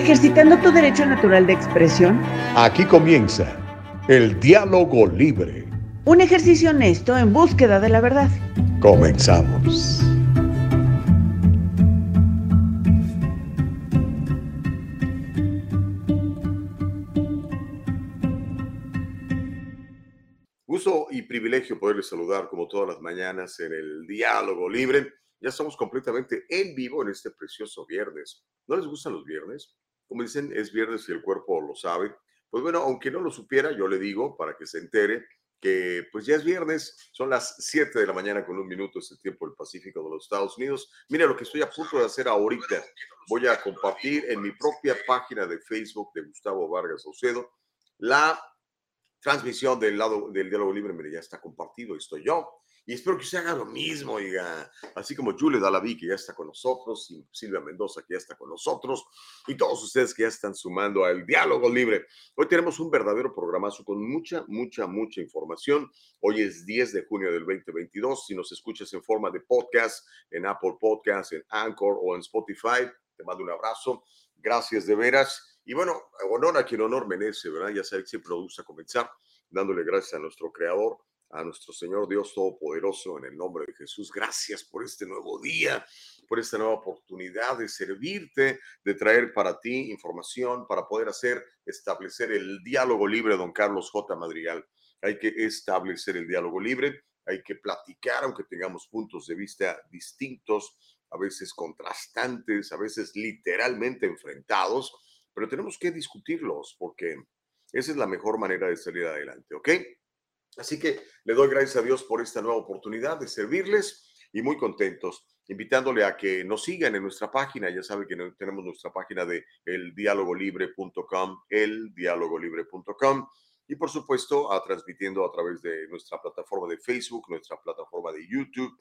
ejercitando tu derecho natural de expresión. Aquí comienza el diálogo libre. Un ejercicio honesto en búsqueda de la verdad. Comenzamos. Gusto y privilegio poderles saludar como todas las mañanas en el diálogo libre. Ya estamos completamente en vivo en este precioso viernes. ¿No les gustan los viernes? Como dicen, es viernes y el cuerpo lo sabe. Pues bueno, aunque no lo supiera, yo le digo para que se entere que pues ya es viernes, son las 7 de la mañana con un minuto, es el tiempo del Pacífico de los Estados Unidos. Mira lo que estoy a punto de hacer ahorita. Voy a compartir en mi propia página de Facebook de Gustavo Vargas Saucedo la transmisión del lado del diálogo libre. Mire, ya está compartido, estoy yo. Y espero que usted haga lo mismo, oiga. Así como Julie Dalaví, que ya está con nosotros, y Silvia Mendoza, que ya está con nosotros, y todos ustedes que ya están sumando al diálogo libre. Hoy tenemos un verdadero programazo con mucha, mucha, mucha información. Hoy es 10 de junio del 2022. Si nos escuchas en forma de podcast, en Apple Podcast, en Anchor o en Spotify, te mando un abrazo. Gracias de veras. Y bueno, honor a quien honor merece, ¿verdad? Ya sabes que siempre nos gusta comenzar dándole gracias a nuestro creador a nuestro Señor Dios Todopoderoso en el nombre de Jesús. Gracias por este nuevo día, por esta nueva oportunidad de servirte, de traer para ti información para poder hacer, establecer el diálogo libre, don Carlos J. Madrigal. Hay que establecer el diálogo libre, hay que platicar, aunque tengamos puntos de vista distintos, a veces contrastantes, a veces literalmente enfrentados, pero tenemos que discutirlos porque esa es la mejor manera de salir adelante, ¿ok? Así que le doy gracias a Dios por esta nueva oportunidad de servirles y muy contentos, invitándole a que nos sigan en nuestra página. Ya sabe que tenemos nuestra página de eldialogolibre.com, eldialogolibre.com y por supuesto a transmitiendo a través de nuestra plataforma de Facebook, nuestra plataforma de YouTube.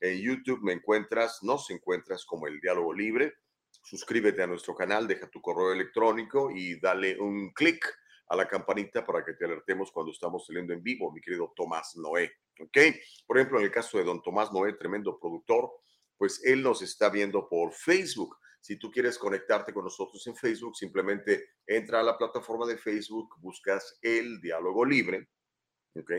En YouTube me encuentras, nos encuentras como el diálogo libre. Suscríbete a nuestro canal, deja tu correo electrónico y dale un clic a la campanita para que te alertemos cuando estamos saliendo en vivo, mi querido Tomás Noé. ¿Ok? Por ejemplo, en el caso de don Tomás Noé, tremendo productor, pues él nos está viendo por Facebook. Si tú quieres conectarte con nosotros en Facebook, simplemente entra a la plataforma de Facebook, buscas el diálogo libre, ¿ok?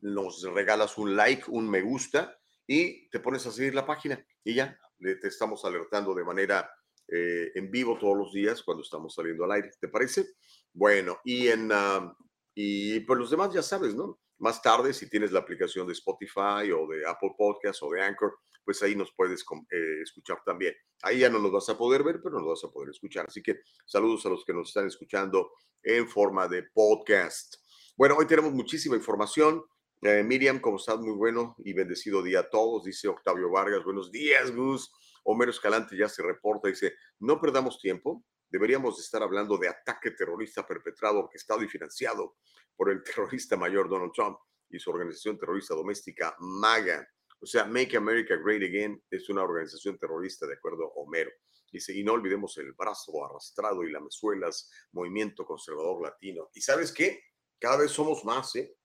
Nos regalas un like, un me gusta y te pones a seguir la página y ya te estamos alertando de manera eh, en vivo todos los días cuando estamos saliendo al aire. ¿Te parece? Bueno, y en ah, y pues los demás ya sabes, ¿no? Más tarde, si tienes la aplicación de Spotify o de Apple Podcast o de Anchor, pues ahí nos puedes eh, escuchar también. Ahí ya no nos vas a poder ver, pero nos vas a poder escuchar. Así que saludos a los que nos están escuchando en forma de podcast. Bueno, hoy tenemos muchísima información. Eh, Miriam, como estás? Muy bueno y bendecido día a todos, dice Octavio Vargas. Buenos días, Gus. Homero Escalante ya se reporta, dice, no perdamos tiempo, deberíamos estar hablando de ataque terrorista perpetrado, orquestado y financiado por el terrorista mayor Donald Trump y su organización terrorista doméstica MAGA. O sea, Make America Great Again es una organización terrorista de acuerdo a Homero. Dice, y no olvidemos el brazo arrastrado y las mesuelas, movimiento conservador latino. ¿Y sabes qué? Cada vez somos más, ¿eh?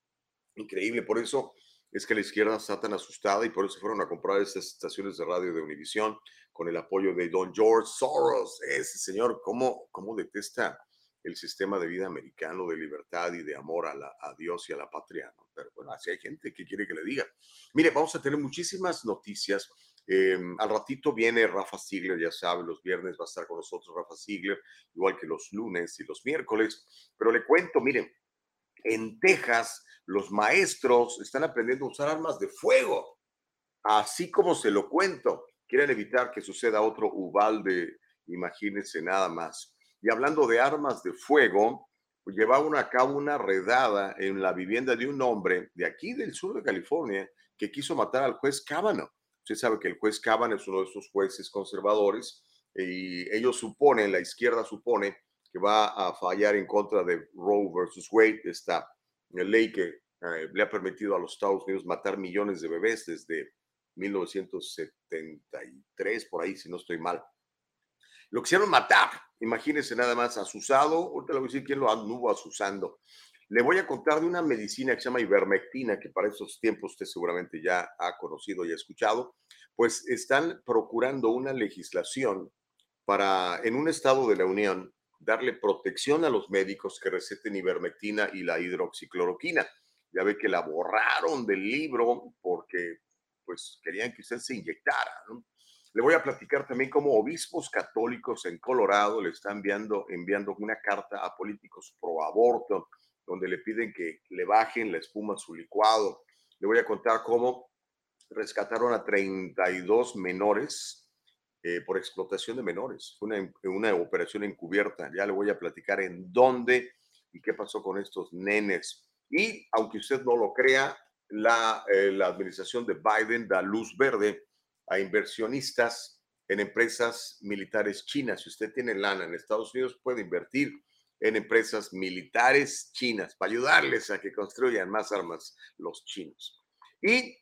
Increíble. Por eso es que la izquierda está tan asustada y por eso fueron a comprar estas estaciones de radio de Univisión con el apoyo de Don George Soros. Ese señor, ¿cómo, cómo detesta el sistema de vida americano de libertad y de amor a, Dios y a la patria? Pero bueno, así hay gente que quiere que le diga. Mire, vamos a tener muchísimas noticias. Em, al ratito viene Rafa Ziegler, ya sabe, los viernes va a estar con nosotros Rafa Ziegler, igual que los lunes y los miércoles. Pero le cuento, miren, en Texas los maestros están aprendiendo a usar armas de fuego, así como se lo cuento. Quieren evitar que suceda otro Ubalde, imagínense nada más. Y hablando de armas de fuego, pues llevaron a cabo una redada en la vivienda de un hombre de aquí del sur de California que quiso matar al juez Cábano. Usted sabe que el juez Cábano es uno de esos jueces conservadores y ellos suponen, la izquierda supone, que va a fallar en contra de Roe versus Wade, esta ley que eh, le ha permitido a los Estados Unidos matar millones de bebés desde 1973, por ahí, si no estoy mal. Lo quisieron matar, imagínense nada más, asusado, ahorita le voy a decir quién lo anduvo asusando. Le voy a contar de una medicina que se llama ivermectina, que para esos tiempos usted seguramente ya ha conocido y ha escuchado, pues están procurando una legislación para, en un estado de la Unión, darle protección a los médicos que receten ivermectina y la hidroxicloroquina. Ya ve que la borraron del libro porque pues querían que usted se inyectara. Le voy a platicar también cómo obispos católicos en Colorado le están enviando, enviando una carta a políticos pro aborto, donde le piden que le bajen la espuma a su licuado. Le voy a contar cómo rescataron a 32 menores eh, por explotación de menores. Fue una, una operación encubierta. Ya le voy a platicar en dónde y qué pasó con estos nenes. Y aunque usted no lo crea, la, eh, la administración de Biden da luz verde a inversionistas en empresas militares chinas. Si usted tiene lana en Estados Unidos, puede invertir en empresas militares chinas para ayudarles a que construyan más armas los chinos. Y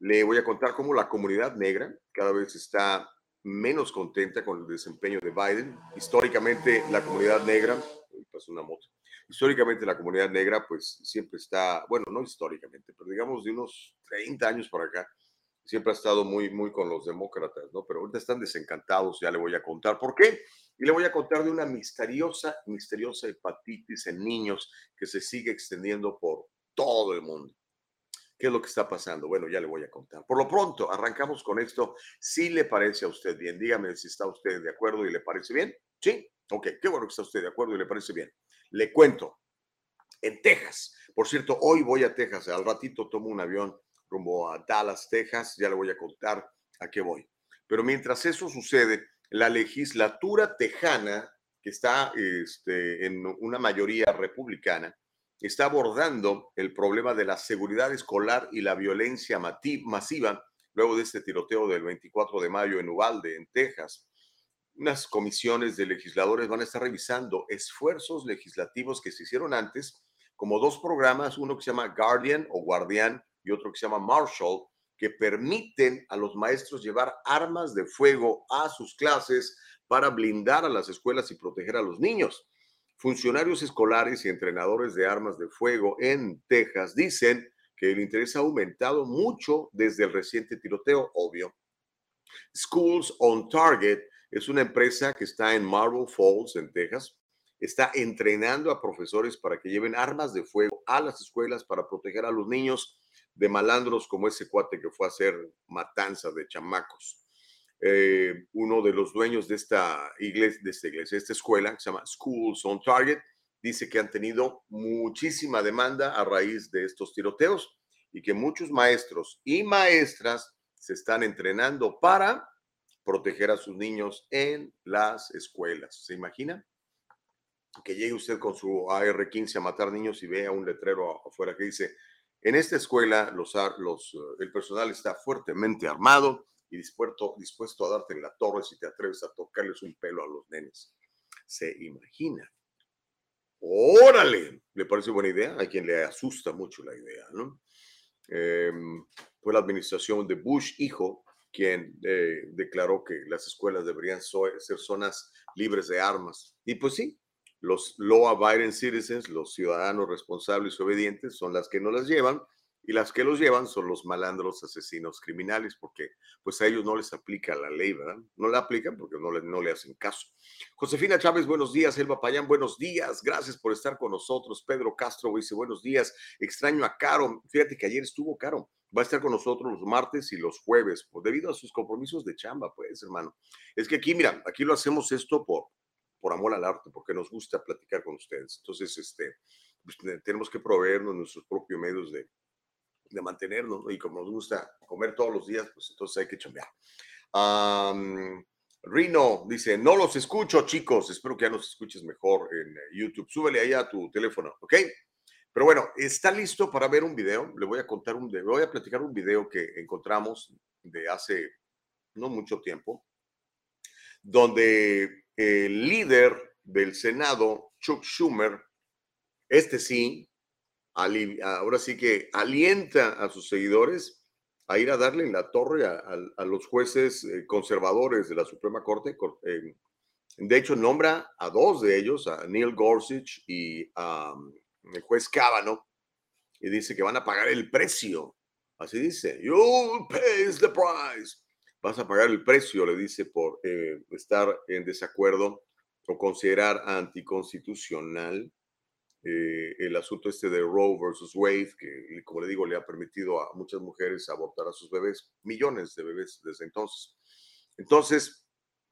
le voy a contar cómo la comunidad negra cada vez está menos contenta con el desempeño de Biden. Históricamente, la comunidad negra, pasó una moto, históricamente la comunidad negra, pues siempre está, bueno, no históricamente, pero digamos de unos 30 años por acá, siempre ha estado muy, muy con los demócratas, ¿no? Pero ahorita están desencantados, ya le voy a contar por qué. Y le voy a contar de una misteriosa, misteriosa hepatitis en niños que se sigue extendiendo por todo el mundo. ¿Qué es lo que está pasando? Bueno, ya le voy a contar. Por lo pronto, arrancamos con esto. Si le parece a usted bien, dígame si está usted de acuerdo y le parece bien. ¿Sí? Ok, qué bueno que está usted de acuerdo y le parece bien. Le cuento. En Texas, por cierto, hoy voy a Texas. Al ratito tomo un avión rumbo a Dallas, Texas. Ya le voy a contar a qué voy. Pero mientras eso sucede, la legislatura tejana, que está este, en una mayoría republicana, está abordando el problema de la seguridad escolar y la violencia masiva luego de este tiroteo del 24 de mayo en Uvalde, en Texas. Unas comisiones de legisladores van a estar revisando esfuerzos legislativos que se hicieron antes, como dos programas, uno que se llama Guardian o Guardián y otro que se llama Marshall, que permiten a los maestros llevar armas de fuego a sus clases para blindar a las escuelas y proteger a los niños. Funcionarios escolares y entrenadores de armas de fuego en Texas dicen que el interés ha aumentado mucho desde el reciente tiroteo, obvio. Schools on Target es una empresa que está en Marble Falls, en Texas. Está entrenando a profesores para que lleven armas de fuego a las escuelas para proteger a los niños de malandros como ese cuate que fue a hacer matanza de chamacos. Eh, uno de los dueños de esta iglesia, de esta escuela, que se llama Schools on Target, dice que han tenido muchísima demanda a raíz de estos tiroteos y que muchos maestros y maestras se están entrenando para proteger a sus niños en las escuelas. ¿Se imagina? Que llegue usted con su AR-15 a matar niños y vea un letrero afuera que dice, en esta escuela el personal está fuertemente armado y dispuesto, dispuesto a darte en la torre si te atreves a tocarles un pelo a los nenes. Se imagina. Órale, ¿le parece buena idea? A quien le asusta mucho la idea, ¿no? Em, fue la administración de Bush, hijo, quien eh, declaró que las escuelas deberían ser zonas libres de armas. Y pues sí, los law-abiding citizens, los ciudadanos responsables y obedientes, son las que no las llevan y las que los llevan son los malandros asesinos criminales, porque pues a ellos no les aplica la ley, ¿verdad? No la aplican porque no le, no le hacen caso. Josefina Chávez, buenos días. Elba Payán, buenos días. Gracias por estar con nosotros. Pedro Castro dice, buenos días. Extraño a Caro. Fíjate que ayer estuvo Caro. Va a estar con nosotros los martes y los jueves, pues, debido a sus compromisos de chamba, pues, hermano. Es que aquí, mira, aquí lo hacemos esto por, por amor al arte, porque nos gusta platicar con ustedes. Entonces, este, pues, tenemos que proveernos nuestros propios medios de, de mantenernos, y como nos gusta comer todos los días, pues entonces hay que chambear. Rino dice, no los escucho, chicos. Espero que ya nos escuches mejor en eh, YouTube. Súbele ahí a tu teléfono, ¿ok? Pero bueno, ¿está listo para ver un video? Le voy a contar un, le voy a platicar un video que encontramos de hace no mucho tiempo, donde el líder del Senado, Chuck Schumer, este sí, ahora sí que alienta a sus seguidores a ir a darle en la torre a, los jueces eh, conservadores de la Suprema Corte. Eh, de hecho, nombra a dos de ellos, a Neil Gorsuch y a mm, el juez Kavanaugh, y dice que van a pagar el precio. Así dice, you'll pay the price. vas a pagar el precio, le dice, por eh, estar en desacuerdo o considerar anticonstitucional eh, el asunto este de Roe versus Wade, que como le digo, le ha permitido a muchas mujeres abortar a sus bebés, millones de bebés desde entonces. Entonces,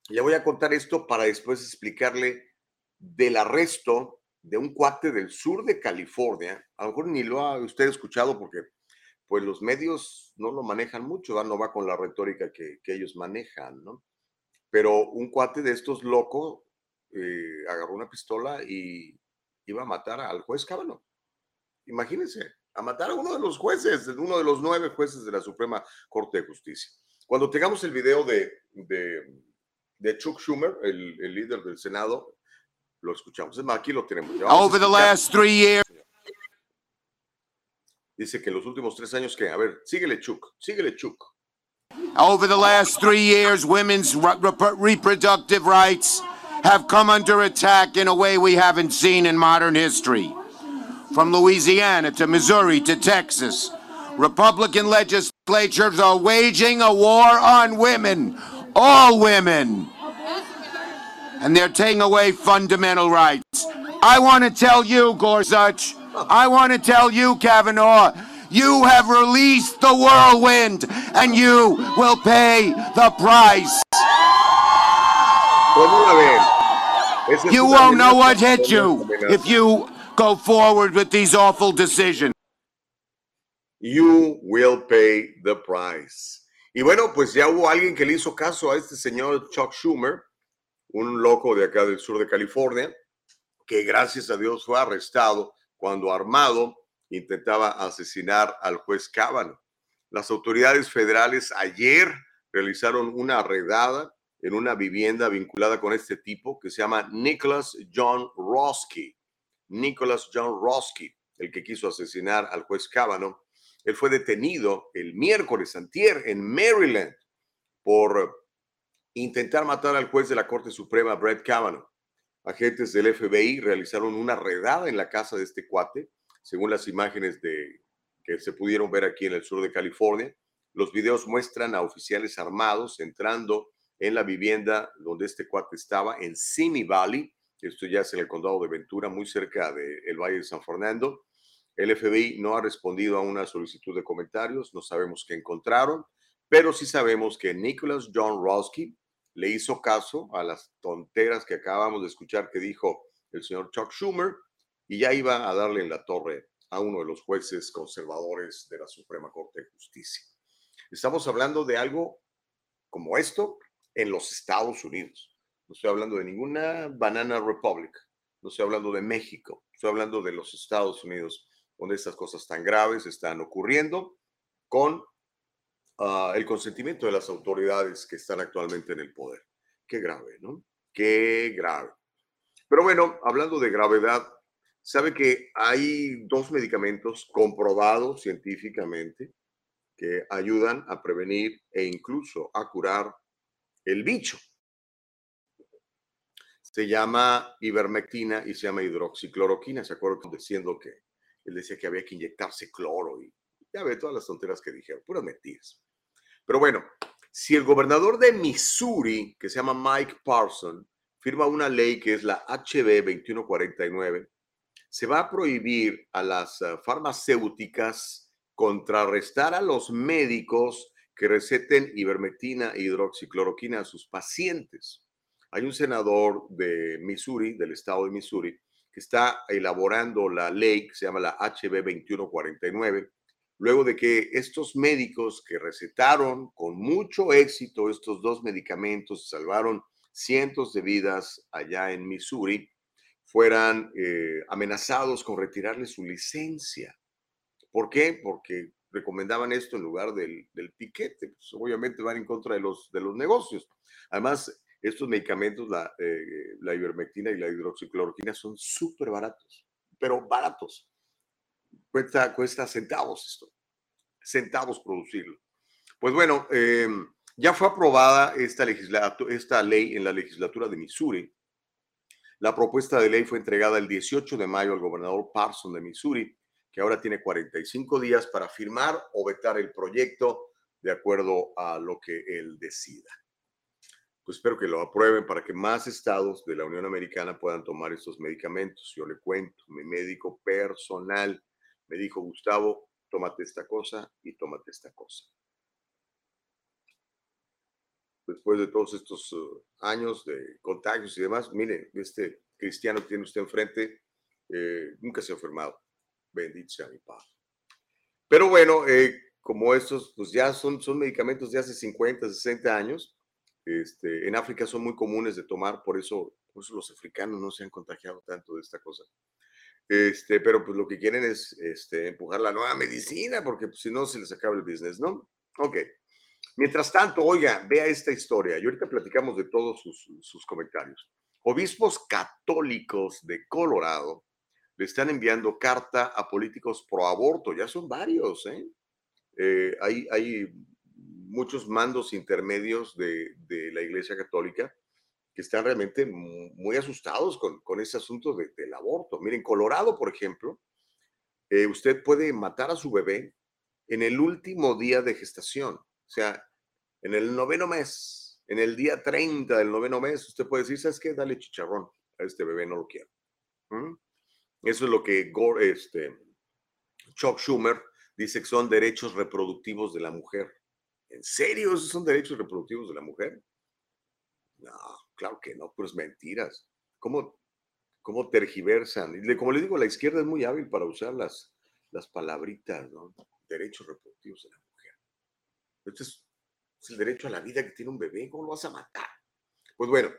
le voy a contar esto para después explicarle del arresto de un cuate del sur de California. A lo mejor ni lo ha usted escuchado porque pues los medios no lo manejan mucho, no va con la retórica que, ellos manejan, ¿no? Pero un cuate de estos locos eh, agarró una pistola y iba a matar al juez Cábano. Imagínense, a matar a uno de los jueces, uno de los nueve jueces de la Suprema Corte de Justicia. Cuando tengamos el video de, de, Chuck Schumer, el, líder del Senado, lo escuchamos. Es más, aquí lo tenemos. Over the last three years. Dice que en los últimos tres años que, a ver, síguele Chuck, síguele Chuck. Over the last three years, women's reproductive rights have come under attack in a way we haven't seen in modern history. From Louisiana to Missouri to Texas, Republican legislatures are waging a war on women, all women. And they're taking away fundamental rights. I want to tell you, Gorsuch, I want to tell you, Kavanaugh, you have released the whirlwind and you will pay the price. You won't know what hit you if you go forward with these awful decisions. You will pay the price. Y bueno, pues ya hubo alguien que le hizo caso a este señor Chuck Schumer, un loco de acá del sur de California, que gracias a Dios fue arrestado cuando armado intentaba asesinar al juez Cábano. Las autoridades federales ayer realizaron una redada en una vivienda vinculada con este tipo que se llama Nicholas John Roski. Nicholas John Roski, el que quiso asesinar al juez Cábano. Él fue detenido el miércoles antier en Maryland por intentar matar al juez de la Corte Suprema, Brett Kavanaugh. Agentes del FBI realizaron una redada en la casa de este cuate, según las imágenes de, que se pudieron ver aquí en el sur de California. Los videos muestran a oficiales armados entrando en la vivienda donde este cuate estaba, en Simi Valley. Esto ya es en el condado de Ventura, muy cerca del Valle de San Fernando. El FBI no ha respondido a una solicitud de comentarios, no sabemos qué encontraron, pero sí sabemos que Nicholas John Roski, le hizo caso a las tonteras que acabamos de escuchar que dijo el señor Chuck Schumer y ya iba a darle en la torre a uno de los jueces conservadores de la Suprema Corte de Justicia. Estamos hablando de algo como esto en los Estados Unidos. No estoy hablando de ninguna Banana Republic, no estoy hablando de México, estoy hablando de los Estados Unidos, donde estas cosas tan graves están ocurriendo con Ah, el consentimiento de las autoridades que están actualmente en el poder. Qué grave, ¿no? Qué grave. Pero bueno, hablando de gravedad, sabe que hay dos medicamentos comprobados científicamente que ayudan a prevenir e incluso a curar el bicho. Se llama ivermectina y se llama hidroxicloroquina. ¿Se acuerdan diciendo que él decía que había que inyectarse cloro y ya ve todas las tonteras que dijeron, puras mentiras. Pero bueno, si el gobernador de Missouri, que se llama Mike Parson, firma una ley que es la HB 2149, se va a prohibir a las eh, farmacéuticas contrarrestar a los médicos que receten ivermectina e hidroxicloroquina a sus pacientes. Hay un senador de Missouri, del estado de Missouri, que está elaborando la ley que se llama la HB 2149, luego de que estos médicos que recetaron con mucho éxito estos dos medicamentos, salvaron cientos de vidas allá en Missouri, fueran eh, amenazados con retirarles su licencia. ¿Por qué? Porque recomendaban esto en lugar del, piquete. Pues, obviamente van en contra de los, de los negocios. Además, estos medicamentos, la, eh, la ivermectina y la hidroxicloroquina, son súper baratos, pero baratos cuesta, cuesta centavos esto, centavos producirlo. Pues bueno, em, ya fue aprobada esta, esta ley en la legislatura de Missouri. La propuesta de ley fue entregada el 18 de mayo al gobernador Parson de Missouri, que ahora tiene 45 días para firmar o vetar el proyecto de acuerdo a lo que él decida. Pues espero que lo aprueben para que más estados de la Unión Americana puedan tomar estos medicamentos. Yo le cuento, mi médico personal me dijo, Gustavo, tómate esta cosa y tómate esta cosa. Después de todos estos uh, años de contagios y demás, mire, este cristiano que tiene usted enfrente eh, nunca se ha enfermado. Bendito sea mi Padre. Pero bueno, eh, como estos, pues ya son, son medicamentos de hace 50, 60 años. Este, en África son muy comunes de tomar, por eso, por eso los africanos no se han contagiado tanto de esta cosa. Este, pero pues lo que quieren es este, empujar la nueva medicina, porque pues, si no se les acaba el business, ¿no? Ok. Mientras tanto, oiga, vea esta historia. Y ahorita platicamos de todos sus, sus comentarios. Obispos católicos de Colorado le están enviando carta a políticos pro aborto. Ya son varios, ¿eh? eh hay, hay muchos mandos intermedios de, de la Iglesia Católica que están realmente muy asustados con, con ese asunto del aborto. Miren, Colorado, por ejemplo, eh, usted puede matar a su bebé en el último día de gestación, o sea, en el noveno mes, en el día 30 del noveno mes, usted puede decir, ¿sabes qué? Dale chicharrón a este bebé, no lo quiero. ¿Mm? Eso es lo que Gore, este, Chuck Schumer dice que son derechos reproductivos de la mujer. ¿En serio esos son derechos reproductivos de la mujer? No, Claro que no, pues mentiras. ¿Cómo, cómo tergiversan? Como le digo, la izquierda es muy hábil para usar las, las palabritas, ¿no? Derechos reproductivos de la mujer. Este es, es el derecho a la vida que tiene un bebé. ¿Cómo lo vas a matar? Pues bueno,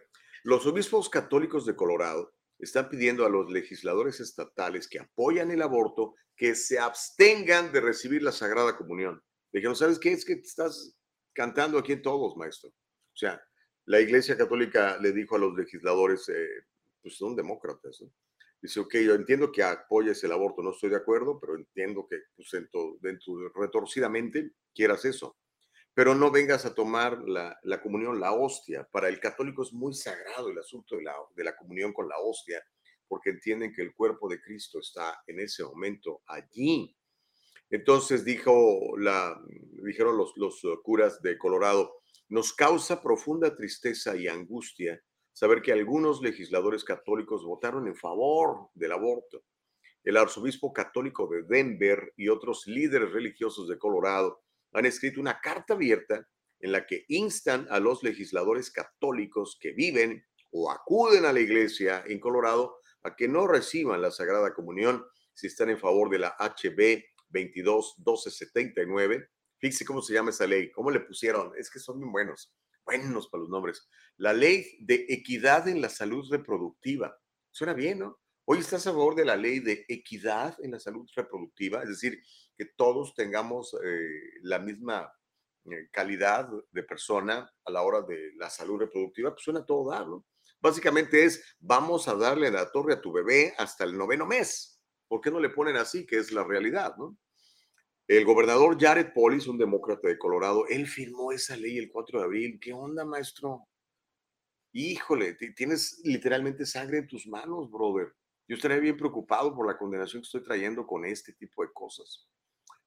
los obispos católicos de Colorado están pidiendo a los legisladores estatales que apoyan el aborto que se abstengan de recibir la Sagrada Comunión. Dijeron, ¿sabes qué? Es que estás cantando aquí en todos, maestro. O sea, la Iglesia Católica le dijo a los legisladores, eh, pues son demócratas, Dice, ok, yo entiendo que apoyes el aborto, no estoy de acuerdo, pero entiendo que pues, dentro, dentro, retorcidamente quieras eso. Pero no vengas a tomar la, la, comunión, la hostia. Para el católico es muy sagrado el asunto de la, de la comunión con la hostia, porque entienden que el cuerpo de Cristo está en ese momento allí. Entonces dijo la, dijeron los, los curas de Colorado, nos causa profunda tristeza y angustia saber que algunos legisladores católicos votaron en favor del aborto. El arzobispo católico de Denver y otros líderes religiosos de Colorado han escrito una carta abierta en la que instan a los legisladores católicos que viven o acuden a la iglesia en Colorado a que no reciban la Sagrada Comunión si están en favor de la HB 22 1279 Fíjese cómo se llama esa ley, cómo le pusieron, es que son muy buenos, buenos para los nombres. La ley de equidad en la salud reproductiva. Suena bien, ¿no? Hoy estás a favor de la ley de equidad en la salud reproductiva, es decir, que todos tengamos eh, la misma eh, calidad de persona a la hora de la salud reproductiva, pues suena todo dar. Básicamente es, vamos a darle la torre a tu bebé hasta el noveno mes. ¿Por qué no le ponen así, que es la realidad, ¿no? El gobernador Jared Polis, un demócrata de Colorado, él firmó esa ley el 4 de abril. ¿Qué onda, maestro? Híjole, tienes literalmente sangre en tus manos, brother. Yo estaría bien preocupado por la condenación que estoy trayendo con este tipo de cosas.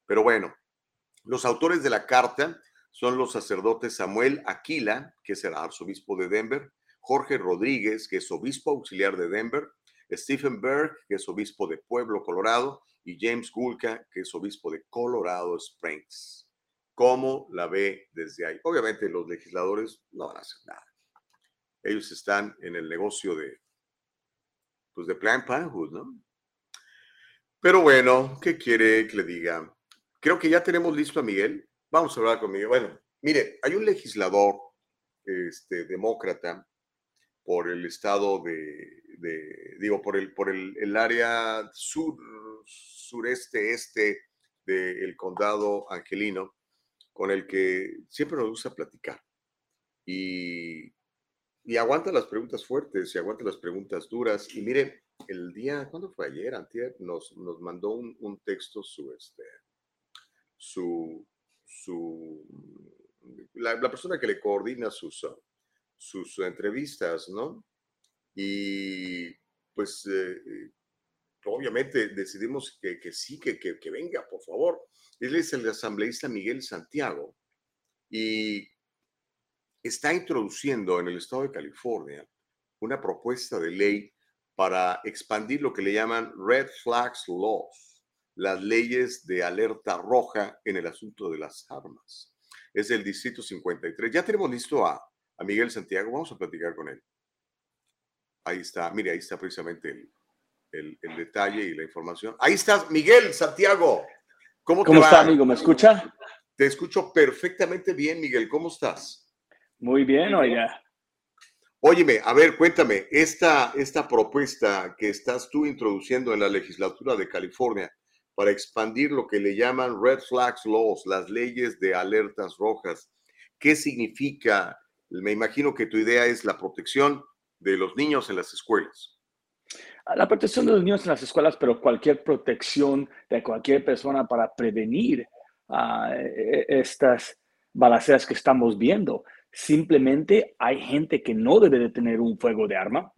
Pero bueno, los autores de la carta son los sacerdotes Samuel Aquila, que el arzobispo de Denver, Jorge Rodríguez, que es obispo auxiliar de Denver, Stephen Berg, que es obispo de Pueblo, Colorado, y James Gulka, que es obispo de Colorado Springs. ¿Cómo la ve desde ahí? Obviamente los legisladores no van a hacer nada. Ellos están en el negocio de, pues de Planned ¿no? Pero bueno, ¿qué quiere que le diga? Creo que ya tenemos listo a Miguel. Vamos a hablar con Miguel. Bueno, mire, hay un legislador este, demócrata por el estado de, digo, por el, por el, el área sur, sureste este del condado angelino, con el que siempre nos gusta platicar. Y, y aguanta las preguntas fuertes y aguanta las preguntas duras. Y mire, el día, ¿cuándo fue ayer? Antier, nos, nos mandó un, un, texto su, este, su, su, la, persona que le coordina sus, sus entrevistas, ¿no? Y pues eh, obviamente decidimos que, que sí, que, que, venga, por favor. Él es el asambleísta Miguel Santiago. y está introduciendo en el estado de California una propuesta de ley para expandir lo que le llaman Red Flags Laws, las leyes de alerta roja en el asunto de las armas. Es el Distrito 53. Ya tenemos listo a, a Miguel Santiago, vamos a platicar con él. Ahí está, mire, ahí está precisamente el, el, detalle y la información. Ahí estás, Miguel Santiago. ¿Cómo, ¿Cómo está, amigo? ¿Me escucha? Te escucho perfectamente bien, Miguel. ¿Cómo estás? Muy bien, oiga. Óyeme, a ver, cuéntame, esta, esta propuesta que estás tú introduciendo en la legislatura de California para expandir lo que le llaman Red Flags Laws, las leyes de alertas rojas, ¿qué significa? Me imagino que tu idea es la protección de los niños en las escuelas. La protección de los niños en las escuelas, pero cualquier protección de cualquier persona para prevenir uh, estas balaceras que estamos viendo. Simplemente hay gente que no debe de tener un fuego de arma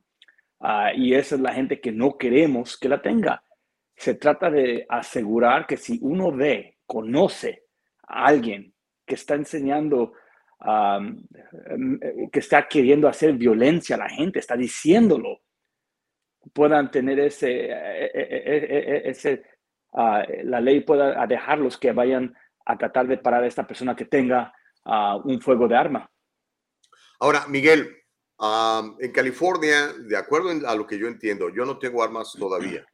uh, y esa es la gente que no queremos que la tenga. Se trata de asegurar que si uno ve, conoce a alguien que está enseñando, um, que está queriendo hacer violencia a la gente, está diciéndolo, puedan tener ese, uh, la ley pueda dejarlos que vayan a tratar de parar a esta persona que tenga uh, un fuego de arma. Ahora, Miguel, en California, de acuerdo a lo que yo entiendo, yo no tengo armas todavía,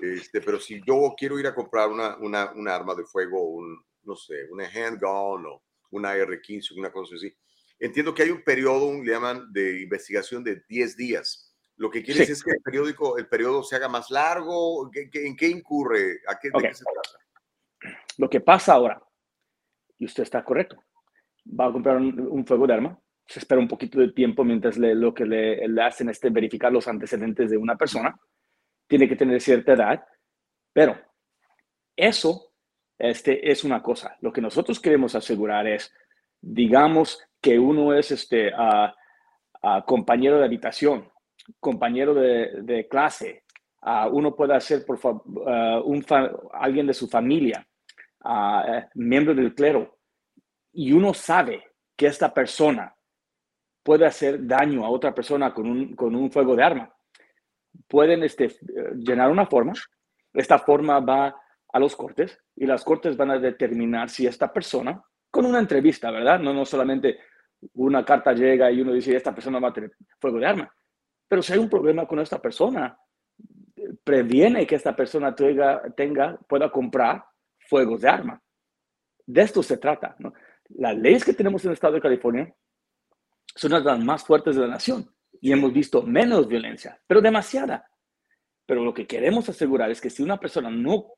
este, pero si yo quiero ir a comprar una, una, una arma de fuego, un, no sé, una handgun o una R-15, una cosa así, entiendo que hay un periodo, le llaman de investigación de 10 días. Lo que quieres sí. es que el periódico, el periodo se haga más largo. ¿En qué incurre? ¿A qué, okay. ¿De qué se trata? Lo que pasa ahora, y usted está correcto, va a comprar un, un fuego de arma, se espera un poquito de tiempo mientras le, lo que le, le, hacen es verificar los antecedentes de una persona. Tiene que tener cierta edad, pero eso este, es una cosa. Lo que nosotros queremos asegurar es, digamos que uno es este, compañero de habitación, compañero de, clase, uh, uno puede ser por un alguien de su familia, miembro del clero, y uno sabe que esta persona puede hacer daño a otra persona con un, con un fuego de arma. Pueden este, llenar una forma, esta forma va a los cortes y las cortes van a determinar si esta persona, con una entrevista, ¿verdad? No, no solamente una carta llega y uno dice, esta persona va a tener fuego de arma. Pero si hay un problema con esta persona, previene que esta persona tenga, pueda comprar fuegos de arma. De esto se trata. ¿no? Las leyes que tenemos en el estado de California son las más fuertes de la nación y hemos visto menos violencia, pero demasiada. Pero lo que queremos asegurar es que si una persona no,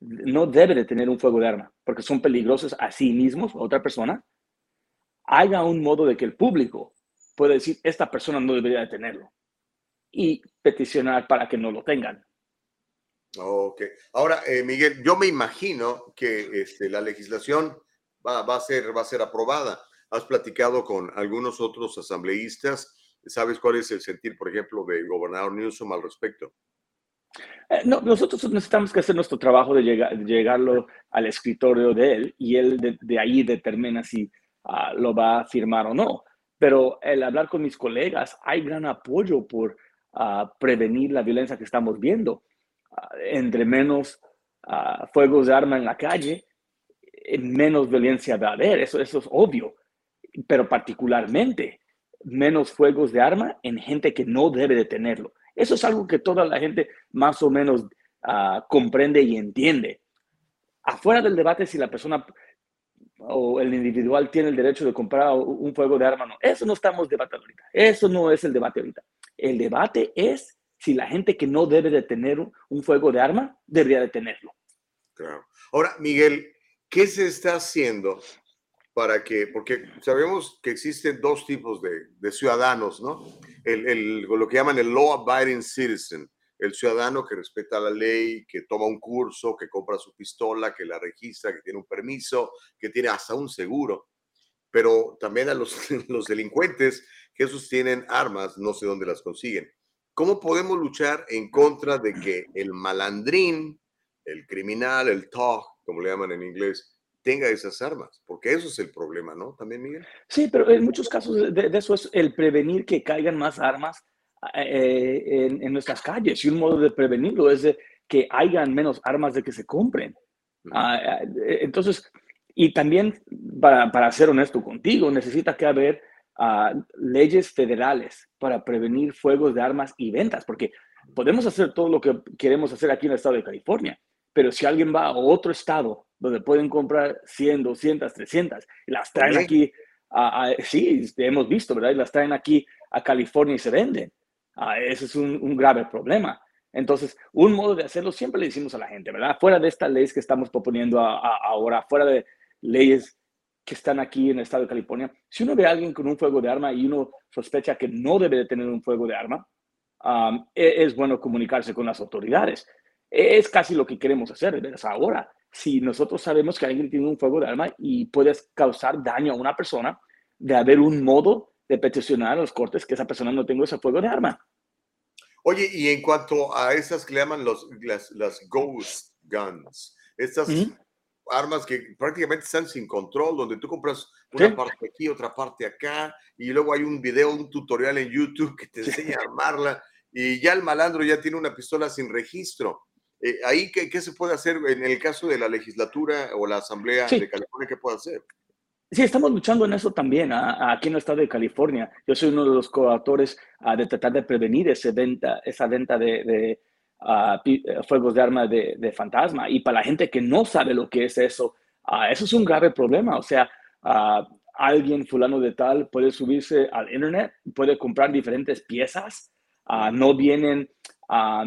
no debe de tener un fuego de arma, porque son peligrosos a sí mismos, a otra persona, haya un modo de que el público pueda decir, esta persona no debería de tenerlo y peticionar para que no lo tengan. Ok. Ahora, eh, Miguel, yo me imagino que este, la legislación va, va, a ser, va a ser aprobada has platicado con algunos otros asambleístas. ¿Sabes cuál es el sentir, por ejemplo, del gobernador Newsom al respecto? Eh, no, nosotros necesitamos que hacer nuestro trabajo de, llegar, llegarlo al escritorio de él y él de, ahí determina si uh, lo va a firmar o no. Pero el hablar con mis colegas, hay gran apoyo por uh, prevenir la violencia que estamos viendo. Uh, entre menos fuegos de arma en la calle, menos violencia va a haber. Eso, eso es obvio pero particularmente menos fuegos de arma en gente que no debe de tenerlo. Eso es algo que toda la gente más o menos uh, comprende y entiende. Afuera del debate si la persona o el individual tiene el derecho de comprar un fuego de arma, no. Eso no estamos debatiendo ahorita. Eso no es el debate ahorita. El debate es si la gente que no debe de tener un fuego de arma debería de tenerlo. Claro. Ahora, Miguel, ¿qué se está haciendo para que, porque sabemos que existen dos tipos de, de ciudadanos, ¿no? El, el, lo que llaman el law-abiding citizen, el ciudadano que respeta la ley, que toma un curso, que compra su pistola, que la registra, que tiene un permiso, que tiene hasta un seguro. Pero también a los, los delincuentes, que esos tienen armas, no sé dónde las consiguen. ¿Cómo podemos luchar en contra de que el malandrín, el criminal, el tog, como le llaman en inglés, tenga esas armas, porque eso es el problema, ¿no? También, Miguel. Sí, pero en muchos casos de, de eso es el prevenir que caigan más armas eh, en, en, nuestras calles. Y un modo de prevenirlo es de que hayan menos armas de que se compren. Uh, entonces, y también, para, para, ser honesto contigo, necesita que haber uh, leyes federales para prevenir fuegos de armas y ventas, porque podemos hacer todo lo que queremos hacer aquí en el estado de California, pero si alguien va a otro estado donde pueden comprar 100, 200, 300, y las traen aquí, a, a, sí, hemos visto, ¿verdad? Y las traen aquí a California y se venden. Uh, ese es un, un, grave problema. Entonces, un modo de hacerlo siempre le decimos a la gente, ¿verdad? Fuera de estas leyes que estamos proponiendo a, a, ahora, fuera de leyes que están aquí en el estado de California, si uno ve a alguien con un fuego de arma y uno sospecha que no debe de tener un fuego de arma, um, es, es, bueno comunicarse con las autoridades. Es casi lo que queremos hacer, ¿verdad? Ahora, si nosotros sabemos que alguien tiene un fuego de arma y puede causar daño a una persona, de haber un modo de peticionar a los cortes que esa persona no tenga ese fuego de arma. Oye, y en cuanto a esas que le llaman los, las, las ghost guns, estas ¿Mm? armas que prácticamente están sin control, donde tú compras una ¿Sí? parte aquí, otra parte acá, y luego hay un video, un tutorial en YouTube que te enseña a armarla, y ya el malandro ya tiene una pistola sin registro. Eh, ahí, ¿qué, ¿qué, se puede hacer en el caso de la legislatura o la Asamblea sí. de California? ¿Qué puede hacer? Sí, estamos luchando en eso también, ¿ah? aquí en el estado de California. Yo soy uno de los coautores uh, de tratar de prevenir ese venta, esa venta de, de uh, fuegos de arma de, de, fantasma. Y para la gente que no sabe lo que es eso, eso es un grave problema. O sea, alguien fulano de tal puede subirse al internet, puede comprar diferentes piezas, no vienen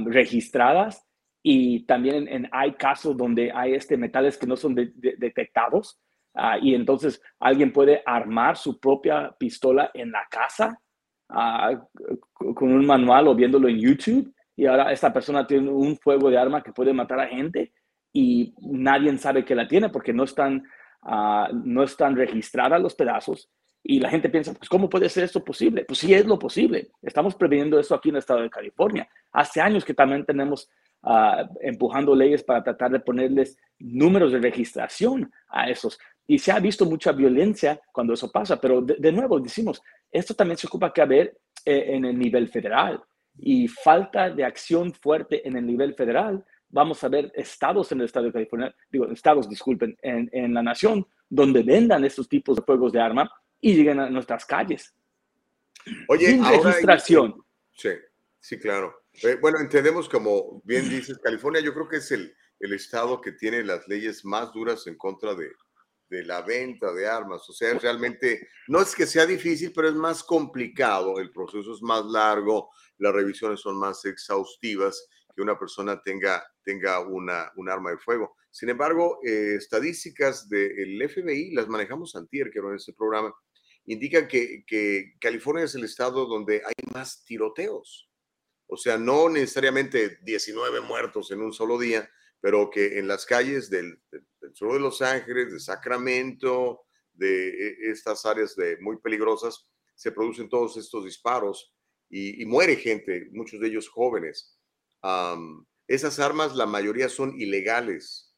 registradas y también en, hay casos donde hay este metales que no son de, de, detectados Uh, y entonces alguien puede armar su propia pistola en la casa uh, con un manual o viéndolo en YouTube. Y ahora esta persona tiene un fuego de arma que puede matar a gente y nadie sabe que la tiene porque no están, uh, no están registradas los pedazos. Y la gente piensa, pues, ¿cómo puede ser esto posible? Pues sí es lo posible. Estamos previniendo eso aquí en el estado de California. Hace años que también tenemos Uh, empujando leyes para tratar de ponerles números de registración a esos. Y se ha visto mucha violencia cuando eso pasa, pero de, de nuevo decimos, esto también se ocupa que haber eh, en el nivel federal y falta de acción fuerte en el nivel federal. Vamos a ver estados en el estado de California, digo, estados, disculpen, en, en la nación, donde vendan estos tipos de juegos de arma y lleguen a nuestras calles. Oye, Sin registración. Sí, sí, claro. Eh, bueno, entendemos como bien dices, California yo creo que es el, el estado que tiene las leyes más duras en contra de, de la venta de armas. O sea, realmente no es que sea difícil, pero es más complicado, el proceso es más largo, las revisiones son más exhaustivas que una persona tenga, tenga una, un arma de fuego. Sin embargo, eh, estadísticas del FBI, las manejamos antier, que en este programa, indican que, que California es el estado donde hay más tiroteos. O sea, no necesariamente 19 muertos en un solo día, pero que en las calles del, del, sur de Los Ángeles, de Sacramento, de e, estas áreas de, muy peligrosas, se producen todos estos disparos y, muere gente, muchos de ellos jóvenes. Esas armas, la mayoría son ilegales.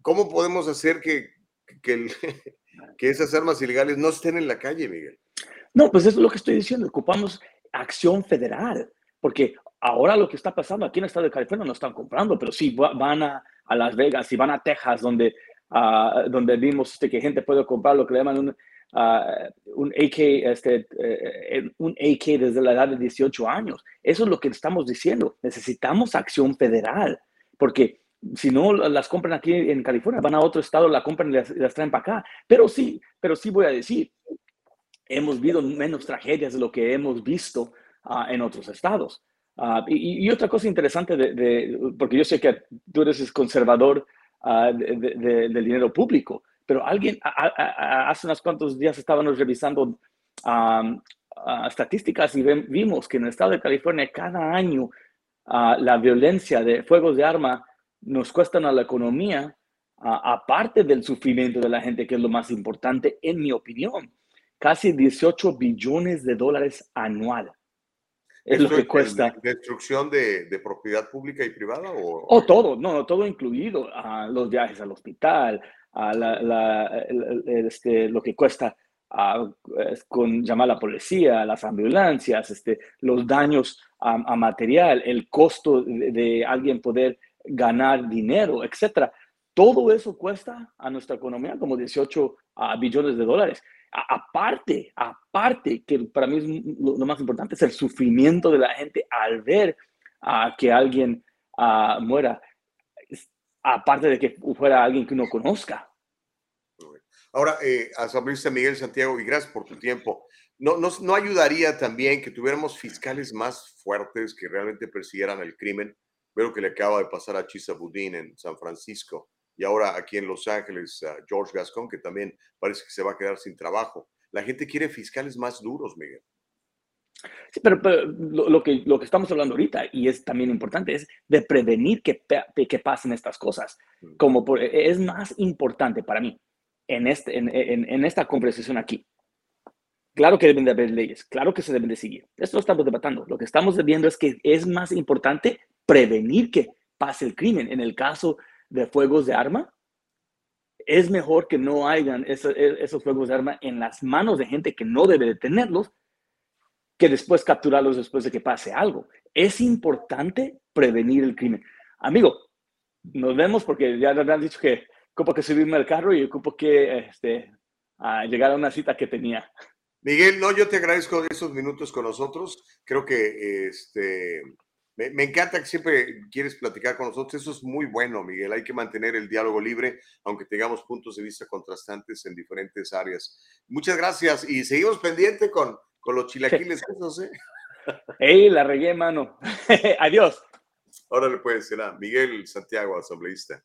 ¿Cómo podemos hacer que, que esas armas ilegales no estén en la calle, Miguel? No, pues eso es lo que estoy diciendo. Ocupamos acción federal, porque Ahora lo que está pasando aquí en el estado de California no están comprando, pero sí van a, a Las Vegas y van a Texas, donde, uh, donde vimos este, que gente puede comprar lo que le llaman un, uh, un AK, este, uh, un AK desde la edad de 18 años. Eso es lo que estamos diciendo. Necesitamos acción federal, porque si no las compran aquí en California, van a otro estado, la compran y las, las traen para acá. Pero sí, pero sí voy a decir, hemos visto menos tragedias de lo que hemos visto en otros estados. Uh, y, y, otra cosa interesante, de, de, porque yo sé que tú eres conservador uh, de, del dinero público, pero alguien, a, a, hace unos cuantos días estábamos revisando um, uh, estadísticas y vimos que en el estado de California cada año la violencia de fuegos de arma nos cuestan a la economía, aparte del sufrimiento de la gente, que es lo más importante, en mi opinión, casi 18 billones de dólares anual es lo que cuesta. ¿Destrucción de, de, propiedad pública y privada? O, o todo, no, todo incluido. Uh, los viajes al hospital, este, lo que cuesta con llamar a la policía, las ambulancias, este, los daños a, material, el costo de, alguien poder ganar dinero, etcétera. Todo eso cuesta a nuestra economía como 18 billones de dólares. Aparte, aparte, que para mí lo, más importante es el sufrimiento de la gente al ver a que alguien muera, aparte de que fuera alguien que uno conozca. Ahora, eh, asambleísta Miguel Santiago, y gracias por tu tiempo. No, no, ¿No ayudaría también que tuviéramos fiscales más fuertes que realmente persiguieran el crimen? Veo que le acaba de pasar a Chisa Budín en San Francisco y ahora aquí en Los Ángeles, George Gascon, que también parece que se va a quedar sin trabajo. La gente quiere fiscales más duros, Miguel. Sí, pero, lo, que, lo que estamos hablando ahorita, y es también importante, es de prevenir que, que pasen estas cosas. Mm. Como es más importante para mí en, este, en, en, esta conversación aquí. Claro que deben de haber leyes, claro que se deben de seguir. Esto lo estamos debatiendo. Lo que estamos viendo es que es más importante prevenir que pase el crimen. En el caso de fuegos de arma, es mejor que no hayan esos, esos fuegos de arma en las manos de gente que no debe de tenerlos, que después capturarlos después de que pase algo. Es importante prevenir el crimen. Amigo, nos vemos porque ya nos han dicho que ocupo que subirme al carro y ocupo que este, llegar a una cita que tenía. Miguel, no, yo te agradezco esos minutos con nosotros. Creo que este, me, me, encanta que siempre quieres platicar con nosotros. Eso es muy bueno, Miguel. Hay que mantener el diálogo libre, aunque tengamos puntos de vista contrastantes en diferentes áreas. Muchas gracias y seguimos pendiente con, con los chilaquiles esos, ¿eh? ¡Ey, la regué, mano! Adiós. Ahora le puede ser a Miguel Santiago, asambleísta.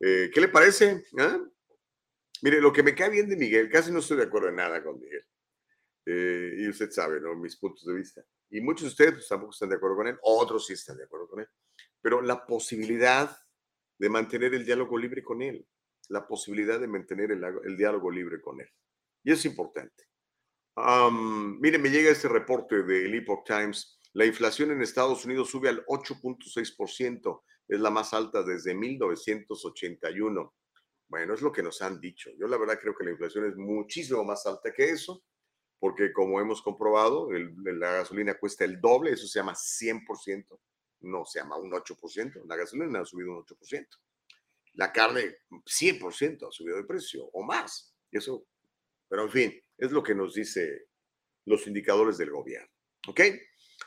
Eh, ¿Qué le parece? ¿Ah? Mire, lo que me cae bien de Miguel, casi no estoy de acuerdo en nada con Miguel. Eh, y usted sabe, ¿no? Mis puntos de vista. Y muchos de ustedes pues, tampoco están de acuerdo con él, otros sí están de acuerdo con él. Pero la posibilidad de mantener el diálogo libre con él, la posibilidad de mantener el, diálogo libre con él. Y es importante. mire, me llega este reporte del Epoch Times. La inflación en Estados Unidos sube al 8.6%, es la más alta desde 1981. Bueno, es lo que nos han dicho. Yo la verdad creo que la inflación es muchísimo más alta que eso porque como hemos comprobado, la gasolina cuesta el doble, eso se llama 100%, no se llama un 8%, la gasolina ha subido un 8%. La carne 100% ha subido de precio o más. Eso, pero en fin, es lo que nos dice los indicadores del gobierno. ¿Ok?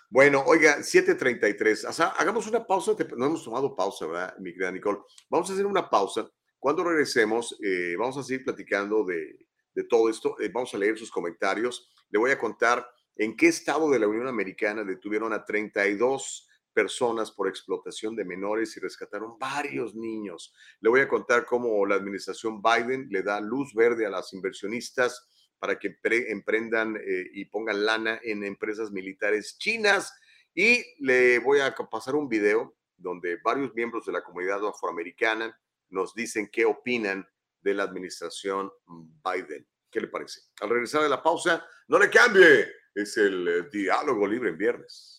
Bueno, oiga, 7.33, hagamos una pausa, no hemos tomado pausa, ¿verdad, mi querida Nicole? Vamos a hacer una pausa. Cuando regresemos, eh, vamos a seguir platicando de de todo esto. Eh, vamos a leer sus comentarios. Le voy a contar en qué estado de la Unión Americana detuvieron a 32 personas por explotación de menores y rescataron varios niños. Le voy a contar cómo la administración Biden le da luz verde a las inversionistas para que emprendan eh, y pongan lana en empresas militares chinas. Y le voy a pasar un video donde varios miembros de la comunidad afroamericana nos dicen qué opinan de la administración Biden. ¿Qué le parece? Al regresar de la pausa, no le cambie. Es el eh, diálogo libre en viernes.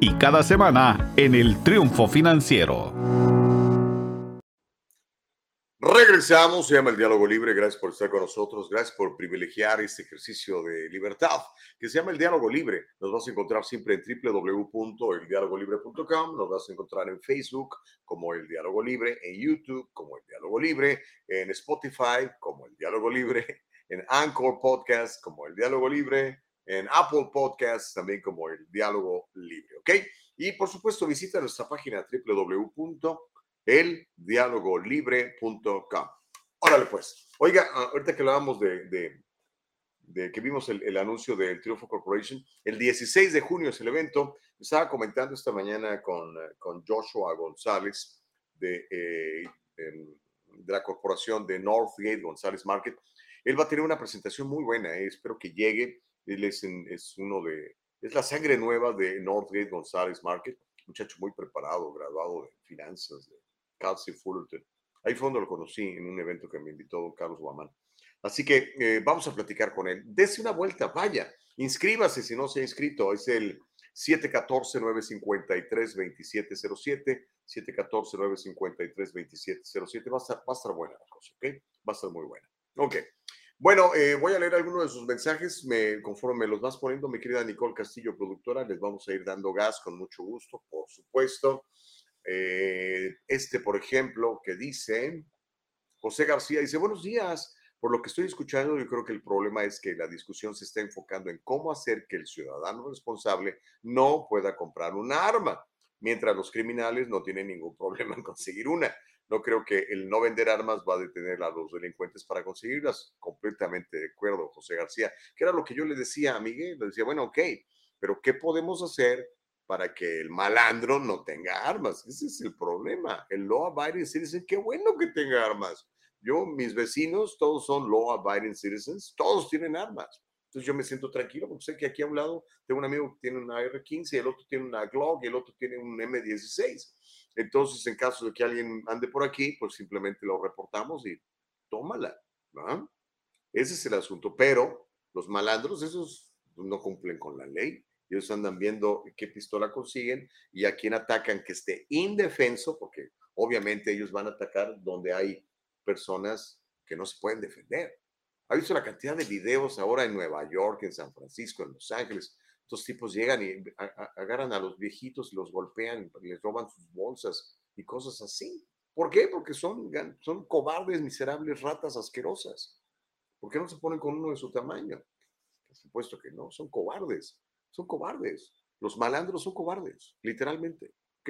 y cada semana en el Triunfo Financiero. Regresamos, se llama el diálogo libre. Gracias por estar con nosotros. Gracias por privilegiar este ejercicio de libertad que se llama el diálogo libre. Nos vas a encontrar siempre en www.eldialogolibre.com. Nos vas a encontrar en Facebook como el diálogo libre, en YouTube como el diálogo libre, en Spotify como el diálogo libre, en Anchor Podcast como el diálogo libre, en Apple Podcast también como el diálogo libre. ¿Ok? Y por supuesto, visita nuestra página www eldialogolibre.com. Órale, pues. Oiga, ah, ahorita que hablábamos de, de, de que vimos el, anuncio del Triunfo Corporation, el 16 de junio es el evento. Estaba comentando esta mañana con, con Joshua González de, eh, de la corporación de Northgate González Market. Él va a tener una presentación muy buena, eh, espero que llegue. Él es, es uno de, es la sangre nueva de Northgate González Market, muchacho muy preparado, graduado de finanzas, de Kelsey Fullerton. Ahí fue donde lo conocí en un evento que me invitó Carlos Guamán. Así que eh, vamos a platicar con él. Dese una vuelta, vaya, inscríbase si no se ha inscrito. Es el 714-953-2707. 714-953-2707. Va, a estar, va a estar buena la cosa, ¿ok? Va a estar muy buena. Ok. Bueno, eh, voy a leer algunos de sus mensajes. Me, conforme me los vas poniendo, mi querida Nicole Castillo, productora, les vamos a ir dando gas con mucho gusto, por supuesto. Eh, este, por ejemplo, que dice, José García dice, buenos días. Por lo que estoy escuchando, yo creo que el problema es que la discusión se está enfocando en cómo hacer que el ciudadano responsable no pueda comprar un arma, mientras los criminales no tienen ningún problema en conseguir una. No creo que el no vender armas va a detener a los delincuentes para conseguirlas. Completamente de acuerdo, José García. Que era lo que yo le decía a Miguel. Le decía, bueno, ok, pero ¿qué podemos hacer para que el malandro no tenga armas. Ese es el problema. El law abiding citizen, qué bueno que tenga armas. Yo, mis vecinos, todos son law abiding citizens, todos tienen armas. Entonces yo me siento tranquilo porque sé que aquí a un lado tengo un amigo que tiene una R15, el otro tiene una Glock y el otro tiene un M16. Entonces, en caso de que alguien ande por aquí, pues simplemente lo reportamos y tómala. ¿no? Ese es el asunto. Pero los malandros, esos no cumplen con la ley ellos andan viendo qué pistola consiguen y a quién atacan que esté indefenso, porque obviamente ellos van a atacar donde hay personas que no se pueden defender. ¿Ha visto la cantidad de videos ahora en Nueva York, en San Francisco, en Los Ángeles? Estos tipos llegan y agarran a los viejitos, los golpean, les roban sus bolsas y cosas así. ¿Por qué? Porque son, son cobardes, miserables, ratas asquerosas. ¿Por qué no se ponen con uno de su tamaño? Por supuesto que no, son cobardes son cobardes. Los malandros son cobardes, literalmente. ¿Ok?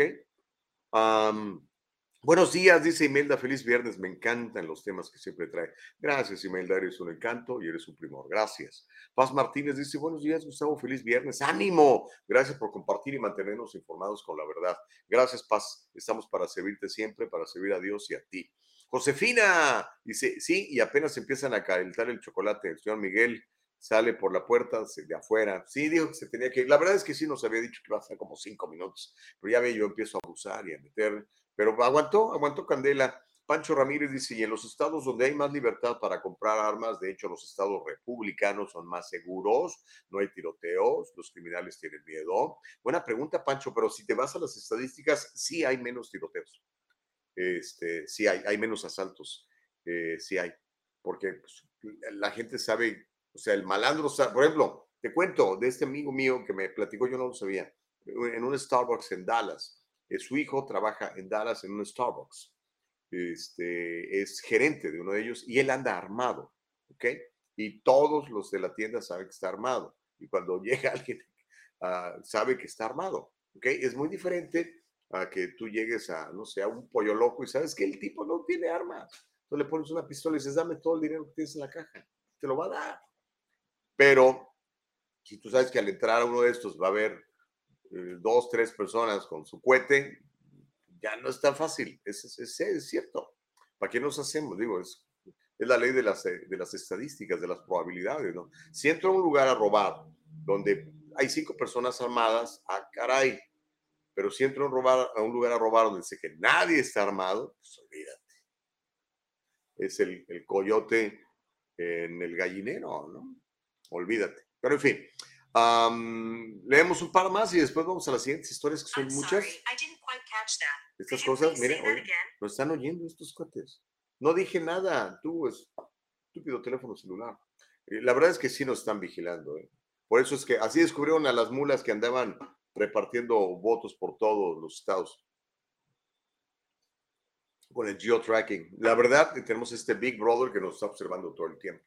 Buenos días, dice Imelda. Feliz viernes. Me encantan los temas que siempre trae. Gracias, Imelda. Eres un encanto y eres un primor. Gracias. Paz Martínez dice: Buenos días, Gustavo. Feliz viernes. ¡Ánimo! Gracias por compartir y mantenernos informados con la verdad. Gracias, Paz. Estamos para servirte siempre, para servir a Dios y a ti. Josefina dice: Sí, y apenas empiezan a calentar el chocolate. El señor Miguel sale por la puerta de afuera. Sí, dijo que se tenía que. La verdad es que sí nos había dicho que iba a ser como cinco minutos, pero ya ve, yo empiezo a abusar y a meter. Pero aguantó, aguantó Candela. Pancho Ramírez dice, y en los estados donde hay más libertad para comprar armas, de hecho los estados republicanos son más seguros, no hay tiroteos, los criminales tienen miedo. Buena pregunta, Pancho, pero si te vas a las estadísticas, sí hay menos tiroteos. Este, sí hay, hay menos asaltos, eh, sí hay, porque pues, la gente sabe o sea, el malandro, por ejemplo, te cuento de este amigo mío que me platicó, yo no lo sabía, en un Starbucks en Dallas. Eh, su hijo trabaja en Dallas en un Starbucks. Este, es gerente de uno de ellos y él anda armado, ¿ok? Y todos los de la tienda saben que está armado. Y cuando llega alguien, uh, sabe que está armado, ¿ok? Es muy diferente a que tú llegues a, no sé, a un pollo loco y sabes que el tipo no tiene armas. Entonces le pones una pistola y dices, dame todo el dinero que tienes en la caja. Te lo va a dar. Pero si tú sabes que al entrar a uno de estos va a haber eh, dos, tres personas con su cohete, ya no es tan fácil. Es, es, cierto. ¿Para qué nos hacemos? Digo, es, es la ley de las, eh, de las estadísticas, de las probabilidades, ¿no? Si entro a un lugar a robar donde hay cinco personas armadas, ah, caray. Pero si entro a robar, a un lugar a robar donde sé que nadie está armado, pues olvídate. Es el, el coyote en el gallinero, ¿no? olvídate. Pero en fin, leemos un par más y después vamos a las siguientes historias que son muchas. Estas cosas, miren, nos están oyendo estos cuates. No dije nada, tú, estúpido teléfono celular. Eh, la verdad es que sí nos están vigilando. ¿eh? Por eso es que así descubrieron a las mulas que andaban repartiendo votos por todos los estados con el geotracking. La verdad, tenemos este Big Brother que nos está observando todo el tiempo.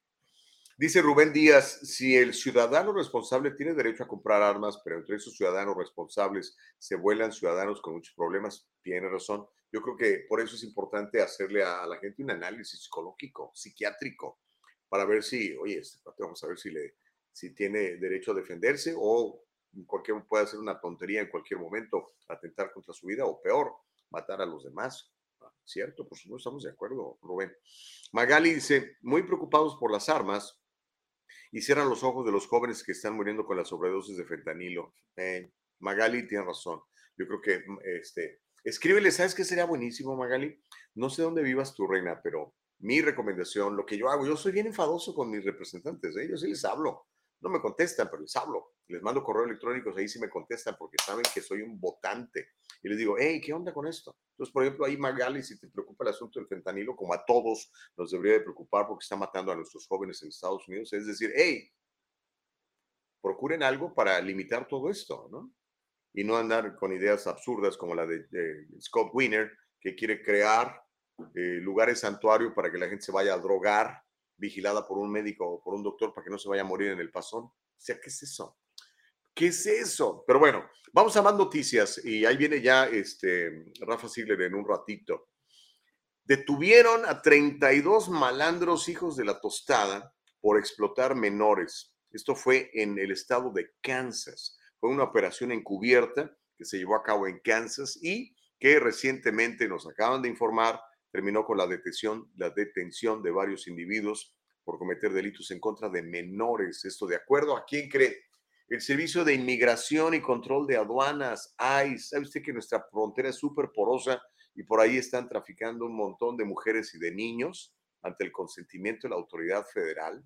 Dice Rubén Díaz, si el ciudadano responsable tiene derecho a comprar armas, pero entre esos ciudadanos responsables se vuelan ciudadanos con muchos problemas, tiene razón. Yo creo que por eso es importante hacerle a la gente un análisis psicológico, psiquiátrico, para ver si, oye, este vamos a ver si, le, si tiene derecho a defenderse o cualquier, puede hacer una tontería en cualquier momento, atentar contra su vida o peor, matar a los demás. Cierto, por supuesto, estamos de acuerdo, Rubén. Magali dice, muy preocupados por las armas, y cierran los ojos de los jóvenes que están muriendo con la sobredosis de fentanilo. Eh, Magali tiene razón. Yo creo que, mm, este, escríbele, ¿sabes qué sería buenísimo, Magali? No sé dónde vivas tu reina, pero mi recomendación, lo que yo hago, yo soy bien enfadoso con mis representantes, ¿eh? yo sí les hablo. No me contestan, pero les hablo. Les mando correos electrónicos, ahí sí me contestan porque saben que soy un votante. Y les digo, hey, ¿qué onda con esto? Entonces, por ejemplo, ahí Magali, si te preocupa el asunto del fentanilo, como a todos nos debería de preocupar porque está matando a nuestros jóvenes en Estados Unidos, es decir, hey, procuren algo para limitar todo esto, ¿no? Y no andar con ideas absurdas como la de, Scott Wiener, que quiere crear eh, lugares santuario para que la gente se vaya a drogar vigilada por un médico o por un doctor para que no se vaya a morir en el pasón. O sea, ¿qué es eso? ¿Qué es eso? Pero bueno, vamos a más noticias y ahí viene ya este Rafa Sigler en un ratito. Detuvieron a 32 malandros hijos de la tostada por explotar menores. Esto fue en el estado de Kansas. Fue una operación encubierta que se llevó a cabo en Kansas y que recientemente nos acaban de informar terminó con la detención, de varios individuos por cometer delitos en contra de menores. Esto de acuerdo a quién cree. El Servicio de Inmigración y Control de Aduanas, ICE. ¿Sabe usted que nuestra frontera es súper porosa y por ahí están traficando un montón de mujeres y de niños ante el consentimiento de la autoridad federal?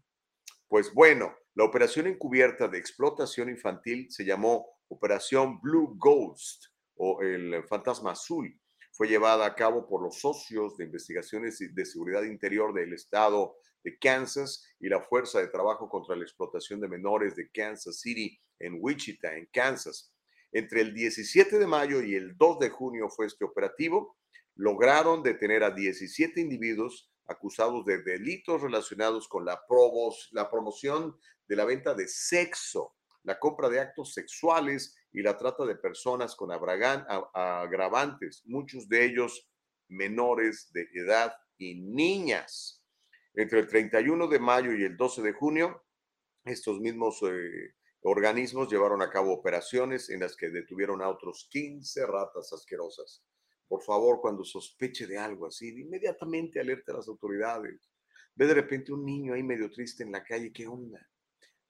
Pues bueno, la operación encubierta de explotación infantil se llamó Operación Blue Ghost o el fantasma azul fue llevada a cabo por los socios de investigaciones de seguridad interior del estado de Kansas y la Fuerza de Trabajo contra la Explotación de Menores de Kansas City en Wichita, en Kansas. Entre el 17 de mayo y el 2 de junio fue este operativo. Lograron detener a 17 individuos acusados de delitos relacionados con la, la promoción de la venta de sexo, la compra de actos sexuales y la trata de personas con agravantes, muchos de ellos menores de edad y niñas. Entre el 31 de mayo y el 12 de junio, estos mismos eh, organismos llevaron a cabo operaciones en las que detuvieron a otros 15 ratas asquerosas. Por favor, cuando sospeche de algo así, inmediatamente alerte a las autoridades. Ve de repente un niño ahí medio triste en la calle, ¿qué onda?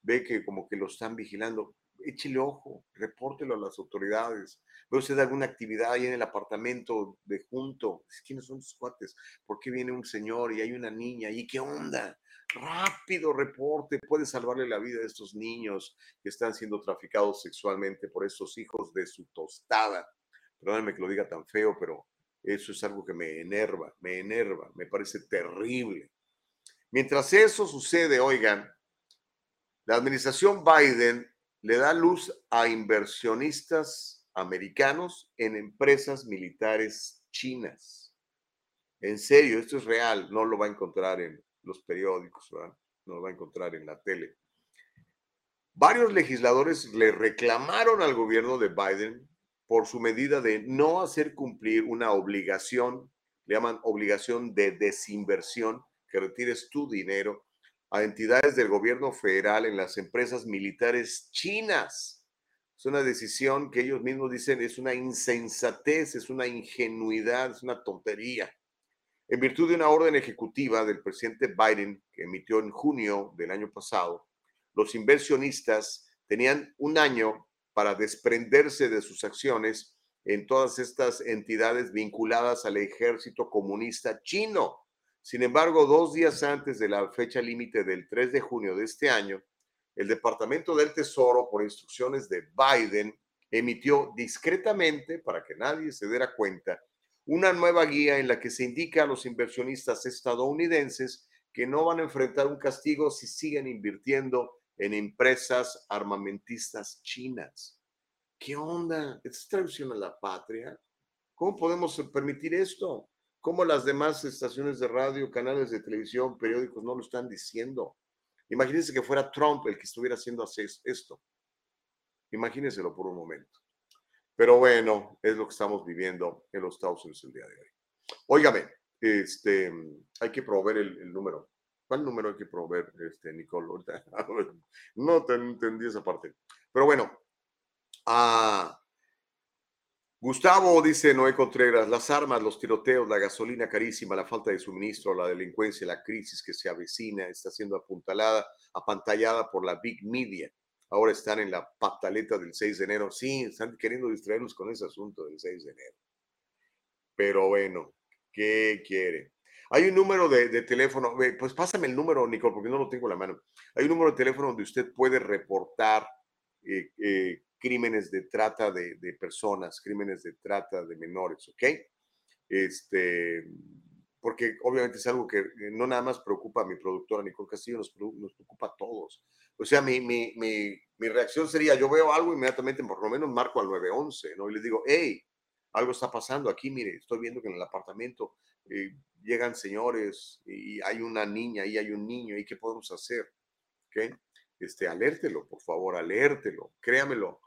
Ve que como que lo están vigilando échele ojo, repórtelo a las autoridades. Ve usted alguna actividad ahí en el apartamento de junto. ¿Quiénes son sus cuates? ¿Por qué viene un señor y hay una niña? ¿Y qué onda? Rápido reporte, puede salvarle la vida a estos niños que están siendo traficados sexualmente por esos hijos de su tostada. Perdónenme que lo diga tan feo, pero eso es algo que me enerva, me enerva, me parece terrible. Mientras eso sucede, oigan, la administración Biden le da luz a inversionistas americanos en empresas militares chinas. En serio, esto es real, no lo va a encontrar en los periódicos, no lo va a encontrar en la tele. Varios legisladores le reclamaron al gobierno de Biden por su medida de no hacer cumplir una obligación, le llaman obligación de desinversión, que retires tu dinero a entidades del gobierno federal en las empresas militares chinas. Es una decisión que ellos mismos dicen es una insensatez, es una ingenuidad, es una tontería. En virtud de una orden ejecutiva del presidente Biden que emitió en junio del año pasado, los inversionistas tenían un año para desprenderse de sus acciones en todas estas entidades vinculadas al ejército comunista chino. Sin embargo, dos días antes de la fecha límite del 3 de junio de este año, el Departamento del Tesoro, por instrucciones de Biden, emitió discretamente, para que nadie se diera cuenta, una nueva guía en la que se indica a los inversionistas estadounidenses que no van a enfrentar un castigo si siguen invirtiendo en empresas armamentistas chinas. ¿Qué onda? ¿Es traducción a la patria? ¿Cómo podemos permitir esto? ¿Cómo las demás estaciones de radio, canales de televisión, periódicos no lo están diciendo? Imagínense que fuera Trump el que estuviera haciendo esto. Imagínenselo por un momento. Pero bueno, es lo que estamos viviendo en los Estados Unidos el día de hoy. Óigame, este, hay que proveer el, número. ¿Cuál número hay que proveer, este, Nicole? no te entendí esa parte. Pero bueno, ah, Gustavo dice Noé Contreras, las armas, los tiroteos, la gasolina carísima, la falta de suministro, la delincuencia, la crisis que se avecina, está siendo apuntalada, apantallada por la Big Media ahora están en la pataleta del 6 de enero. Sí, están queriendo distraernos con ese asunto del 6 de enero. Pero bueno, ¿qué quiere? Hay un número de, teléfono, pues pásame el número, Nicole, porque no lo tengo en la mano. Hay un número de teléfono donde usted puede reportar eh, eh, crímenes de trata de, de, personas, crímenes de trata de menores, ¿ok? Este, porque obviamente es algo que no nada más preocupa a mi productora Nicole Castillo, nos, preocupa a todos. O sea, mi, mi, mi, mi, reacción sería, yo veo algo, inmediatamente por lo menos marco al 911, ¿no? Y les digo, hey, algo está pasando aquí, mire, estoy viendo que en el apartamento eh, llegan señores y hay una niña y hay un niño, ¿y qué podemos hacer? ¿Ok? Este, alértelo, por favor, alértelo, créamelo.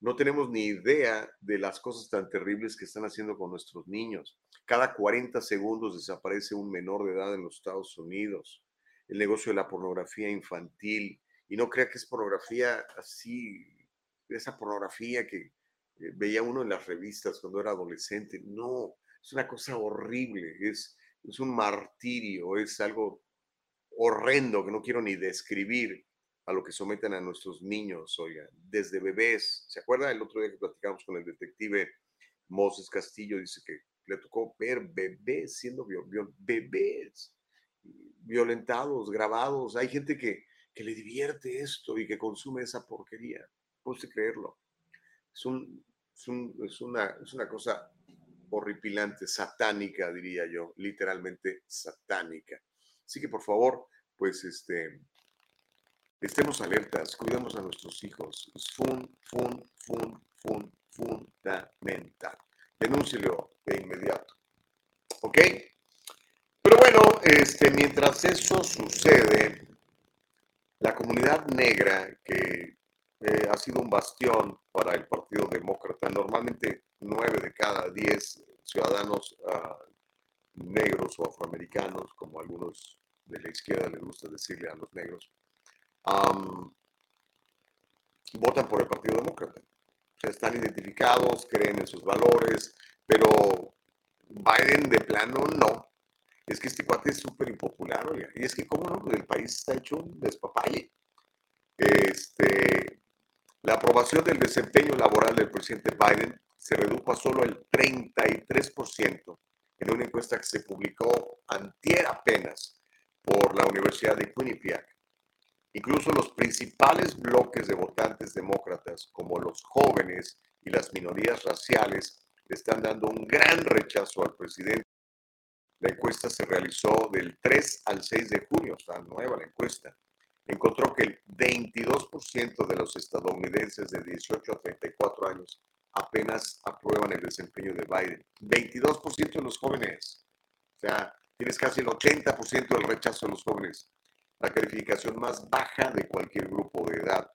No tenemos ni idea de las cosas tan terribles que están haciendo con nuestros niños. Cada 40 segundos desaparece un menor de edad en los Estados Unidos. El negocio de la pornografía infantil. Y no crea que es pornografía así, esa pornografía que veía uno en las revistas cuando era adolescente. No, es una cosa horrible, es un martirio, es algo horrendo que no quiero ni describir a lo que someten a nuestros niños, oiga, desde bebés. ¿Se acuerda el otro día que platicamos con el detective Moses Castillo? Dice que le tocó ver bebés siendo bebés violentados, grabados. Hay gente que, que, le divierte esto y que consume esa porquería. Puede creerlo. Es, un, es, un, es, una, es una cosa horripilante, satánica, diría yo, literalmente satánica. Así que por favor, pues este, estemos alertas, cuidemos a nuestros hijos. Es fun, fun, fun, fun, fundamental. Denúncielo de inmediato. ¿Ok? Pero bueno, este, mientras eso sucede, la comunidad negra, que eh, ha sido un bastión para el Partido Demócrata, normalmente nueve de cada diez ciudadanos uh, negros o afroamericanos, como algunos de la izquierda les gusta decirle a los negros, votan por el Partido Demócrata. O sea, están identificados, creen en sus valores, pero Biden de plano no. Es que este cuate es súper impopular, oiga. Y es que, ¿cómo no? El país está hecho un despapalle. Este, la aprobación del desempeño laboral del presidente Biden se redujo a solo el 33% en una encuesta que se publicó antier apenas por la Universidad de Quinnipiac. Incluso los principales bloques de votantes demócratas, como los jóvenes y las minorías raciales, le están dando un gran rechazo al presidente. La encuesta se realizó del 3 al 6 de junio, está nueva la encuesta. Encontró que el 22% de los estadounidenses de 18 a 34 años apenas aprueban el desempeño de Biden. 22% de los jóvenes. O sea, tienes casi el 80% del rechazo de los jóvenes la calificación más baja de cualquier grupo de edad.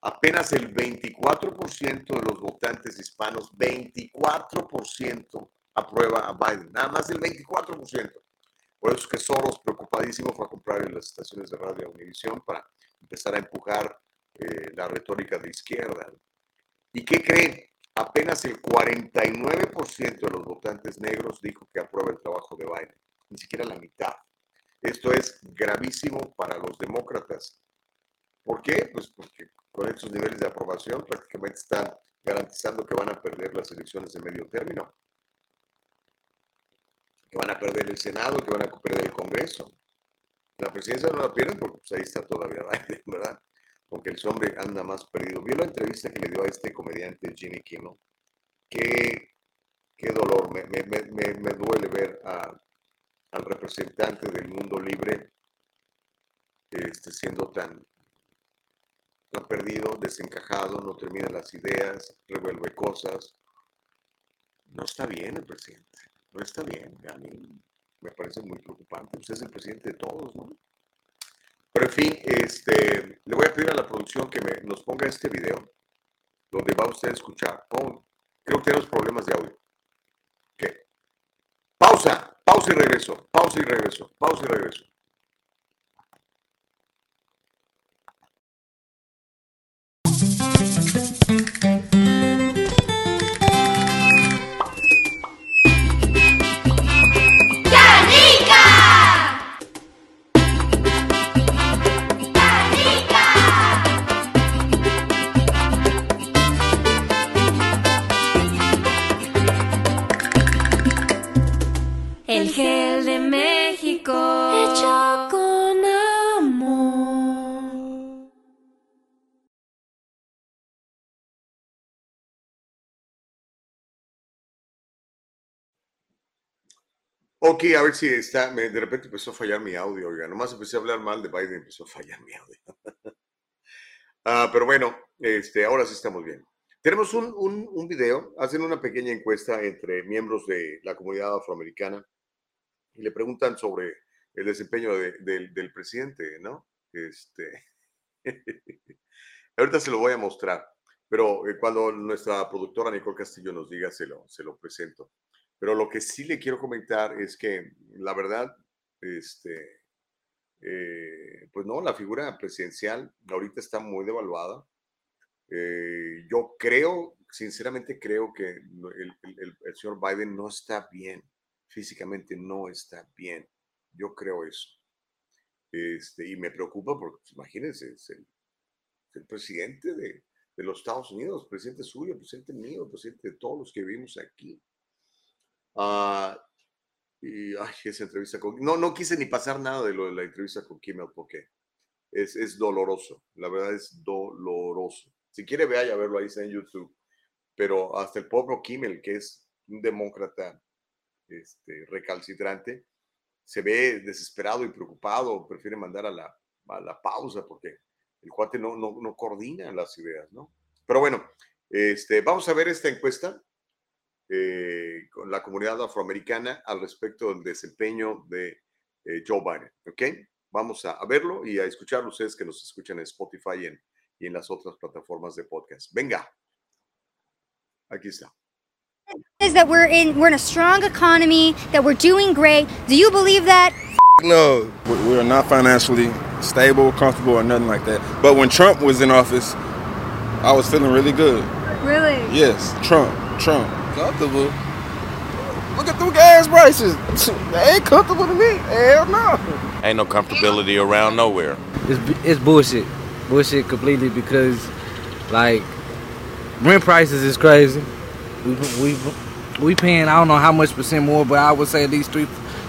Apenas el 24% de los votantes hispanos, 24% aprueba a Biden, nada más el 24%. Por eso es que Soros, preocupadísimo, fue a comprar en las estaciones de radio Univisión para empezar a empujar eh, la retórica de izquierda. ¿Y qué creen? Apenas el 49% de los votantes negros dijo que aprueba el trabajo de Biden, ni siquiera la mitad. Esto es gravísimo para los demócratas. ¿Por qué? Pues porque con estos niveles de aprobación prácticamente están garantizando que van a perder las elecciones de medio término, que van a perder el Senado, que van a perder el Congreso. La presidencia no la pierden porque pues, ahí está todavía Biden, ¿verdad? Porque el hombre anda más perdido. Vio la entrevista que le dio a este comediante Jimmy Kimmel, que qué dolor, me, me, me, me duele ver a, al representante del mundo libre este, siendo tan, tan perdido, desencajado, no termina las ideas, revuelve cosas. No está bien el presidente, no está bien. A mí me parece muy preocupante. Usted es el presidente de todos, ¿no? Pero en fin, este, le voy a pedir a la producción que me, nos ponga este video donde va usted a escuchar. Oh, creo que tenemos problemas de audio. ¿Qué? Pausa, pausa y regreso, pausa y regreso, pausa y regreso. El gel de México. Hecho con amor. Ok, a ver si está, me- de repente empezó a fallar mi audio, oiga, nomás empecé a hablar mal de Biden y empezó a fallar mi audio. Ah, pero bueno, este, ahora sí estamos bien. Tenemos un, un, un video, hacen una pequeña encuesta entre miembros de la comunidad afroamericana y le preguntan sobre el desempeño de- del- presidente, ¿no? Este, ahorita se lo voy a mostrar, pero eh, cuando nuestra productora Nicole Castillo nos diga, se lo, se lo presento. Pero lo que sí le quiero comentar es que la verdad, este, eh, pues no, la figura presidencial ahorita está muy devaluada. Eh, yo creo, sinceramente creo que el- el señor Biden no está bien, físicamente no está bien. Yo creo eso. Este, y me preocupa porque, pues, imagínense, es el, el presidente de, de los Estados Unidos, presidente suyo, presidente mío, presidente de todos los que vivimos aquí. Ah, y ay, esa entrevista con... No, no quise ni pasar nada de lo de la entrevista con Kimmel porque es, es doloroso. La verdad es doloroso. Si quiere, vaya a verlo ahí está en YouTube. Pero hasta el pobre Kimmel, que es un demócrata este, recalcitrante, se ve desesperado y preocupado, prefiere mandar a la, a la pausa porque el cuate no, no, no coordina las ideas, ¿no? Pero bueno, este, vamos a ver esta encuesta eh, con la comunidad afroamericana al respecto del desempeño de eh, Joe Biden, ¿ok? Vamos a, a verlo y a escucharlo ustedes que nos escuchan en Spotify y en, y en las otras plataformas de podcast. Venga, aquí está. Is that we're in we're in a strong economy, that we're doing great. Do you believe that? No, we we are not financially stable, comfortable, or nothing like that. But when Trump was in office, I was feeling really good. Really? Yes, Trump, Trump, comfortable. Look at them gas prices. They ain't comfortable to me. Hell no. Ain't no comfortability around nowhere. It's it's bullshit, bullshit completely because like rent prices is crazy. We we we paying I don't know how much percent more, but I would say at least three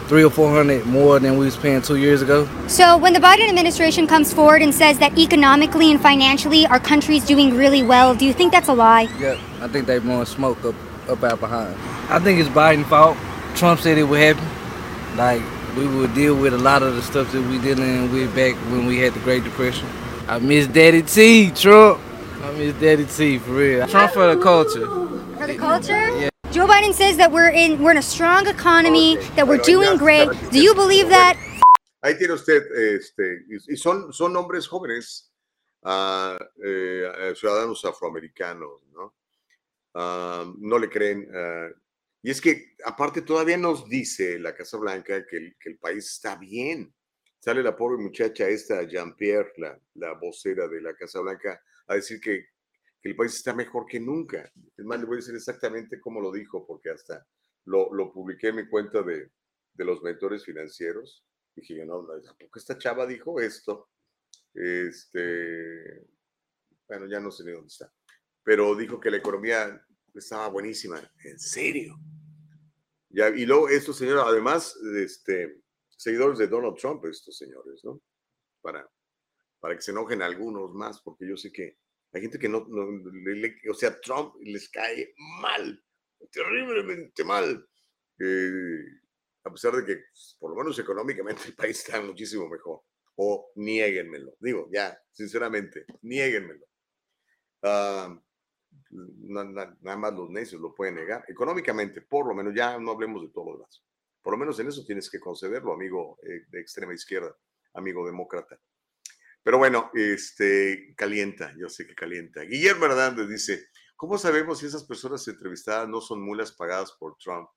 three or four hundred more than we was paying two years ago. So when the Biden administration comes forward and says that economically and financially our country's doing really well, do you think that's a lie? Yep, I think they blowing smoke up up out behind. I think it's Biden's fault. Trump said it would happen. Like we would deal with a lot of the stuff that we dealing with back when we had the Great Depression. I miss Daddy T, Trump. I miss Daddy T for real. Trump for the culture. For the culture? Joe Biden says that we're in we're in a strong economy, that we're bueno, doing ya great. Do you believe that? Ahí tiene usted, este, y y son, son hombres jóvenes, ah, eh, eh, ciudadanos afroamericanos, ¿no? Ah, no le creen. ah, y es que, aparte, todavía nos dice la Casa Blanca que el, que el país está bien. Sale la pobre muchacha esta, Jean-Pierre, la, la vocera de la Casa Blanca, a decir que, el país está mejor que nunca. Es más, le voy a decir exactamente cómo lo dijo, porque hasta lo, lo publiqué en mi cuenta de, de los mentores financieros. Dije yo, no, no, tampoco esta chava dijo esto. Este, bueno, ya no sé ni dónde está. Pero dijo que la economía estaba buenísima. En serio. Ya, y luego estos señores, además, este, seguidores de Donald Trump, estos señores, ¿no? Para, para que se enojen algunos más, porque yo sé que hay gente que no, o sea, Trump les cae mal. terriblemente mal. Eh, a pesar de que, pues, por lo menos económicamente, el país está muchísimo mejor. O niéguenmelo. Digo, ya, sinceramente, niéguenmelo. Na- nada más los necios lo pueden negar. Económicamente, por lo menos, ya no hablemos de todo lo demás. Por lo menos en eso tienes que concederlo, amigo eh, de extrema izquierda, amigo demócrata. Pero bueno, este calienta, yo sé que calienta. Guillermo Hernández dice: ¿Cómo sabemos si esas personas entrevistadas no son mulas pagadas por Trump?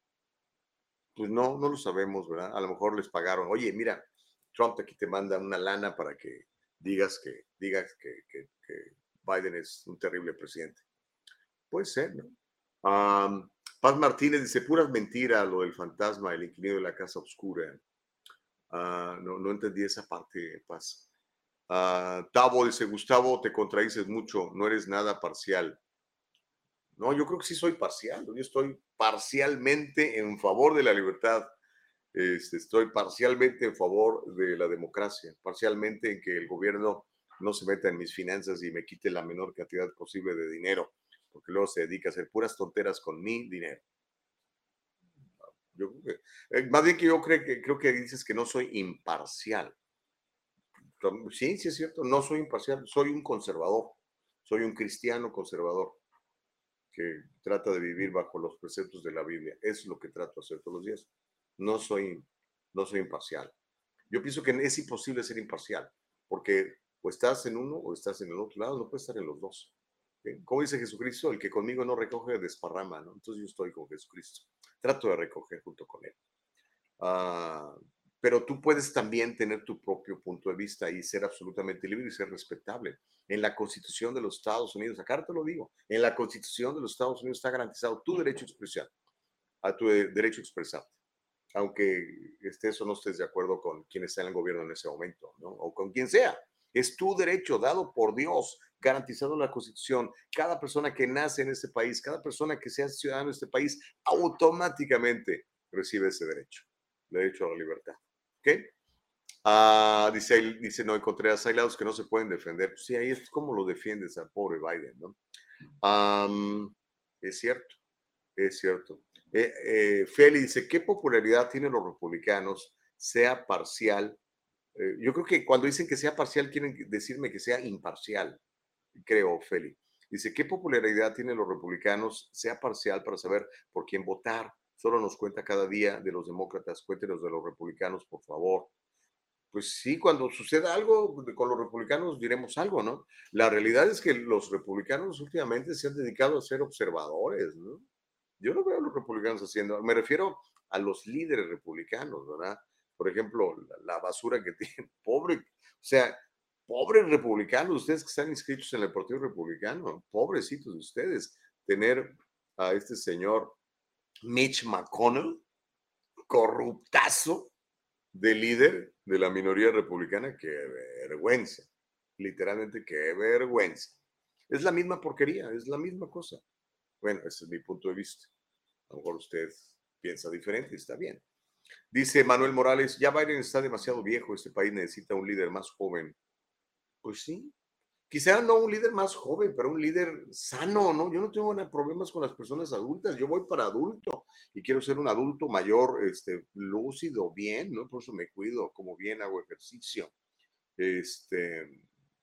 Pues no, no lo sabemos, ¿verdad? A lo mejor les pagaron. Oye, mira, Trump aquí te manda una lana para que digas que digas que, que- Biden es un terrible presidente. Puede ser, ¿no? Paz Martínez dice, puras mentiras lo del fantasma, el inquilino de la casa oscura. Ah, no, no entendí esa parte, Paz. Ah, Tavo dice, Gustavo, te contradices mucho, no eres nada parcial. No, yo creo que sí soy parcial. Yo estoy parcialmente en favor de la libertad. Este, estoy parcialmente en favor de la democracia, parcialmente en que el gobierno no se meta en mis finanzas y me quite la menor cantidad posible de dinero, porque luego se dedica a hacer puras tonteras con mi dinero. Yo eh, más bien que yo creo que, creo que dices que no soy imparcial. Sí, sí es cierto, no soy imparcial, soy un conservador, soy un cristiano conservador que trata de vivir bajo los preceptos de la Biblia. Es lo que trato de hacer todos los días. No soy, no soy imparcial. Yo pienso que es imposible ser imparcial, porque o estás en uno o estás en el otro lado, no puedes estar en los dos. Como dice Jesucristo, el que conmigo no recoge desparrama, ¿no? Entonces yo estoy con Jesucristo. Trato de recoger junto con él. Ah, pero tú puedes también tener tu propio punto de vista y ser absolutamente libre y ser respetable. En la Constitución de los Estados Unidos, acá te lo digo, en la Constitución de los Estados Unidos está garantizado tu derecho a expresión, a tu de- derecho a expresarte, aunque estés o no estés de acuerdo con quien está en el gobierno en ese momento, ¿no? o con quien sea. Es tu derecho dado por Dios, garantizado en la Constitución. Cada persona que nace en este país, cada persona que sea ciudadano de este país, automáticamente recibe ese derecho, el derecho a la libertad. Ah, dice, dice no encontré hay lados que no se pueden defender. Pues sí, ahí es como lo defiendes al pobre Biden, ¿no? Es cierto, es cierto. Eh, eh, Feli dice, ¿qué popularidad tienen los republicanos, sea parcial? Eh, yo creo que cuando dicen que sea parcial quieren decirme que sea imparcial, creo, Feli. Dice, ¿qué popularidad tienen los republicanos, sea parcial, para saber por quién votar? Solo nos cuenta cada día de los demócratas, cuéntenos de los republicanos, por favor. Pues sí, cuando suceda algo con los republicanos diremos algo, ¿no? La realidad es que los republicanos últimamente se han dedicado a ser observadores, ¿no? Yo no veo a los republicanos haciendo, me refiero a los líderes republicanos, ¿verdad? Por ejemplo, la, la basura que tienen, pobre, o sea, pobres republicanos, ustedes que están inscritos en el Partido Republicano, pobrecitos de ustedes, tener a este señor Mitch McConnell, corruptazo de líder de la minoría republicana, qué vergüenza, literalmente qué vergüenza. Es la misma porquería, es la misma cosa. Bueno, ese es mi punto de vista. A lo mejor usted piensa diferente, está bien. Dice Manuel Morales, ya Biden está demasiado viejo, este país necesita un líder más joven. Pues sí, quizá no un líder más joven, pero un líder sano, ¿no? Yo no tengo problemas con las personas adultas, yo voy para adulto y quiero ser un adulto mayor, este, lúcido, bien, ¿no? Por eso me cuido, como bien hago ejercicio. Este,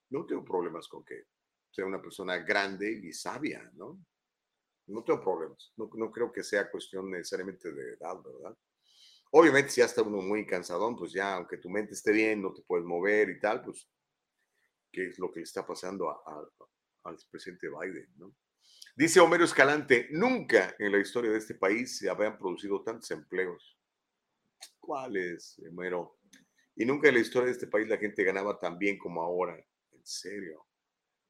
no tengo problemas con que sea una persona grande y sabia, ¿no? No tengo problemas, no, no creo que sea cuestión necesariamente de edad, ¿verdad? Obviamente, si ya está uno muy cansadón, pues ya, aunque tu mente esté bien, no te puedes mover y tal, pues, ¿qué es lo que le está pasando al presidente Biden, no? Dice Homero Escalante, nunca en la historia de este país se habían producido tantos empleos. ¿Cuáles, Homero? Y nunca en la historia de este país la gente ganaba tan bien como ahora. En serio.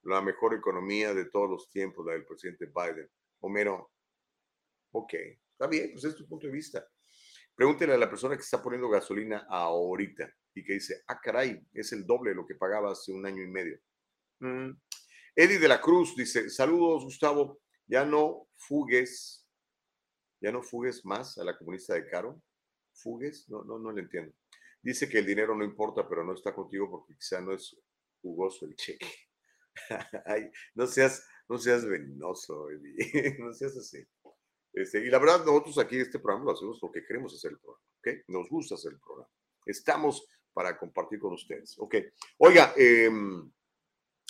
La mejor economía de todos los tiempos, la del presidente Biden. Homero, ok, está bien, pues es tu punto de vista. Pregúntele a la persona que está poniendo gasolina ahorita y que dice, ah, caray, es el doble de lo que pagaba hace un año y medio. Mm. Eddie de la Cruz dice, saludos, Gustavo, ya no fugues, ya no fugues más a la comunista de Caro. ¿Fugues? No, no, no le entiendo. Dice que el dinero no importa, pero no está contigo porque quizá no es jugoso el cheque. No seas, no seas venenoso, Eddie. no seas así. Este, y la verdad, nosotros aquí este programa lo hacemos porque queremos hacer el programa, ¿ok? Nos gusta hacer el programa. Estamos para compartir con ustedes, ¿ok? Oiga, em,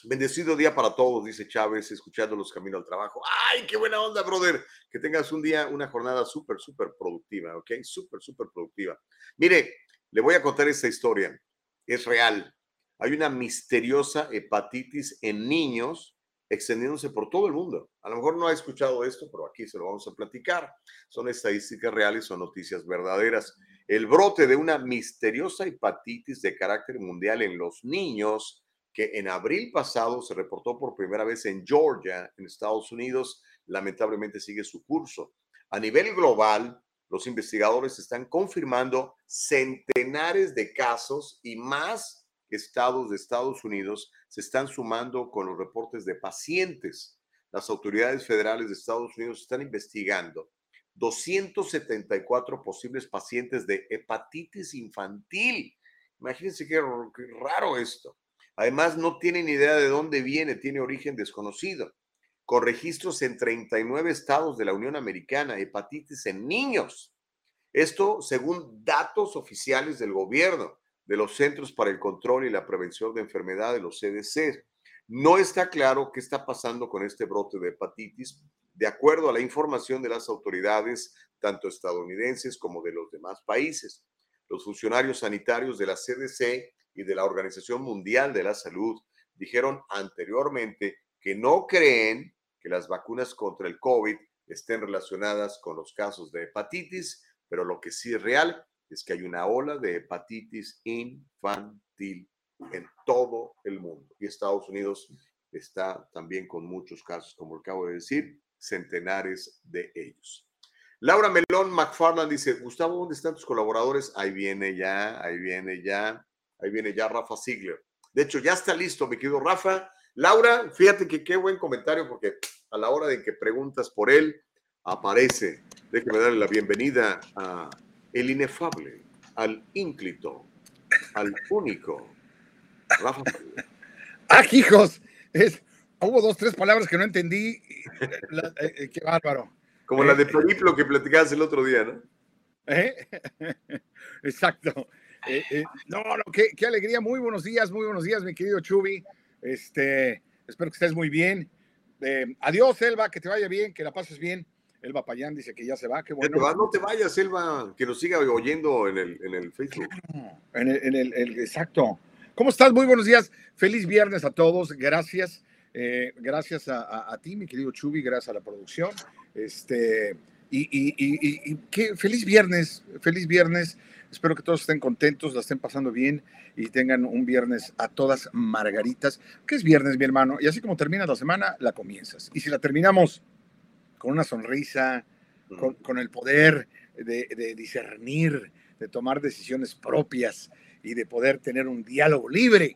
bendecido día para todos, dice Chávez, escuchando los caminos al trabajo. ¡Ay, qué buena onda, brother! Que tengas un día, una jornada súper, súper productiva, ¿ok? Súper, súper productiva. Mire, le voy a contar esta historia. Es real. Hay una misteriosa hepatitis en niños extendiéndose por todo el mundo. A lo mejor no ha escuchado esto, pero aquí se lo vamos a platicar. Son estadísticas reales, son noticias verdaderas. El brote de una misteriosa hepatitis de carácter mundial en los niños, que en abril pasado se reportó por primera vez en Georgia, en Estados Unidos, lamentablemente sigue su curso. A nivel global, los investigadores están confirmando centenares de casos y más estados de Estados Unidos se están sumando con los reportes de pacientes. Las autoridades federales de Estados Unidos están investigando 274 posibles pacientes de hepatitis infantil. Imagínense qué, raro esto. Además, no tienen idea de dónde viene, tiene origen desconocido. Con registros en 39 estados de la Unión Americana, hepatitis en niños. Esto según datos oficiales del gobierno de los Centros para el Control y la Prevención de Enfermedades, los CDC. No está claro qué está pasando con este brote de hepatitis, de acuerdo a la información de las autoridades, tanto estadounidenses como de los demás países. Los funcionarios sanitarios de la CDC y de la Organización Mundial de la Salud dijeron anteriormente que no creen que las vacunas contra el COVID estén relacionadas con los casos de hepatitis, pero lo que sí es real es que hay una ola de hepatitis infantil en todo el mundo. Y Estados Unidos está también con muchos casos, como acabo de decir, centenares de ellos. Laura Melón McFarland dice, Gustavo, ¿dónde están tus colaboradores? Ahí viene ya, ahí viene ya, ahí viene ya Rafa Ziegler. De hecho, ya está listo, mi querido Rafa. Laura, fíjate que qué buen comentario, porque a la hora de que preguntas por él, aparece. Déjeme darle la bienvenida a el inefable, al ínclito, al único. Rafa. ¡Ah, hijos! Es, hubo dos, tres palabras que no entendí. Eh, eh, qué bárbaro. Como la de eh, periplo que platicabas el otro día, ¿no? Exacto. no, no, qué, qué, alegría. Muy buenos días, muy buenos días, mi querido Chubi. Este, espero que estés muy bien. adiós, Elba, que te vaya bien, que la pases bien. Elba Payán dice que ya se va, qué bueno. no te vayas, Elba, que nos siga oyendo en el, en el Facebook. en, el, exacto. ¿Cómo estás? Muy buenos días. Feliz viernes a todos. Gracias. Eh, gracias a, ti, mi querido Chubi, gracias a la producción. Este, y, y, qué feliz viernes, feliz viernes. Espero que todos estén contentos, la estén pasando bien y tengan un viernes a todas margaritas. ¿Qué es viernes, mi hermano? Y así como terminas la semana, la comienzas. Y si la terminamos con una sonrisa, con, el poder de, discernir, de tomar decisiones propias y de poder tener un diálogo libre.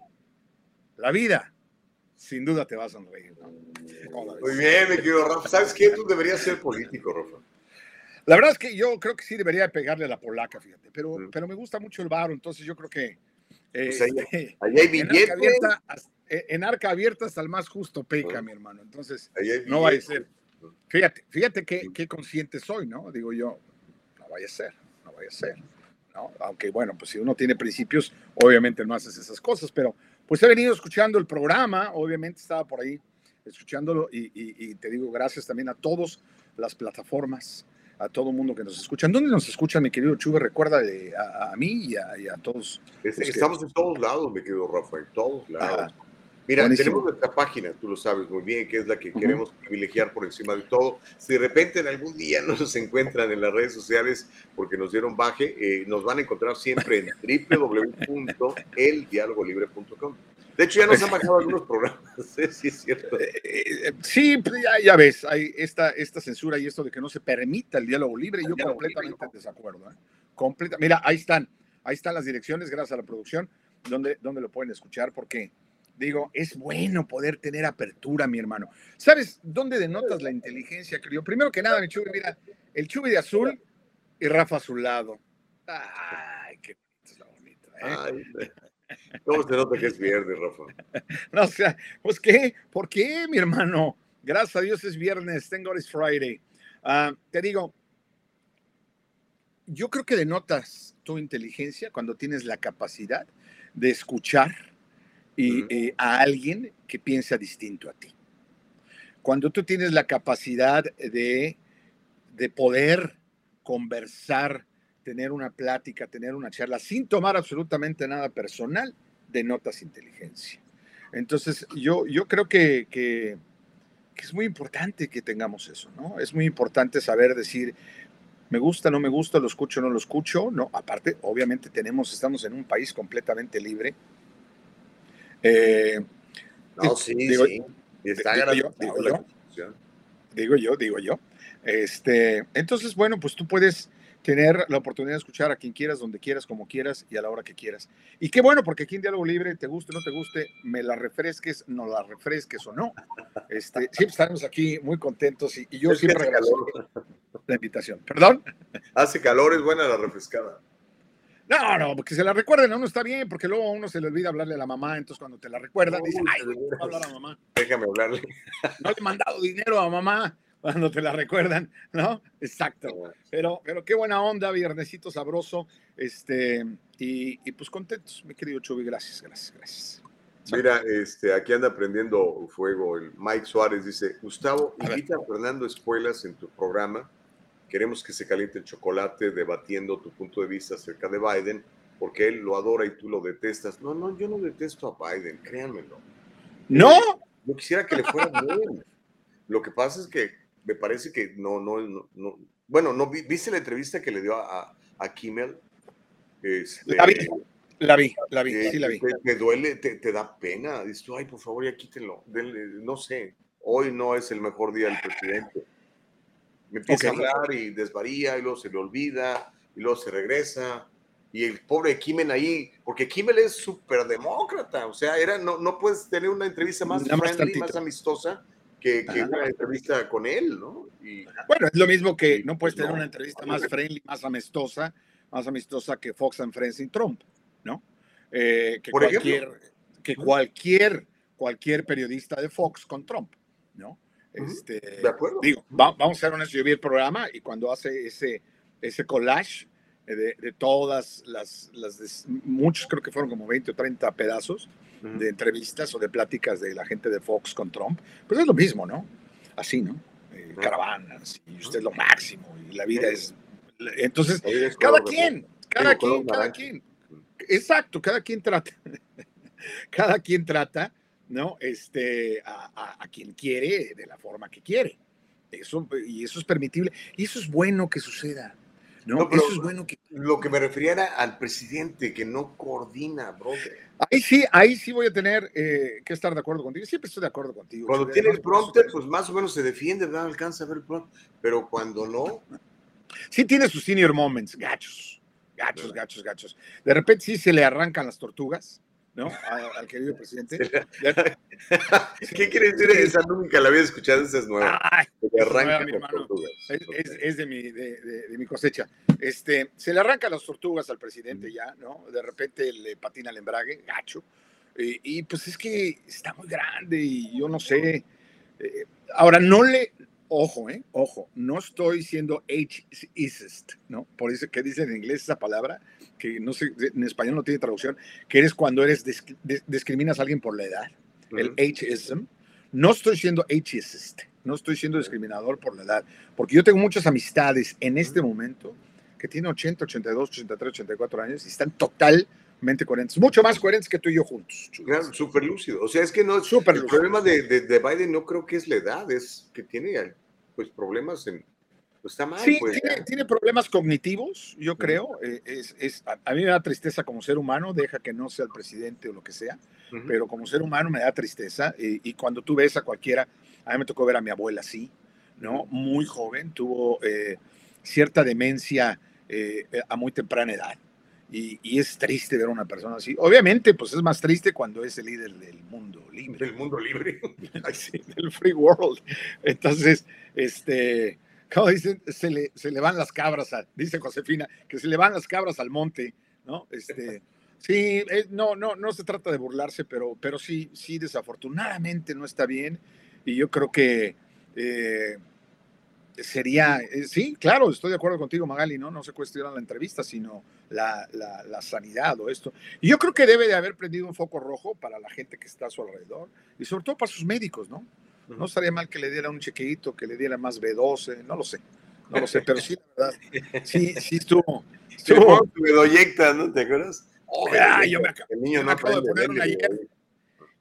La vida, sin duda, te va a sonreír. Muy bien, me querido Rafa. ¿Sabes qué? Tú deberías ser político, Rafa. La verdad es que yo creo que sí debería pegarle a la polaca, fíjate, pero, pero me gusta mucho el bar, entonces yo creo que... Pues ahí, este, hay billetes. En arca, abierta, hasta el más justo peca, mi hermano. Entonces, no va a ser. Fíjate, fíjate qué, qué consciente soy, ¿no? Digo yo, no vaya a ser, no vaya a ser. ¿no? Aunque bueno, pues si uno tiene principios, obviamente no haces esas cosas, pero pues he venido escuchando el programa, obviamente estaba por ahí escuchándolo y, y, te digo gracias también a todas las plataformas, a todo el mundo que nos escucha. ¿Dónde nos escuchan, mi querido Chuve? Recuerda a, a, mí y a, a todos. estamos en todos lados, mi querido Rafael, todos lados. Mira, tenemos nuestra página, tú lo sabes muy bien, que es la que queremos privilegiar por encima de todo. Si de repente en algún día no nos encuentran en las redes sociales porque nos dieron baje, eh, nos van a encontrar siempre en www.eldialogolibre.com. De hecho, ya nos han bajado algunos programas, ¿eh? sí es cierto. Eh, sí, pues ya, ya, ves, hay esta, esta censura y esto de que no se permita el diálogo libre, yo completamente en desacuerdo. ¿eh? Completa, mira, ahí están, ahí están las direcciones, gracias a la producción, donde, donde lo pueden escuchar, porque Digo, es bueno poder tener apertura, mi hermano. ¿Sabes dónde denotas la inteligencia, creo? Primero que nada, mi Chubi, mira, el Chubi de azul y Rafa a su lado. Ay, qué bonito, ¿eh? ¿Cómo se nota que es viernes, Rafa? No, o sea, pues qué, ¿por qué, mi hermano? Gracias a Dios es viernes, tengo es Friday. Ah, te digo, yo creo que denotas tu inteligencia cuando tienes la capacidad de escuchar y, eh, a alguien que piensa distinto a ti. Cuando tú tienes la capacidad de, de poder conversar, tener una plática, tener una charla, sin tomar absolutamente nada personal, denotas inteligencia. Entonces, yo, yo creo que, que, que es muy importante que tengamos eso, ¿no? Es muy importante saber decir, me gusta, no me gusta, lo escucho, no lo escucho, no, aparte, obviamente tenemos, estamos en un país completamente libre. Eh, No, sí, digo- sí. Está digo yo, digo la yo. Digo yo, digo yo. Este, entonces, bueno, pues tú puedes tener la oportunidad de escuchar a quien quieras, donde quieras, como quieras y a la hora que quieras. Y qué bueno, porque aquí en Diálogo Libre, te guste o no te guste, me la refresques, no la refresques o no. Este, siempre estamos aquí muy contentos y, y yo Es siempre agradezco la invitación. ¿Perdón? Hace calor, es buena la refrescada. No, no, porque se la recuerden a uno está bien, porque luego a uno se le olvida hablarle a la mamá, entonces cuando te la recuerdan, dice, ay, güey, ¿cómo hablar a mamá? Déjame hablarle. No le he mandado dinero a mamá cuando te la recuerdan, ¿no? Exacto. Pero, pero qué buena onda, viernesito sabroso, este, y, y pues contentos, mi querido Chubi, gracias, gracias, gracias. Mira, este, aquí anda prendiendo fuego el Mike Suárez. Dice, Gustavo, invita a Fernando Espuelas en tu programa. Queremos que se caliente el chocolate debatiendo tu punto de vista acerca de Biden, porque él lo adora y tú lo detestas. No, no, yo no detesto a Biden, créanmelo. ¡No! Yo quisiera que le fuera bien. Lo que pasa es que me parece que no, no, no, no- bueno, no vi- viste la entrevista que le dio a, a- a Kimmel. Este, La vi, la vi, la vi, eh, sí la vi. Te, te duele, te, te da pena. Dices tú, ay, por favor, ya quítenlo. denle", no sé, hoy no es el mejor día del presidente. Me empieza a hablar y desvaría y luego se le olvida y luego se regresa. Y el pobre Kimmel ahí, porque Kimmel es súper demócrata, o sea, era, no, no puedes tener una entrevista más friendly, más amistosa que, una entrevista con él, ¿no? Y, Bueno, es lo mismo que no puedes tener no. una entrevista más friendly, más amistosa, más amistosa que Fox and Friends y Trump, ¿no? Eh, que Por cualquier, ejemplo. que cualquier, cualquier periodista de Fox con Trump, ¿no? Este, de acuerdo. Digo, va- vamos a ser honestos, yo vi el programa y cuando hace ese, ese collage eh, de, de todas las, las des- muchos creo que fueron como 20 o 30 pedazos de entrevistas o de pláticas de la gente de Fox con Trump, pues es lo mismo, ¿no? Así, ¿no? Eh, caravanas y usted es lo máximo y la vida es... Entonces, La vida es cada de quien, cada Digo, color quien, cada quien. Exacto, cada quien trata, cada quien trata, ¿no? Este, a, a- a quien quiere de la forma que quiere. Eso, y eso es permitible. Y eso es bueno que suceda, ¿no? No, pero eso es bueno que... Lo que me refería era al presidente que no coordina, brother. Ahí sí, ahí sí voy a tener eh, que estar de acuerdo contigo. Siempre estoy de acuerdo contigo. Cuando tiene el prompter, te- pues más o menos se defiende, ¿verdad? Alcanza a ver el prompter. Pero cuando no, Sí tiene sus senior moments, gachos, gachos, gachos, gachos. De repente sí se le arrancan las tortugas, ¿no? A- al querido presidente. ¿qué quiere decir esa? Nunca la había escuchado, esa es nueva. Ay, Se nueva, mi las tortugas. Es, es- es de, mi, de, de- de mi cosecha. Este, se le arrancan las tortugas al presidente ya, ¿no? De repente le patina el embrague, gacho. Y, y, pues es que está muy grande y yo no sé. Eh, ahora, no le, ojo, ¿eh? Ojo, no estoy siendo ageist, ¿no? Por eso que dicen en inglés esa palabra, que no sé, en español no tiene traducción, que eres cuando eres, disc- dis- discriminas a alguien por la edad, el Ujú. ageism. No estoy siendo ageist, no estoy siendo discriminador por la edad, porque yo tengo muchas amistades en este momento que tienen 80, 82, 83, 84 años y están totalmente coherentes, mucho más coherentes que tú y yo juntos. Claro, Súper lúcido. O sea, es que no Súper el problema de, de- de Biden no creo que es la edad, es que tiene pues problemas en. Pues está mal, Sí, pues. tiene, problemas cognitivos, yo creo. eh, es, es- a, mí me da tristeza como ser humano, deja que no sea el presidente o lo que sea, pero como ser humano me da tristeza. Y, y cuando tú ves a cualquiera, a mí me tocó ver a mi abuela así, ¿no? Muy joven, tuvo eh, cierta demencia eh, a muy temprana edad. Y, y es triste ver a una persona así. Obviamente, pues es más triste cuando es el líder del mundo libre. Del mundo libre. Sí, del free world. Entonces, este, como dicen, se le, se le van las cabras, a- dice Josefina, que se le van las cabras al monte, ¿no? Este, sí, eh, no, no, no se trata de burlarse, pero, pero sí, sí, desafortunadamente no está bien. Y yo creo que, eh, sería, eh, sí, claro, estoy de acuerdo contigo, Magali, ¿no? No se cuestiona la entrevista, sino la, la, la, sanidad o esto. Y yo creo que debe de haber prendido un foco rojo para la gente que está a su alrededor y sobre todo para sus médicos, ¿no? No estaría mal que le diera un chequeito, que le diera más B12, no lo sé, no lo sé, pero sí, la verdad, sí, sí estuvo. estuvo. Bedoyecta, ¿no? ¿Te acuerdas? Oh, yo me, acabo, no acabo de poner una.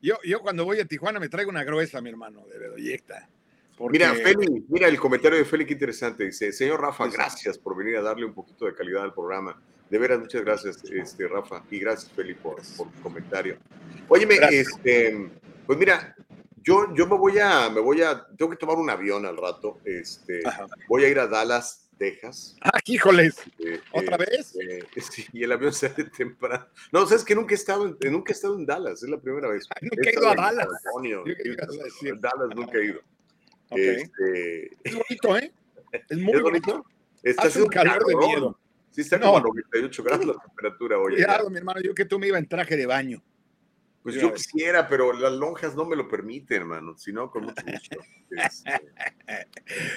Yo, yo cuando voy a Tijuana me traigo una gruesa, mi hermano, de Bedoyecta. Porque... Mira, Feli, mira el comentario de Feli, qué interesante. Dice, señor Rafa, gracias por venir a darle un poquito de calidad al programa. De veras, muchas gracias, este, Rafa. Y gracias, Feli, por, por tu comentario. Óyeme, este, pues mira, yo, yo me voy a, me voy a, tengo que tomar un avión al rato. Este, voy a ir a Dallas, Texas. ¡Ah, híjoles! Eh, ¿Otra vez? Eh, sí, y el avión sale temprano. No, sabes que nunca he estado en, nunca he estado en Dallas, es la primera vez. nunca he ido a Dallas. Dallas nunca he ido. Okay. Este... Es bonito, ¿eh? Es muy ¿Es bonito. bonito. Está Hace un calor de miedo. Sí, está no. como 98 grados la temperatura hoy. Cuidado, mi hermano, yo que tú me iba en traje de baño. Pues yo quisiera, pero las lonjas no me lo permiten, hermano. Si no, con mucho gusto. Este...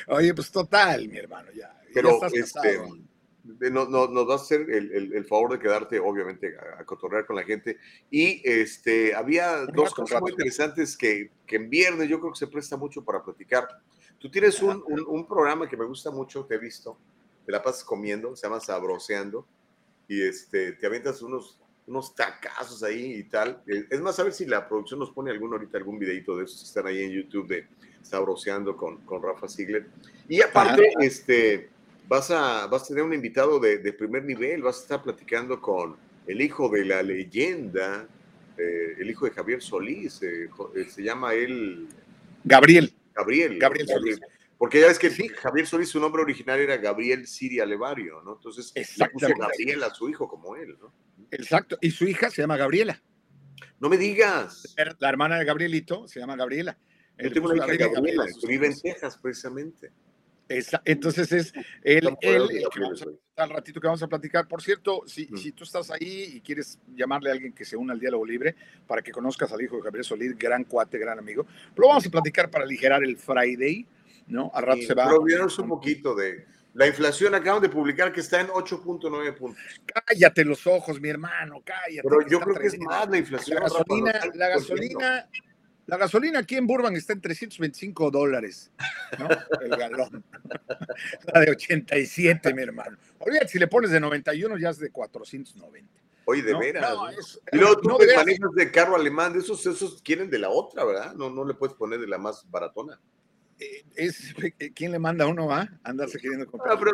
Oye, pues total, mi hermano, ya. Pero ya este, no, no, nos vas a hacer el, el, el, favor de quedarte, obviamente, a, a, cotorrear con la gente. Y este, había dos cosas muy interesantes que, que, en viernes yo creo que se presta mucho para platicar. Tú tienes un, un, un, programa que me gusta mucho, te he visto, te la pasas comiendo, se llama Sabroseando, y este, te aventas unos, unos tacazos ahí y tal. Es más, a ver si la producción nos pone algún ahorita algún videito de esos que están ahí en YouTube de Sabroseando con, con Rafa Ziegler. Y aparte, Ajá. este vas a, vas a tener un invitado de, de, primer nivel, vas a estar platicando con el hijo de la leyenda, eh, el hijo de Javier Solís, eh, se llama él... Gabriel. Gabriel. Gabriel Solís. Porque ya ves que sí. Javier Solís, su nombre original era Gabriel Siria Levario, ¿no? Entonces le puso Gabriel a su hijo como él, ¿no? Exacto. Y su hija se llama Gabriela. No me digas. La hermana de Gabrielito se llama Gabriela. Yo tengo una hija Gabriela, Gabriela que vive en Texas, precisamente. Esa, entonces es él, no él el que vamos a, al ratito que vamos a platicar. Por cierto, si, mm. si, tú estás ahí y quieres llamarle a alguien que se una al diálogo libre para que conozcas al hijo de Javier Solís, gran cuate, gran amigo, lo vamos a platicar para aligerar el Friday, ¿no? Al rato se va. Pero un poquito de la inflación. Acaban de publicar que está en 8.9 puntos. Cállate los ojos, mi hermano, cállate. Pero yo creo que es más la inflación. La gasolina, la gasolina la gasolina aquí en Burbank está en 325 dólares, ¿no? El galón. La de 87, mi hermano. Olvídate, si le pones de 91 ya es de 490. Oye, de ¿no? veras. No, es, y luego tú no, te manejas de carro alemán, de esos, esos quieren de la otra, ¿verdad? No, no le puedes poner de la más baratona. Eh, es, ¿Quién le manda a uno a andarse queriendo comprar? No, pero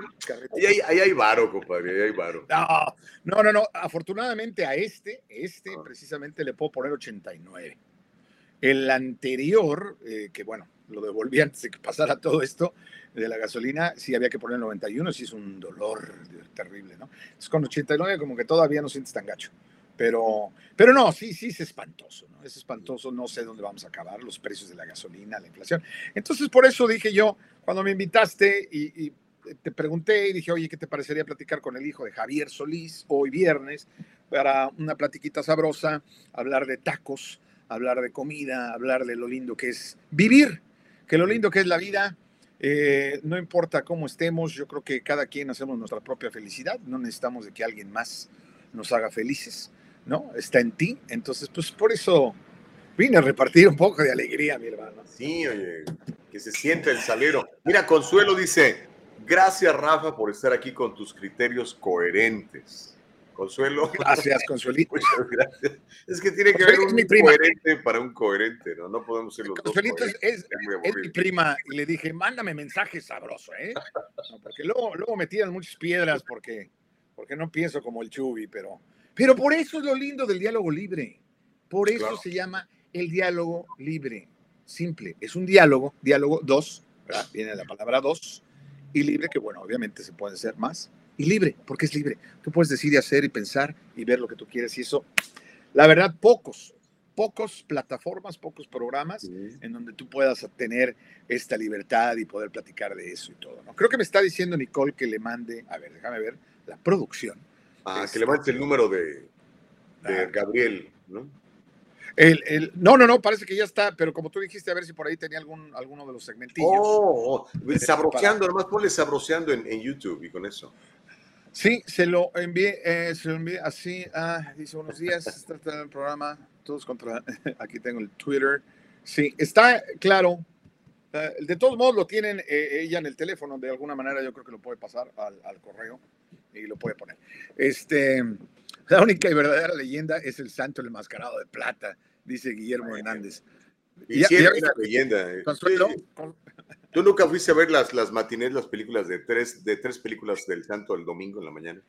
ahí hay, ahí hay varo, compadre, ahí hay varo. No, no, no, no. Afortunadamente a este, este ah. precisamente le puedo poner 89. El anterior, eh, que bueno, lo devolví antes de que pasara todo esto de la gasolina, sí había que poner 91, sí es un dolor terrible, ¿no? Es con 89 como que todavía no sientes tan gacho. Pero, pero no, sí, sí es espantoso, ¿no? Es espantoso, no sé dónde vamos a acabar, los precios de la gasolina, la inflación. Entonces, por eso dije yo, cuando me invitaste y, y te pregunté y dije, oye, ¿qué te parecería platicar con el hijo de Javier Solís hoy viernes para una platiquita sabrosa, hablar de tacos, hablar de comida, hablar de lo lindo que es vivir, que lo lindo que es la vida, eh, no importa cómo estemos, yo creo que cada quien hacemos nuestra propia felicidad, no necesitamos de que alguien más nos haga felices, ¿no? Está en ti, entonces pues por eso vine a repartir un poco de alegría, mi hermano. Sí, oye, que se siente el salero. Mira, Consuelo dice, gracias Rafa por estar aquí con tus criterios coherentes. Consuelo. Gracias, Consuelito. Muchas gracias. Es que tiene que haber un coherente para un coherente, ¿no? No podemos ser los Consuelito dos. Es, es, es, mi prima y le dije, mándame mensaje sabroso, ¿eh? No, porque luego, luego me tiran muchas piedras porque, porque no pienso como el Chubi, pero, pero por eso es lo lindo del diálogo libre. Por eso claro. se llama el diálogo libre. Simple. Es un diálogo, diálogo dos, ¿verdad? Viene la palabra dos, y libre, que bueno, obviamente se puede ser más y libre, porque es libre. Tú puedes decir y hacer y pensar y ver lo que tú quieres y eso, la verdad, pocos, pocos plataformas, pocos programas sí. en donde tú puedas tener esta libertad y poder platicar de eso y todo. ¿no? Creo que me está diciendo Nicole que le mande, a ver, déjame ver, la producción. Ah, este, que le mande el número de, de Gabriel, ¿no? El, el, no, no, no, parece que ya está, pero como tú dijiste, a ver si por ahí tenía algún, alguno de los segmentillos. Oh, oh, Eh, sabroseando, nomás ponle sabroseando en, en YouTube y con eso. Sí, se lo envié, eh, se lo envié así. ah, dice buenos días, está en el programa, todos contra. Aquí tengo el Twitter. Sí, está claro. eh, de todos modos lo tienen eh, ella en el teléfono, de alguna manera yo creo que lo puede pasar al, al correo y lo puede poner. Este, la única y verdadera leyenda es el santo el enmascarado de plata, dice Guillermo Hernández. Y era viste- una leyenda. eh. Consuelo, Sí. ¿Tú nunca fuiste a ver las, las matinés, las películas de tres, de tres películas del Santo el domingo en la mañana?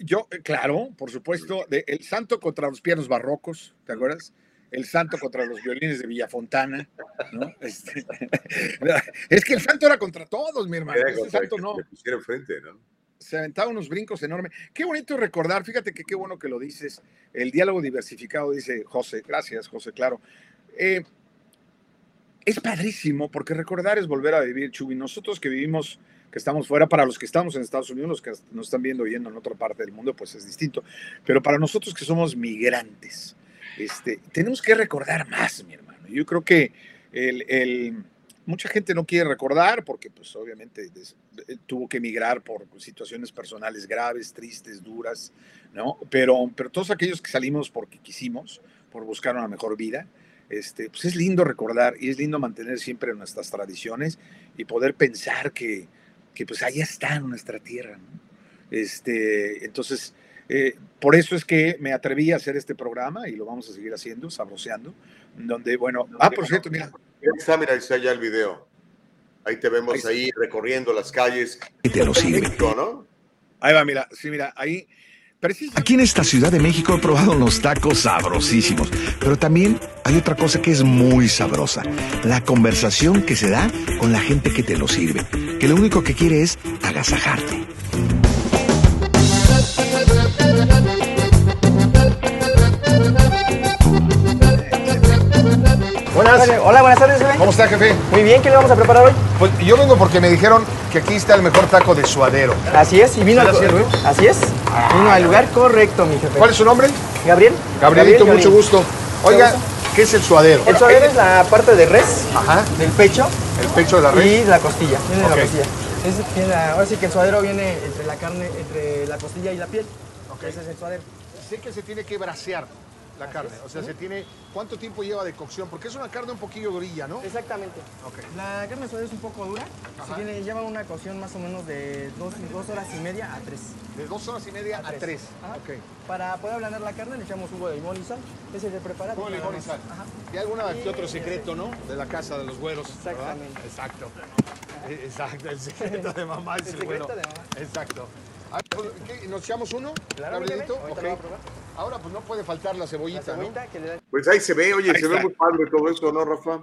Yo, eh, claro, por supuesto, de El Santo contra los pianos barrocos, ¿te acuerdas? El Santo contra los violines de Villafontana, ¿no? Este, es que el Santo era contra todos, mi hermano. Era Este Santo no. Frente, ¿no? Se aventaba unos brincos enormes. Qué bonito recordar, fíjate que qué bueno que lo dices. El diálogo diversificado, dice José. Gracias, José, claro. Eh, es padrísimo porque recordar es volver a vivir, Chubi. Nosotros que vivimos, que estamos fuera, para los que estamos en Estados Unidos, los que nos están viendo oyendo en otra parte del mundo, pues es distinto. Pero para nosotros que somos migrantes, este, tenemos que recordar más, mi hermano. Yo creo que el, el- mucha gente no quiere recordar porque, pues, obviamente eh, tuvo que emigrar por situaciones personales graves, tristes, duras, ¿no? Pero, pero todos aquellos que salimos porque quisimos, por buscar una mejor vida, este, pues es lindo recordar y es lindo mantener siempre nuestras tradiciones y poder pensar que, que pues allá está en nuestra tierra, ¿no? Este, entonces, eh, por eso es que me atreví a hacer este programa y lo vamos a seguir haciendo, sabroseando, donde, bueno, ah, por cierto, mira, Ahí está, mira, ahí está ya el video. Ahí te vemos ahí recorriendo las calles. te lo sirve. ¿no? ahí va, mira, sí, mira, ahí, Aquí en esta Ciudad de México he probado unos tacos sabrosísimos, pero también hay otra cosa que es muy sabrosa, la conversación que se da con la gente que te lo sirve, que lo único que quiere es agasajarte. Buenas. Hola, buenas tardes, jefe. ¿Cómo está, jefe? Muy bien, ¿qué le vamos a preparar hoy? Pues yo vengo porque me dijeron que aquí está el mejor taco de suadero. Así es, y vino ¿Sí al, sirve? Así es, vino al lugar correcto, mi jefe. ¿Cuál es su nombre? Gabriel. Gabrielito, Gabriel mucho Gabriel. gusto. Oiga. ¿qué es el suadero? El suadero es la parte de res, Ajá. del pecho El pecho de la red. y la costilla. Viene la costilla. Es, viene la- ahora sí que el suadero viene entre la carne, entre la costilla y la piel. Ese es el suadero. Sé que se tiene que brasear la carne, o sea, se tiene... ¿Cuánto tiempo lleva de cocción? Porque es una carne un poquillo durilla, ¿no? Exactamente. La carne suadero es un poco dura. Se viene, lleva una cocción más o menos de dos, dos horas y media a tres. De dos horas y media a tres. Ajá. Ok. Para poder ablandar la carne le echamos jugo de limón y sal. Ese es el preparado. Jugo de limón y sal. Ajá. Y alguna que otro secreto, ¿no? De la casa de los güeros. ¿verdad? Exactamente. Exacto. Eh, Exacto, el secreto de mamá es El el, secreto de mamá. Exacto. ¿Nos echamos uno? Claro, Gabrielito? bebé, ahorita Ok. lo voy a probar. Ahora, pues no puede faltar la cebollita, La cebollita que le da Pues ahí se ve, oye, Ahí se ve muy padre todo esto, ¿no, Rafa?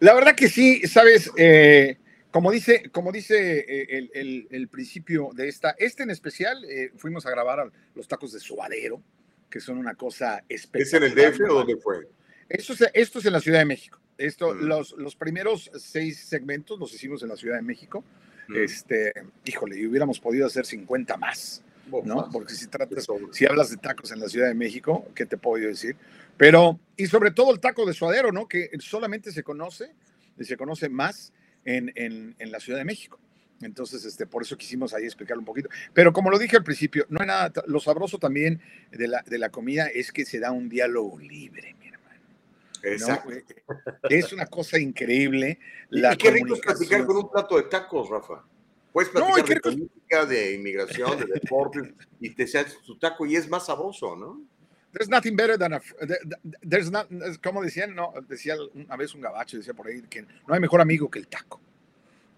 La verdad que sí, sabes, eh, como dice, como dice eh, el, el- el principio de esta, este en especial, eh, fuimos a grabar a los tacos de suadero, que son una cosa ¿Es espectacular. en el DF o dónde fue? Esto es, esto es en la Ciudad de México. Esto, Mm. los, los primeros seis segmentos los hicimos en la Ciudad de México. Mm. Este, híjole, y hubiéramos podido hacer 50 más, ¿no? Porque si tratas, si hablas de tacos en la Ciudad de México, ¿qué te puedo yo decir? Pero, y sobre todo el taco de suadero, ¿no? Que solamente se conoce, se conoce más en, en, en la Ciudad de México. Entonces, este, por eso quisimos ahí explicar un poquito. Pero como lo dije al principio, no hay nada, lo sabroso también de la, de la comida es que se da un diálogo libre, mi hermano. ¿no? Exacto. Eh, Es una cosa increíble. Y, La y qué rico es platicar con un plato de tacos, Rafa. Puedes No, platicar qué de política, de inmigración, de deportes, y te haces tu taco y es más sabroso, ¿no? There's nothing better than a. th- th- There's not, como decían, no, decía una vez un gabacho, decía por ahí que no hay mejor amigo que el taco.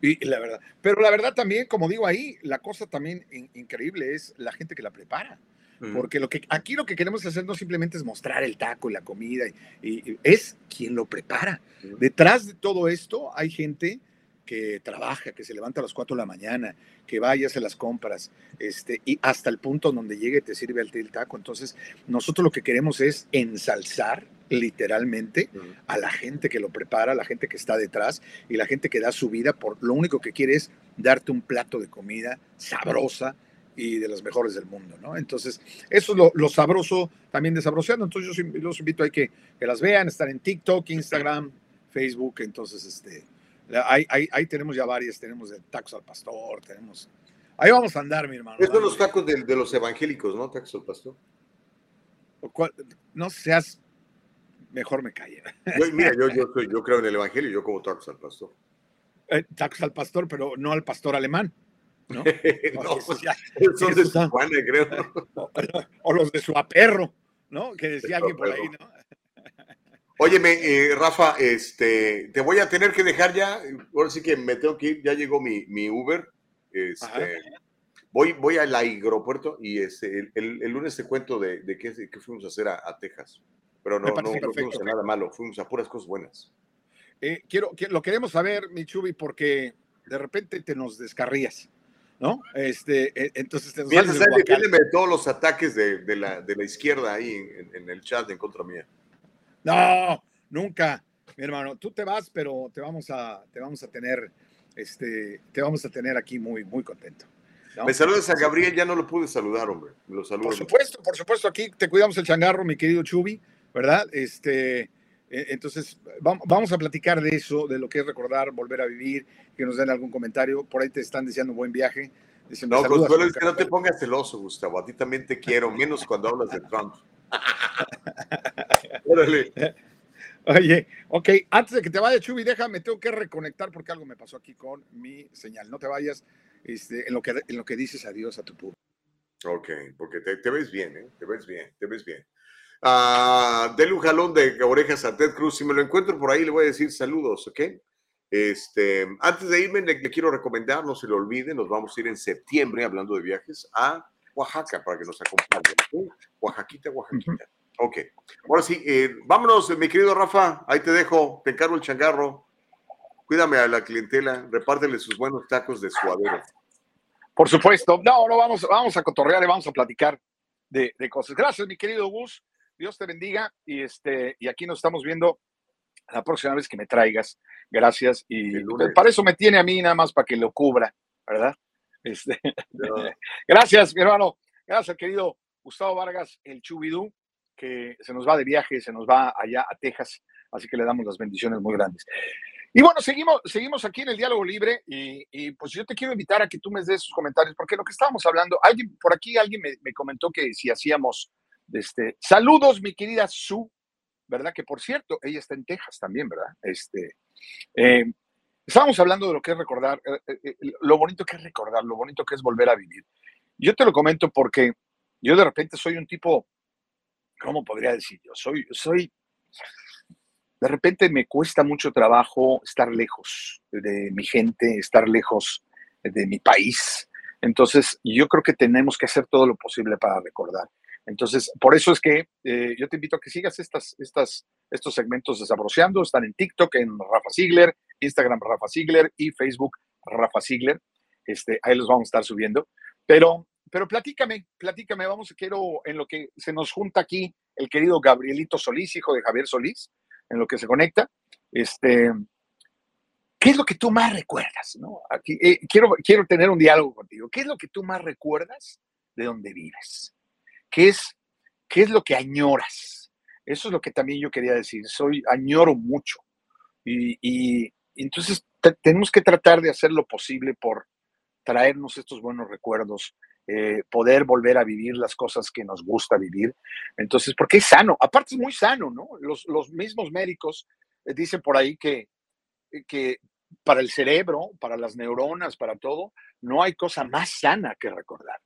Y, la verdad, pero la verdad también, como digo ahí, la cosa también in- increíble es la gente que la prepara. Mm. Porque lo que, aquí lo que queremos hacer no simplemente es mostrar el taco y la comida, y, y es quien lo prepara. Detrás de todo esto hay gente que trabaja, que se levanta a las 4 de la mañana, que va y hace las compras, este, y hasta el punto donde llegue te sirve el, el taco. Entonces, nosotros lo que queremos es ensalzar literalmente a la gente que lo prepara, a la gente que está detrás y la gente que da su vida por lo único que quiere es darte un plato de comida sabrosa y de las mejores del mundo, ¿no? Entonces, eso es lo, lo sabroso también de Sabroseando. Entonces, yo los invito a que, que las vean, están en TikTok, Instagram, Facebook. Entonces, este, ahí, ahí, ahí tenemos ya varias, tenemos de tacos al pastor, tenemos. Ahí vamos a andar, mi hermano. Estos son los tacos de, de, los evangélicos, ¿no? Tacos al pastor. No seas. Mejor me calle. Yo, mira, yo, yo, yo, creo en el evangelio, yo como tacos al pastor. Eh, tacos al pastor, pero no al pastor alemán. ¿no? no, pues, son de Tijuana, creo. O, o, los de su aperro, ¿no? Que decía alguien por ahí, ¿no? Óyeme, eh, Rafa, este, te voy a tener que dejar ya. Ahora sí que me tengo que ir. Ya llegó mi, mi Uber. Este, voy, voy al aeropuerto y este, el, el, el, lunes te cuento de, de qué, qué, fuimos a hacer a, a Texas. Pero no, no, no, fuimos a nada malo, fuimos a puras cosas buenas. Eh, quiero, lo queremos saber, Michubi, porque de repente te nos descarrías. ¿no? Este, e, entonces te Mira, de todos los ataques de, de, la, de la izquierda ahí en, en, el chat en contra mía. No, nunca, mi hermano. Tú te vas, pero te vamos a, te vamos a tener, este, te vamos a tener aquí muy, muy contento. ¿no? Me saludas a Gabriel, ya no lo pude saludar, hombre. Me lo saludo. Por supuesto, por supuesto, aquí te cuidamos el changarro, mi querido Chubi, ¿verdad? Este, entonces, vamos a platicar de eso, de lo que es recordar, volver a vivir, que nos den algún comentario. Por ahí te están diciendo buen viaje. Dicen, no, Consuelo, es que no te pongas celoso, Gustavo. A ti también te quiero, menos cuando hablas de Trump. Órale. Oye, ok, antes de que te vaya, Chubi, déjame, tengo que reconectar porque algo me pasó aquí con mi señal. No te vayas este, en, lo que, en lo que dices adiós a tu público. Ok, porque te, te ves bien, ¿eh? Te ves bien, te ves bien. Denle un jalón de orejas a Ted Cruz. Si me lo encuentro por ahí, le voy a decir saludos, ¿ok? Este, antes de irme, le, le, quiero recomendar, no se lo olvide, nos vamos a ir en septiembre, hablando de viajes, a Oaxaca para que nos acompañen. Oaxaquita, Oaxaquita. Uh -huh. Ok. Ahora sí, eh, vámonos, mi querido Rafa. Ahí te dejo, te encargo el changarro. Cuídame a la clientela, repártele sus buenos tacos de suadero. Por supuesto. No, no, vamos, vamos a cotorrear y vamos a platicar de, de cosas. Gracias, mi querido Gus. Dios te bendiga y este y aquí nos estamos viendo la próxima vez que me traigas. Gracias y para eso me tiene a mí nada más para que lo cubra, ¿verdad? Este, no. gracias, mi hermano. Gracias, querido Gustavo Vargas, el Chubidú, que se nos va de viaje, se nos va allá a Texas, así que le damos las bendiciones muy grandes. Y bueno, seguimos, seguimos aquí en el diálogo libre y, y, pues yo te quiero invitar a que tú me des sus comentarios, porque lo que estábamos hablando, alguien por aquí alguien me, me comentó que si hacíamos este, saludos, mi querida Sue, ¿verdad? Que por cierto, ella está en Texas también, ¿verdad? Este, eh, estábamos hablando de lo que es recordar, eh, eh, lo bonito que es recordar, lo bonito que es volver a vivir. Yo te lo comento porque yo de repente soy un tipo, ¿cómo podría decir yo? Soy, soy, de repente me cuesta mucho trabajo estar lejos de mi gente, estar lejos de mi país. Entonces, yo creo que tenemos que hacer todo lo posible para recordar. Entonces, por eso es que eh, yo te invito a que sigas estas, estas, estos segmentos de Sabroseando. Están en TikTok, en Rafa Ziegler, Instagram Rafa Ziegler y Facebook Rafa Ziegler. Este, ahí los vamos a estar subiendo. Pero, pero platícame, platícame, vamos, quiero, en lo que se nos junta aquí el querido Gabrielito Solís, hijo de Javier Solís, en lo que se conecta. Este, ¿Qué es lo que tú más recuerdas? ¿no? Aquí, eh, quiero, quiero tener un diálogo contigo. ¿Qué es lo que tú más recuerdas de donde vives? ¿Qué es, ¿Qué es lo que añoras? Eso es lo que también yo quería decir. Soy, añoro mucho. Y, y entonces tenemos que tratar de hacer lo posible por traernos estos buenos recuerdos, eh, poder volver a vivir las cosas que nos gusta vivir. Entonces, porque es sano, aparte es muy sano, ¿no? Los, los mismos médicos eh, dicen por ahí que, que para el cerebro, para las neuronas, para todo, no hay cosa más sana que recordar.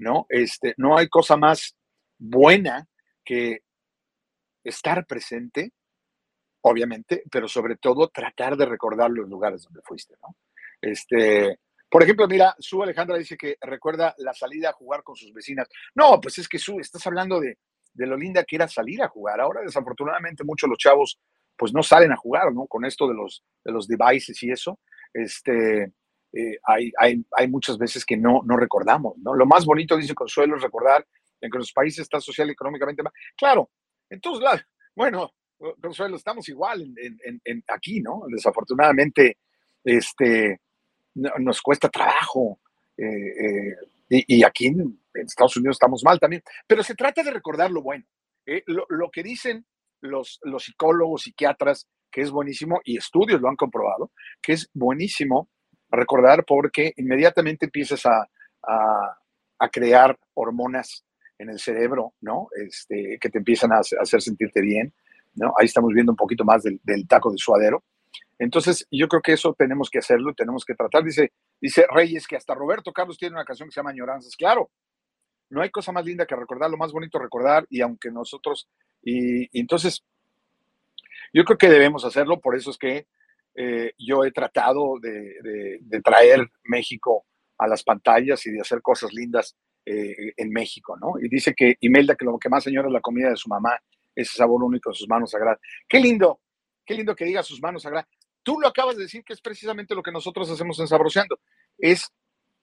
¿no? Este, no hay cosa más buena que estar presente, obviamente, pero sobre todo tratar de recordar los lugares donde fuiste, ¿no? Este, por ejemplo, mira, Su Alejandra dice que recuerda la salida a jugar con sus vecinas. No, pues es que Su, estás hablando de, de lo linda que era salir a jugar. Ahora, desafortunadamente, muchos los chavos pues no salen a jugar, ¿no? Con esto de los, de los devices y eso. Este, eh, hay, hay, hay, muchas veces que no, no recordamos, ¿no? Lo más bonito, dice Consuelo, es recordar en que los países están social y económicamente más. Claro, entonces, bueno, Consuelo, estamos igual en, en, en aquí, ¿no? Desafortunadamente, este, nos cuesta trabajo eh, eh, Y, aquí en, Estados Unidos estamos mal también. Pero se trata de recordar lo bueno. ¿eh? Lo, lo que dicen los, los psicólogos, psiquiatras, que es buenísimo, y estudios lo han comprobado, que es buenísimo recordar porque inmediatamente empiezas a, a, a crear hormonas en el cerebro, ¿no? Este, que te empiezan a hacer sentirte bien, ¿no? Ahí estamos viendo un poquito más del, del, taco de suadero. Entonces, yo creo que eso tenemos que hacerlo, tenemos que tratar. Dice, dice Reyes que hasta Roberto Carlos tiene una canción que se llama Añoranzas. Claro, no hay cosa más linda que recordar, lo más bonito recordar, y aunque nosotros, y, entonces, yo creo que debemos hacerlo, por eso es que eh, yo he tratado de, traer México a las pantallas y de hacer cosas lindas eh, en México, ¿no? Y dice que Imelda que lo que más señora es la comida de su mamá, ese sabor único de sus manos sagradas. Qué lindo, qué lindo que diga sus manos sagradas. Tú lo acabas de decir que es precisamente lo que nosotros hacemos en Sabroseando, es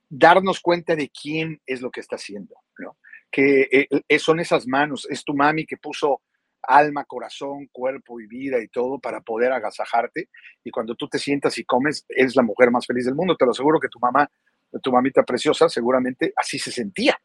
darnos cuenta de quién es lo que está haciendo, ¿no? Que eh, son esas manos, es tu mami que puso alma, corazón, cuerpo y vida y todo para poder agasajarte. Y cuando tú te sientas y comes, eres la mujer más feliz del mundo. Te lo aseguro que tu mamá, tu mamita preciosa, seguramente así se sentía.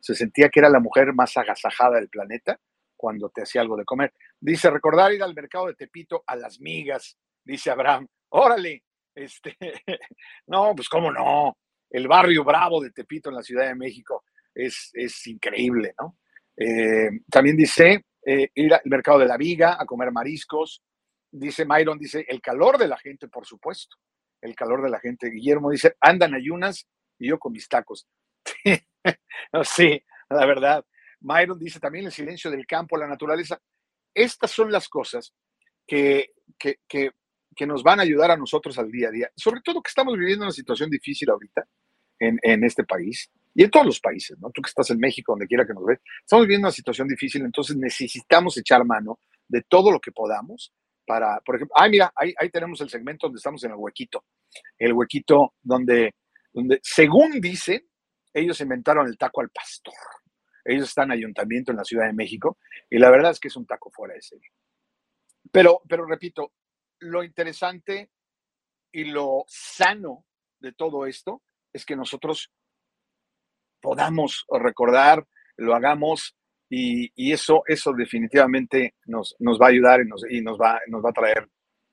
Se sentía que era la mujer más agasajada del planeta cuando te hacía algo de comer. Dice, recordar ir al mercado de Tepito a las migas, dice Abraham. Órale, este, no, pues cómo no. El barrio bravo de Tepito en la Ciudad de México es, es increíble, ¿no? Eh, también dice, eh, ir al mercado de la viga a comer mariscos. Dice Myron, dice, el calor de la gente, por supuesto, el calor de la gente. Guillermo dice, andan ayunas y yo con mis tacos. no, sí, la verdad. Myron dice también el silencio del campo, la naturaleza. Estas son las cosas que, que, que, que, nos van a ayudar a nosotros al día a día. Sobre todo que estamos viviendo una situación difícil ahorita en, en este país y en todos los países, ¿no? Tú que estás en México, donde quiera que nos veas, estamos viviendo una situación difícil, entonces necesitamos echar mano de todo lo que podamos para, por ejemplo, ay, mira, ahí, ahí tenemos el segmento donde estamos en el huequito, el huequito donde, donde, según dicen, ellos inventaron el taco al pastor. Ellos están en ayuntamiento en la Ciudad de México y la verdad es que es un taco fuera de serie. Pero, pero repito, lo interesante y lo sano de todo esto es que nosotros podamos recordar, lo hagamos y, eso, eso definitivamente nos, nos va a ayudar y nos, y nos, va, nos va a traer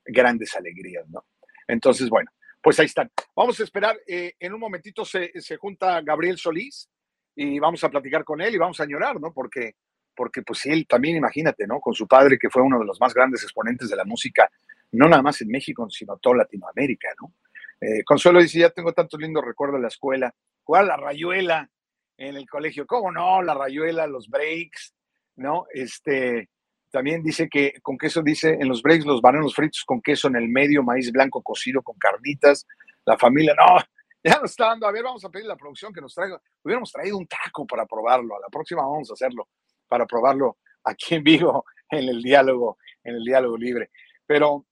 grandes alegrías, ¿no? Entonces, bueno, pues ahí están. Vamos a esperar, eh, en un momentito se, se, junta Gabriel Solís y vamos a platicar con él y vamos a llorar, ¿no? Porque, porque pues él también, imagínate, ¿no? Con su padre, que fue uno de los más grandes exponentes de la música, no nada más en México, sino toda Latinoamérica, ¿no? Eh, Consuelo dice, ya tengo tantos lindos recuerdos de la escuela, jugar la rayuela, en el colegio. ¿Cómo no? La rayuela, los breaks, ¿no? Este, también dice que con queso, dice en los breaks, los bananos fritos con queso en el medio, maíz blanco cocido con carnitas. La familia, no, ya nos está dando. A ver, vamos a pedir a la producción que nos traiga. Hubiéramos traído un taco para probarlo. A la próxima vamos a hacerlo para probarlo aquí en vivo, en el diálogo, en el diálogo libre. Pero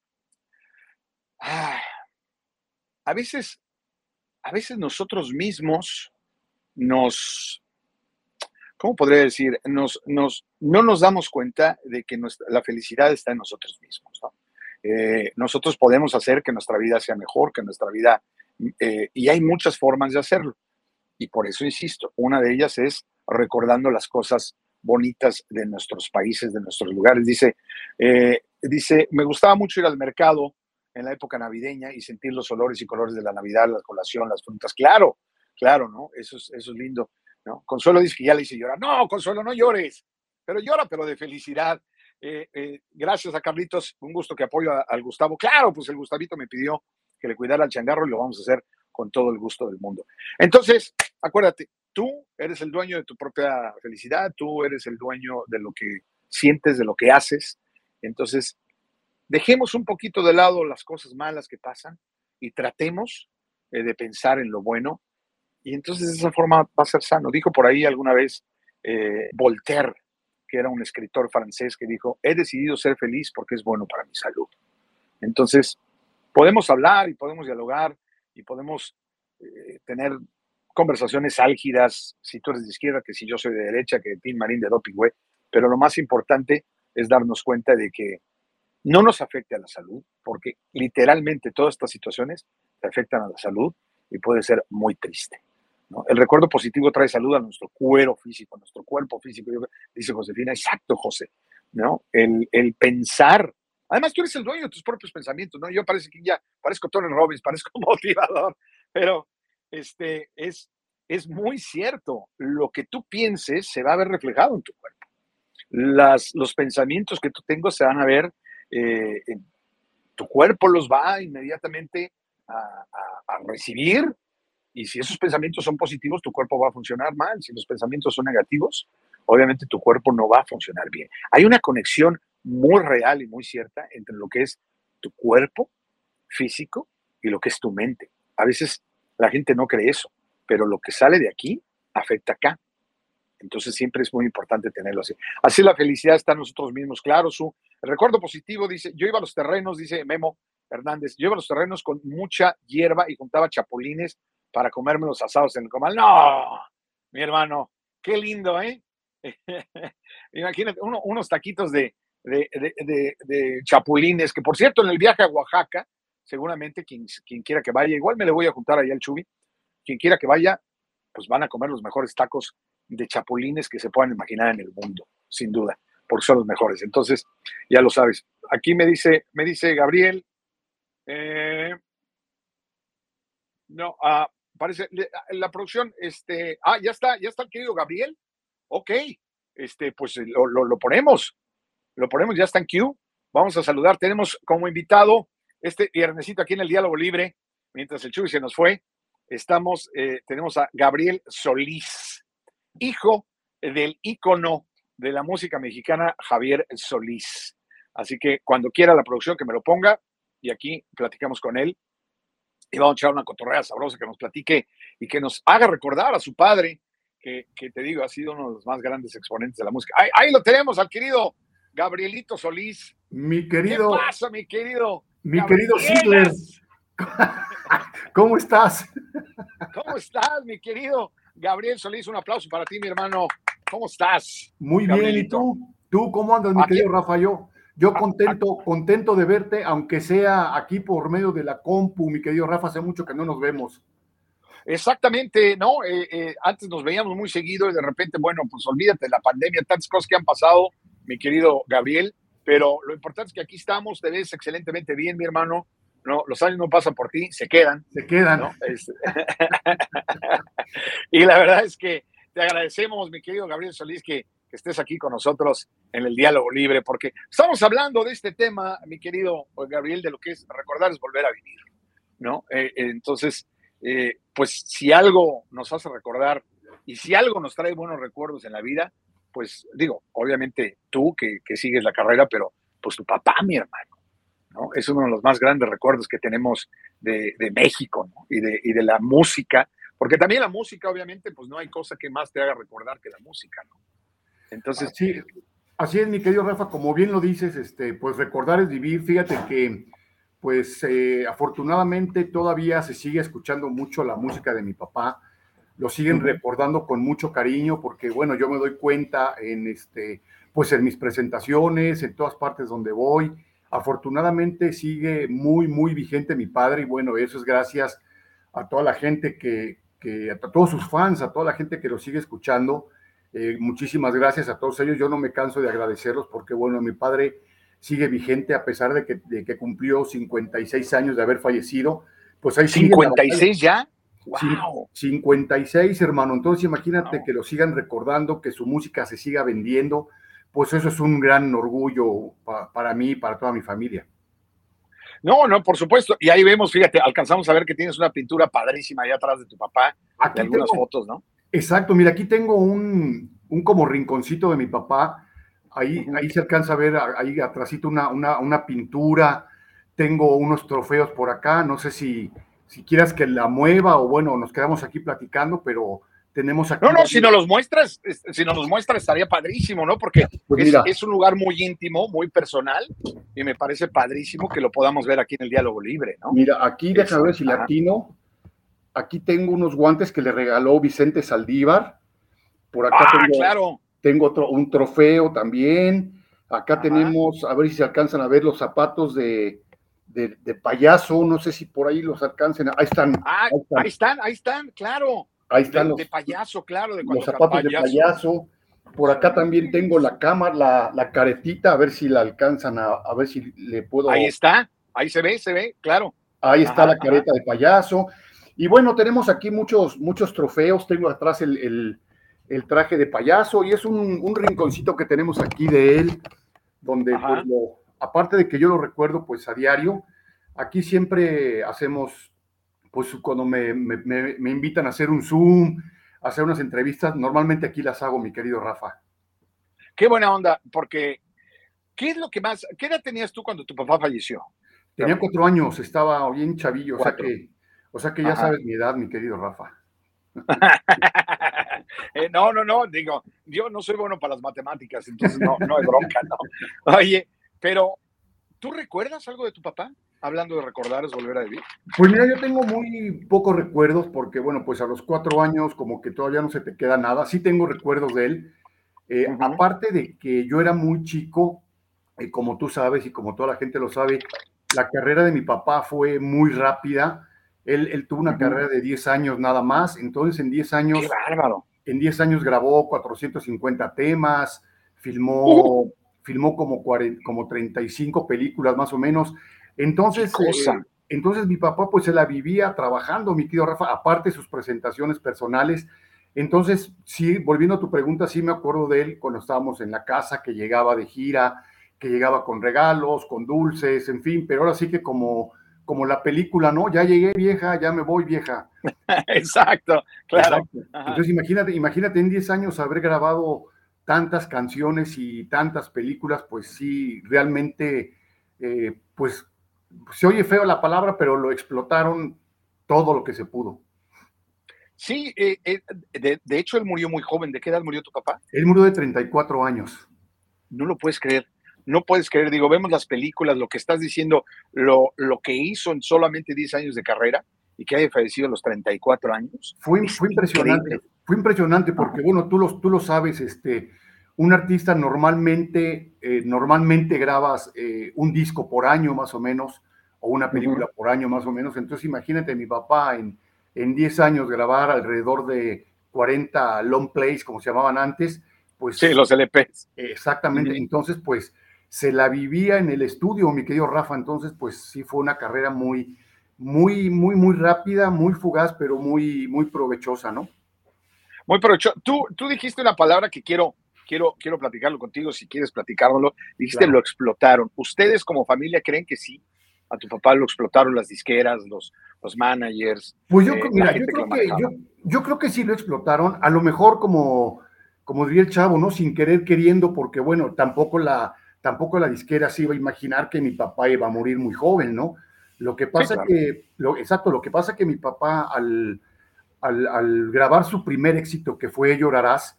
a veces, a veces nosotros mismos nos, ¿cómo podría decir? Nos, nos, no nos damos cuenta de que la felicidad está en nosotros mismos. ¿no? Eh, nosotros podemos hacer que nuestra vida sea mejor, que nuestra vida, eh, y hay muchas formas de hacerlo. Y por eso insisto, una de ellas es recordando las cosas bonitas de nuestros países, de nuestros lugares. Dice, eh, dice, me gustaba mucho ir al mercado en la época navideña y sentir los olores y colores de la Navidad, la colación, las frutas. Claro, Claro, ¿no? Eso es, eso es lindo, ¿no? Consuelo dice que ya le hice llorar. No, Consuelo, no llores, pero llora, pero de felicidad. Eh, gracias a Carlitos, un gusto que apoyo al Gustavo. Claro, pues el Gustavito me pidió que le cuidara al changarro y lo vamos a hacer con todo el gusto del mundo. Entonces, acuérdate, tú eres el dueño de tu propia felicidad, tú eres el dueño de lo que sientes, de lo que haces. Entonces, dejemos un poquito de lado las cosas malas que pasan y tratemos eh, de pensar en lo bueno y entonces de esa forma va a ser sano. Dijo por ahí alguna vez eh, Voltaire, que era un escritor francés, que dijo, he decidido ser feliz porque es bueno para mi salud. Entonces, podemos hablar y podemos dialogar y podemos eh, tener conversaciones álgidas, si tú eres de izquierda, que si yo soy de derecha, que Tim Marín de Doping, güey. Pero lo más importante es darnos cuenta de que no nos afecte a la salud, porque literalmente todas estas situaciones te afectan a la salud y puede ser muy triste. ¿no? El recuerdo positivo trae salud a nuestro cuero físico, a nuestro cuerpo físico, dice Josefina. Exacto, José. ¿no? El, el pensar. Además, tú eres el dueño de tus propios pensamientos, ¿no? Yo parece que ya parezco Tony Robbins, parezco motivador, pero este, es, es muy cierto. Lo que tú pienses se va a ver reflejado en tu cuerpo. Las, los pensamientos que tú tengas se van a ver, eh, en, tu cuerpo los va inmediatamente a, a, a recibir y si esos pensamientos son positivos, tu cuerpo va a funcionar mal. Si los pensamientos son negativos, obviamente tu cuerpo no va a funcionar bien. Hay una conexión muy real y muy cierta entre lo que es tu cuerpo físico y lo que es tu mente. A veces la gente no cree eso, pero lo que sale de aquí afecta acá. Entonces siempre es muy importante tenerlo así. Así la felicidad está en nosotros mismos. Claro, su recuerdo positivo dice, yo iba a los terrenos, dice Memo Hernández, yo iba a los terrenos con mucha hierba y juntaba chapulines para comerme los asados en el comal. No, mi hermano, qué lindo, ¿eh? Imagínate, unos taquitos de, de, de, de, chapulines, que por cierto, en el viaje a Oaxaca, seguramente quien, quien quiera que vaya, igual me le voy a juntar ahí al Chubi, quien quiera que vaya, pues van a comer los mejores tacos de chapulines que se puedan imaginar en el mundo, sin duda, porque son los mejores. Entonces, ya lo sabes. Aquí me dice, me dice Gabriel, eh, no, ah, parece, la producción, este, ah, ya está, ya está el querido Gabriel, ok, este, pues lo, lo ponemos, lo ponemos, ya está en Q, vamos a saludar, tenemos como invitado este viernesito aquí en el Diálogo Libre, mientras el Chuy se nos fue, estamos, eh, tenemos a Gabriel Solís, hijo del ícono de la música mexicana, Javier Solís. Así que cuando quiera la producción que me lo ponga y aquí platicamos con él y vamos a echar una cotorrea sabrosa que nos platique y que nos haga recordar a su padre, que, que te digo, ha sido uno de los más grandes exponentes de la música. Ahí, ahí lo tenemos al querido Gabrielito Solís. Mi querido. ¿Qué pasa, mi querido? Mi querido Ziegler. ¿Cómo estás? ¿Cómo estás, mi querido Gabriel Solís? Un aplauso para ti, mi hermano. ¿Cómo estás? Muy bien, ¿y tú? ¿Tú cómo andas, mi querido Rafa? Yo, yo contento, contento de verte, aunque sea aquí por medio de la compu, mi querido Rafa, hace mucho que no nos vemos. Exactamente, ¿no? Eh, eh, antes nos veíamos muy seguido y de repente, bueno, pues olvídate de la pandemia, tantas cosas que han pasado, mi querido Gabriel, pero lo importante es que aquí estamos, te ves excelentemente bien, mi hermano. No, los años no pasan por ti, se quedan. Se quedan. ¿no? Y la verdad es que te agradecemos, mi querido Gabriel Solís, que, que estés aquí con nosotros en el diálogo libre, porque estamos hablando de este tema, mi querido Gabriel, de lo que es recordar es volver a vivir, ¿no? Eh, entonces, eh, pues si algo nos hace recordar y si algo nos trae buenos recuerdos en la vida, pues digo, obviamente tú que, sigues la carrera, pero pues tu papá, mi hermano. ¿no? Es uno de los más grandes recuerdos que tenemos de, de México y, de, y de la música, porque también la música, obviamente, pues no hay cosa que más te haga recordar que la música, ¿no? Entonces, Sí, así es, mi querido Rafa, como bien lo dices, este, pues recordar es vivir. Fíjate que, pues eh, afortunadamente todavía se sigue escuchando mucho la música de mi papá. Lo siguen recordando con mucho cariño porque, bueno, yo me doy cuenta en este, pues en mis presentaciones, en todas partes donde voy. Afortunadamente sigue muy, muy vigente mi padre y bueno, eso es gracias a toda la gente que, que a todos sus fans, a toda la gente que lo sigue escuchando. Eh, muchísimas gracias a todos ellos. Yo no me canso de agradecerlos porque, bueno, mi padre sigue vigente a pesar de que, de que cumplió 56 años de haber fallecido. Pues ahí sigue la batalla. ¿56 ya? Cin- ¡Wow! 56, hermano. Entonces imagínate que lo sigan recordando, que su música se siga vendiendo. Pues eso es un gran orgullo pa- para mí y para toda mi familia. No, no, por supuesto. Y ahí vemos, fíjate, alcanzamos a ver que tienes una pintura padrísima allá atrás de tu papá, Aquí de algunas tengo- fotos, ¿no? Exacto, mira, aquí tengo un, un como rinconcito de mi papá. Ahí, ahí se alcanza a ver ahí atrásito una, una, una pintura. Tengo unos trofeos por acá. No sé si, si quieras que la mueva o bueno, nos quedamos aquí platicando, pero tenemos aquí. No, no, si nos los muestras, es- si nos los muestras estaría padrísimo, ¿no? Porque Pues es, un lugar muy íntimo, muy personal, y me parece padrísimo que lo podamos ver aquí en el diálogo libre, ¿no? Mira, aquí déjame ver si latino. Aquí tengo unos guantes que le regaló Vicente Saldívar. Por acá Ah, tengo, claro. tengo otro, un trofeo también. Acá tenemos, a ver si se alcanzan a ver los zapatos de, de, de payaso. No sé si por ahí los alcancen. Ahí están. Ah, ahí están. ahí están, ahí están, claro. Ahí están de, los, de payaso, claro, de los zapatos de payaso. Por acá también tengo la cámara, la, la caretita, a ver si la alcanzan, a, a ver si le puedo. Ahí está, ahí se ve, se ve, claro. Ahí está la careta de payaso. Y bueno, tenemos aquí muchos, muchos trofeos. Tengo atrás el, el- el traje de payaso y es un, un rinconcito que tenemos aquí de él, donde pues, lo- aparte de que yo lo recuerdo pues a diario, aquí siempre hacemos, pues cuando me, me- me- me invitan a hacer un Zoom, a hacer unas entrevistas, normalmente aquí las hago, mi querido Rafa. Qué buena onda, porque ¿qué es lo que más, qué edad tenías tú cuando tu papá falleció? Tenía cuatro años, estaba bien chavillo, o sea que, o sea que ya Ajá. sabes mi edad, mi querido Rafa. Eh, no, no, no, digo, yo no soy bueno para las matemáticas, entonces no, no hay bronca, ¿no? Oye, pero ¿tú recuerdas algo de tu papá? Hablando de recordar es volver a vivir. Pues mira, yo tengo muy pocos recuerdos porque, bueno, pues a los cuatro años como que todavía no se te queda nada. Sí tengo recuerdos de él. Eh, Aparte de que yo era muy chico, eh, como tú sabes y como toda la gente lo sabe, la carrera de mi papá fue muy rápida. Él, él tuvo una carrera de 10 años nada más, entonces en 10 años... ¡Qué bárbaro! En 10 años grabó 450 temas, filmó, filmó como, 40 como 35 películas más o menos. Entonces, eh, entonces mi papá pues se la vivía trabajando, mi querido Rafa, aparte de sus presentaciones personales. Entonces, sí, volviendo a tu pregunta, sí me acuerdo de él cuando estábamos en la casa, que llegaba de gira, que llegaba con regalos, con dulces, en fin, pero ahora sí que como, como la película, ¿no? Ya llegué vieja, ya me voy vieja. Exacto, claro. Exacto. Entonces imagínate, imagínate en 10 años haber grabado tantas canciones y tantas películas, pues sí, realmente, eh, pues se oye feo la palabra, pero lo explotaron todo lo que se pudo. Sí, eh, eh, de, de hecho él murió muy joven. ¿De qué edad murió tu papá? Él murió de 34 años. No lo puedes creer. No puedes creer. Digo, vemos las películas, lo que estás diciendo, lo, lo que hizo en solamente 10 años de carrera y que haya fallecido a los 34 años. Fue, fue impresionante, fue impresionante porque, bueno, tú lo, tú lo sabes, este, un artista normalmente, eh, normalmente grabas eh, un disco por año más o menos, o una película por año más o menos. Entonces imagínate mi papá en, en 10 años grabar alrededor de 40 long plays, como se llamaban antes, pues... Sí, los LPs. Exactamente, entonces pues se la vivía en el estudio, mi querido Rafa, entonces pues sí fue una carrera muy, muy, muy, muy rápida, muy fugaz, pero muy, muy provechosa, ¿no? Muy provechoso. Tú, tú dijiste una palabra que quiero, quiero, quiero platicarlo contigo, si quieres platicármelo. Dijiste Claro. lo explotaron. ¿Ustedes como familia creen que sí? A tu papá lo explotaron las disqueras, los, los managers. Pues yo, eh, mira, yo creo que, yo, yo creo que sí lo explotaron, a lo mejor como, como diría el chavo, ¿no? Sin querer queriendo, porque bueno, tampoco la, tampoco la disquera se iba a imaginar que mi papá iba a morir muy joven, ¿no? Lo que pasa claro. que, lo, exacto, lo que pasa que mi papá al, al, al grabar su primer éxito, que fue Llorarás,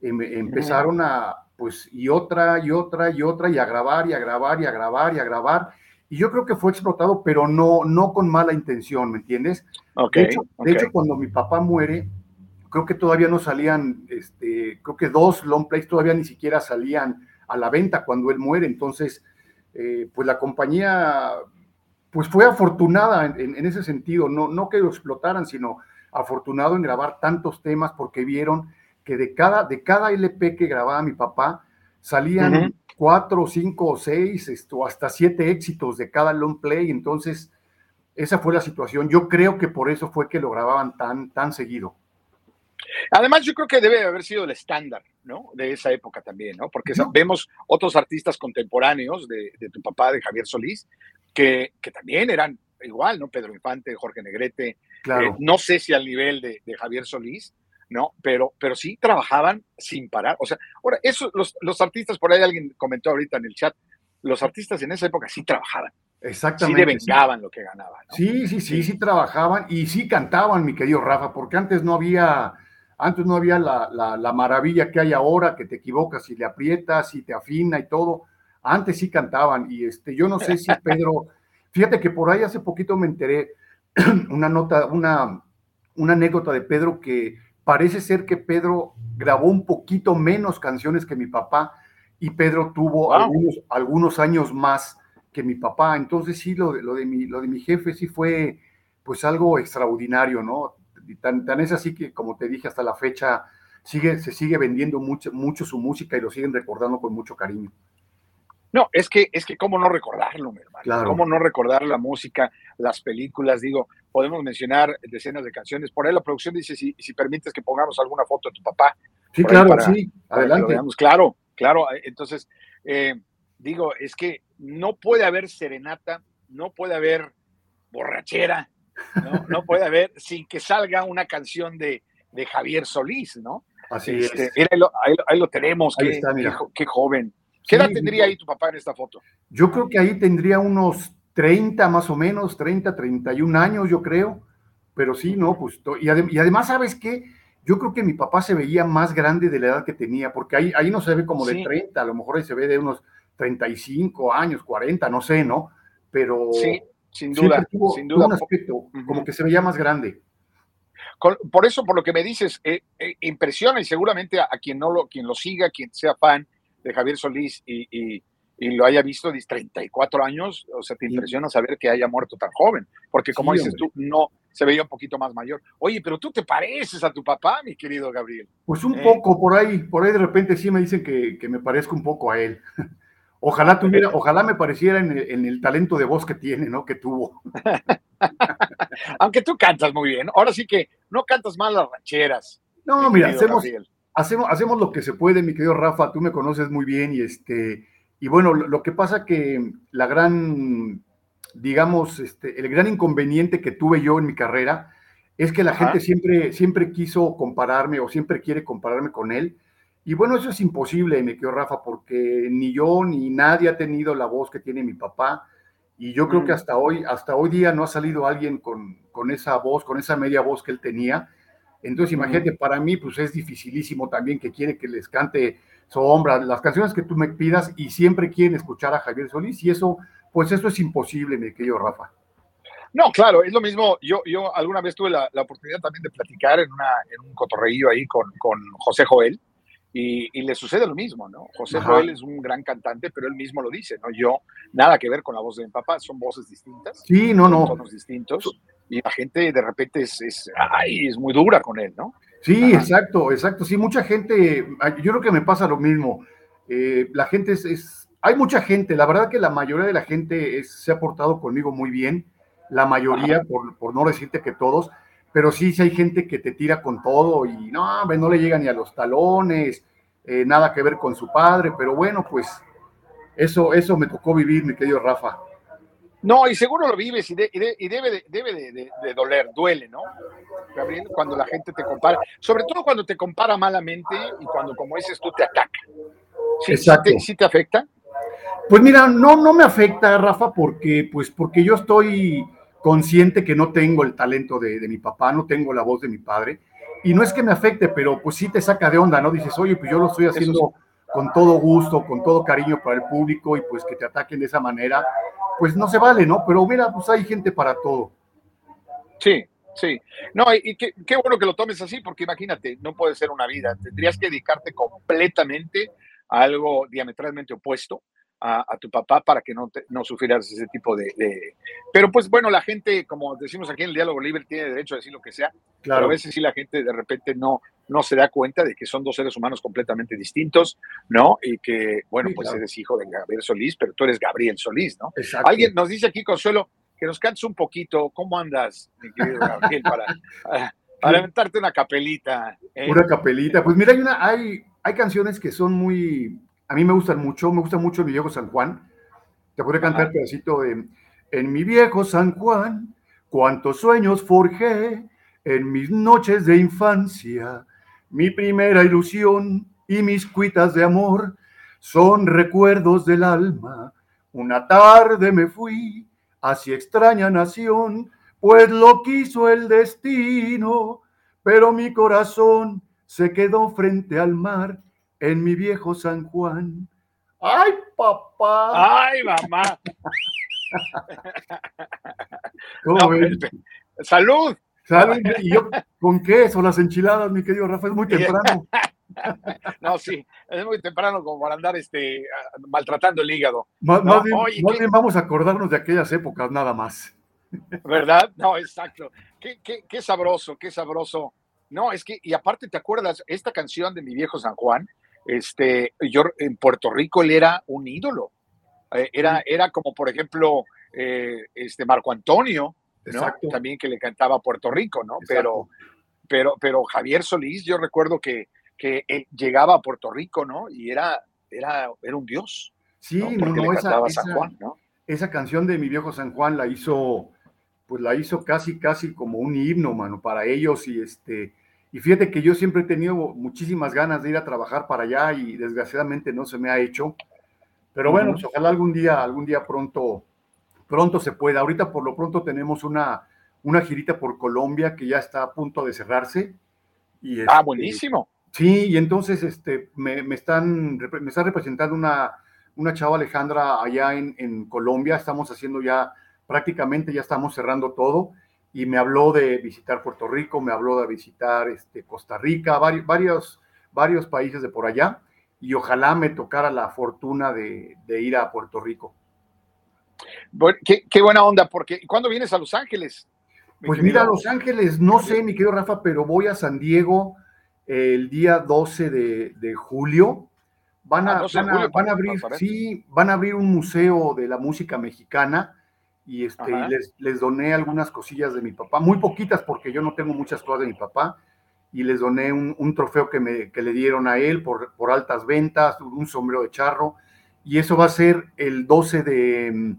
em- empezaron a, pues, y otra, y otra, y otra, y a grabar, y a grabar, y a grabar, y a grabar. Y yo creo que fue explotado, pero no, no con mala intención, ¿me entiendes? De, hecho, de hecho, cuando mi papá muere, creo que todavía no salían, este, creo que dos long plays todavía ni siquiera salían a la venta cuando él muere. Entonces, eh, pues la compañía, pues fue afortunada en, en- en ese sentido, no, no que lo explotaran, sino afortunado en grabar tantos temas porque vieron que de cada, de cada LP que grababa mi papá salían Ujú. cuatro, cinco o seis, esto, hasta siete éxitos de cada long play. Entonces, esa fue la situación. Yo creo que por eso fue que lo grababan tan, tan seguido. Además, yo creo que debe haber sido el estándar, ¿no? De esa época también, ¿no? Porque vemos otros artistas contemporáneos de, de tu papá, de Javier Solís, que, que también eran igual, ¿no? Pedro Infante, Jorge Negrete, Claro. eh, no sé si al nivel de, de Javier Solís, ¿no? Pero, pero sí trabajaban sin parar. O sea, ahora, eso, los, los artistas, por ahí alguien comentó ahorita en el chat, los artistas en esa época sí trabajaban. Sí Exactamente. devengaban lo que ganaban. ¿no? Sí, sí, sí, sí trabajaban y sí cantaban, mi querido Rafa, porque antes no había, antes no había la, la- la maravilla que hay ahora, que te equivocas y le aprietas y te afina y todo. Antes sí cantaban y este, yo no sé si Pedro, fíjate que por ahí hace poquito me enteré una nota, una, una anécdota de Pedro que parece ser que Pedro grabó un poquito menos canciones que mi papá y Pedro tuvo algunos, algunos años más que mi papá. Entonces sí, lo de, lo de, mi, lo de mi jefe sí fue pues algo extraordinario, ¿no? tan, tan es así que, como te dije, hasta la fecha sigue, se sigue vendiendo mucho, mucho su música y lo siguen recordando con mucho cariño. No, es que, es que cómo no recordarlo, mi hermano. Claro. Cómo no recordar la música, las películas, digo, podemos mencionar decenas de canciones. Por ahí la producción dice si, si permites que pongamos alguna foto de tu papá. Sí, claro, para- sí, adelante. Claro, claro. Entonces, eh, digo, es que no puede haber serenata, no puede haber borrachera, no, no puede haber sin que salga una canción de, de Javier Solís, ¿no? Así Este, es. mira, ahí, lo, ahí lo- tenemos, Ahí qué, está, mira. qué jo- qué joven. ¿Qué Sí, edad tendría ahí tu papá en esta foto? Yo creo que ahí tendría unos 30 más o menos, 30, 31 años, yo creo. Pero sí, no, pues. Y, adem- y además, ¿sabes qué? Yo creo que mi papá se veía más grande de la edad que tenía, porque ahí, ahí no se ve como de Sí. 30, a lo mejor ahí se ve de unos 35 años, 40, no sé, ¿no? Pero. Sí, sin duda, tuvo- sin tuvo duda. un aspecto como que se veía más grande. Por eso, por lo que me dices, eh, eh, impresiona y seguramente a, a quien no lo, quien lo siga, quien sea fan de Javier Solís y, y- y lo haya visto de 34 años, o sea, te impresiona saber que haya muerto tan joven, porque como Sí, dices hombre. tú, no se veía un poquito más mayor. Oye, pero tú te pareces a tu papá, mi querido Gabriel. Pues un ¿Eh? poco por ahí, por ahí de repente sí me dicen que, que me parezco un poco a él. Ojalá tuviera, ojalá me pareciera en el, en el talento de voz que tiene, ¿no? Que tuvo. Aunque tú cantas muy bien, ahora sí que no cantas mal las rancheras. No, mi mira, hacemos, Gabriel. Hacemos, hacemos lo que se puede, mi querido Rafa, tú me conoces muy bien y este, y bueno, lo, lo que pasa que la gran, digamos, este, el gran inconveniente que tuve yo en mi carrera es que la Ajá. gente siempre, siempre quiso compararme o siempre quiere compararme con él. Y bueno, eso es imposible, mi querido Rafa, porque ni yo ni nadie ha tenido la voz que tiene mi papá. Y yo creo que Mm. hasta hoy, hasta hoy día no ha salido alguien con, con esa voz, con esa media voz que él tenía. Entonces, imagínate, para mí, pues es dificilísimo también que quiere que les cante Sombra, las canciones que tú me pidas y siempre quieren escuchar a Javier Solís y eso, pues eso es imposible, mi querido Rafa. No, claro, es lo mismo. Yo, yo alguna vez tuve la, la oportunidad también de platicar en, una, en un cotorreillo ahí con, con José Joel y, y le sucede lo mismo, ¿no? José Ajá. Joel es un gran cantante, pero él mismo lo dice, ¿no? Yo, nada que ver con la voz de mi papá, son voces distintas. Sí, no, son no. tonos distintos y la gente de repente es, es, ay, es muy dura con él, ¿no? Sí, exacto, exacto. Sí, mucha gente, yo creo que me pasa lo mismo. Eh, la gente es, es- hay mucha gente, la verdad que la mayoría de la gente es- se ha portado conmigo muy bien, la mayoría, por, por no decirte que todos, pero sí, sí hay gente que te tira con todo y no, hombre, no le llega ni a los talones, eh, nada que ver con su padre, pero bueno, pues eso, eso me tocó vivir, mi querido Rafa. No, y seguro lo vives y, de- y de- y debe, de, debe de, doler, duele, ¿no? Gabriel, cuando la gente te compara, sobre todo cuando te compara malamente y cuando, como dices tú, te ataca. ¿Sí, Exacto. sí te, sí te afecta? Pues mira, no, no me afecta, Rafa, porque, pues, porque yo estoy consciente que no tengo el talento de, de mi papá, no tengo la voz de mi padre. Y no es que me afecte, pero pues sí te saca de onda, ¿no? Dices, oye, pues yo lo estoy haciendo con todo gusto, con todo cariño para el público y pues que te ataquen de esa manera, pues no se vale, ¿no? Pero mira, pues hay gente para todo. Sí, sí. No, y, qué, qué bueno que lo tomes así, porque imagínate, no puede ser una vida. Tendrías que dedicarte completamente a algo diametralmente opuesto a, a tu papá para que no, te- no sufrieras ese tipo de, de- Pero pues bueno, la gente, como decimos aquí en el diálogo libre, tiene derecho a decir lo que sea, Claro. pero a veces sí la gente de repente no, no se da cuenta de que son dos seres humanos completamente distintos, ¿no? Y que, bueno, Sí, pues claro. eres hijo de Gabriel Solís, pero tú eres Gabriel Solís, ¿no? Exacto. Alguien nos dice aquí, Consuelo, que nos cantes un poquito. ¿Cómo andas, mi querido Gabriel, para, para, para aventarte una capelita? eh? Una capelita. Pues mira, hay, una, hay, hay canciones que son muy, a mí me gustan mucho, me gusta mucho mi viejo San Juan. Te podría cantar pedacito de, en mi viejo San Juan, cuántos sueños forjé en mis noches de infancia, mi primera ilusión y mis cuitas de amor son recuerdos del alma. Una tarde me fui hacia extraña nación, pues lo quiso el destino, pero mi corazón se quedó frente al mar en mi viejo San Juan. ¡Ay, papá! ¡Ay, mamá! ¿Cómo No, ves? Pepe. ¡Salud! ¿Saben? ¿Y yo con queso, las enchiladas, mi querido Rafa? Es muy temprano. No, sí, es muy temprano como para andar este, maltratando el hígado. Más, No, más bien, oye, más qué- bien vamos a acordarnos de aquellas épocas, nada más. ¿Verdad? No, exacto. Qué qué, qué, qué sabroso, qué sabroso. No, es que, y aparte, ¿te acuerdas? Esta canción de mi viejo San Juan, este, yo en Puerto Rico él era un ídolo. Eh, era, era como, por ejemplo, eh, este Marco Antonio, ¿no? Exacto. También que le cantaba a Puerto Rico, ¿no? Exacto. Pero, pero, pero Javier Solís, yo recuerdo que, que él llegaba a Puerto Rico, ¿no? Y era, era, era un dios. Sí, ¿no? no, Porque no, le esa, cantaba San Juan, ¿no? esa canción de mi viejo San Juan la hizo, pues la hizo casi, casi como un himno, mano, para ellos y este, y fíjate que yo siempre he tenido muchísimas ganas de ir a trabajar para allá y desgraciadamente no se me ha hecho, pero bueno, pues ojalá algún día, algún día pronto, pronto se pueda. Ahorita por lo pronto tenemos una, una girita por Colombia que ya está a punto de cerrarse. Y Ah, este, buenísimo. Sí, y entonces este, me, me están, me está representando una, una chava Alejandra allá en, en Colombia. Estamos haciendo ya, prácticamente ya estamos cerrando todo. Y me habló de visitar Puerto Rico, me habló de visitar este, Costa Rica, varios, varios, varios países de por allá. Y ojalá me tocara la fortuna de, de ir a Puerto Rico. Bueno, qué, qué buena onda, porque ¿cuándo vienes a Los Ángeles? Pues mira, Los Ángeles, no sé, mi querido Rafa, pero voy a San Diego el día 12 de, de julio. Van a, Ah, 12 de van a- julio, van a abrir, sí, van a abrir un museo de la música mexicana y este, y les, les doné algunas cosillas de mi papá, muy poquitas porque yo no tengo muchas cosas de mi papá, y les doné un, un trofeo que, me, que le dieron a él por, por altas ventas, un sombrero de charro, y eso va a ser el 12 de,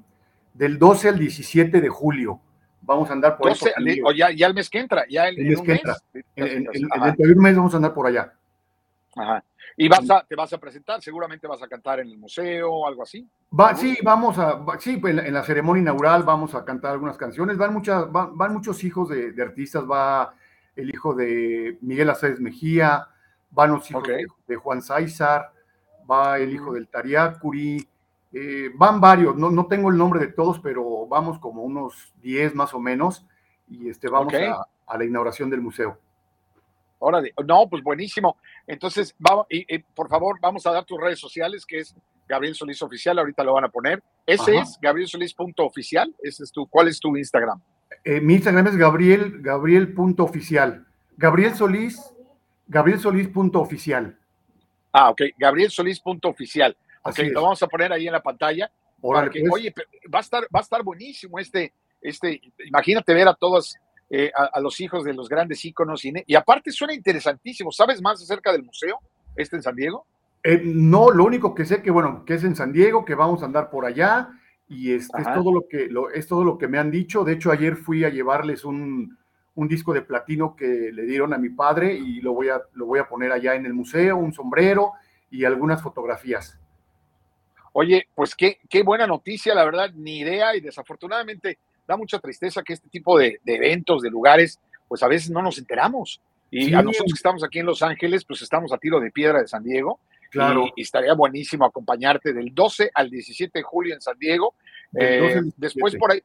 del 12 al 17 de julio. Vamos a andar por ahí 12, por de- San o ya, ya el mes que entra, ya el, el mes que mes. entra. En, en- en- Ajá, dentro de un mes vamos a andar por allá. ajá. Y vas a, te vas a presentar, seguramente vas a cantar en el museo o algo así. Va, sí, vamos a, va- sí, pues, en la, en la ceremonia inaugural vamos a cantar algunas canciones. Van muchas, van, van muchos hijos de, de artistas. Va el hijo de Miguel Aceves Mejía, van los hijos de, de Juan Sáizar, va el hijo del Tariacuri, eh, van varios. No, no tengo el nombre de todos, pero vamos como unos 10 más o menos. Y este, vamos a, a la inauguración del museo. Órale. No, pues buenísimo. Entonces, vamos, y, y, por favor, vamos a dar tus redes sociales, que es Gabriel Solís Oficial, ahorita lo van a poner. Ese Ajá. es gabrielsolís.oficial. Ese es tu, ¿cuál es tu Instagram? Eh, mi Instagram es Gabriel, Gabriel.oficial. Gabriel Solís, Gabriel Solís.oficial. Ah, ok, gabrielsolís.oficial. Ok, Así lo vamos a poner ahí en la pantalla. Para que- pues. Oye, va a estar, va a estar buenísimo este, este, imagínate ver a todos, eh, a, a los hijos de los grandes íconos, y, y aparte suena interesantísimo. ¿Sabes más acerca del museo, este en San Diego? Eh, no, lo único que sé que, bueno, que es en San Diego, que vamos a andar por allá, y este es todo lo que lo, es todo lo que me han dicho. De hecho, ayer fui a llevarles un, un disco de platino que le dieron a mi padre y lo voy a, lo voy a poner allá en el museo, un sombrero y algunas fotografías. Oye, pues qué, qué buena noticia, la verdad, ni idea, y desafortunadamente da mucha tristeza que este tipo de, de eventos, de lugares, pues a veces no nos enteramos. Y Sí. a nosotros que estamos aquí en Los Ángeles, pues estamos a tiro de piedra de San Diego. Claro. Y, y estaría buenísimo acompañarte del 12 al 17 de julio en San Diego. Del 12 Eh, al 17. después por ahí,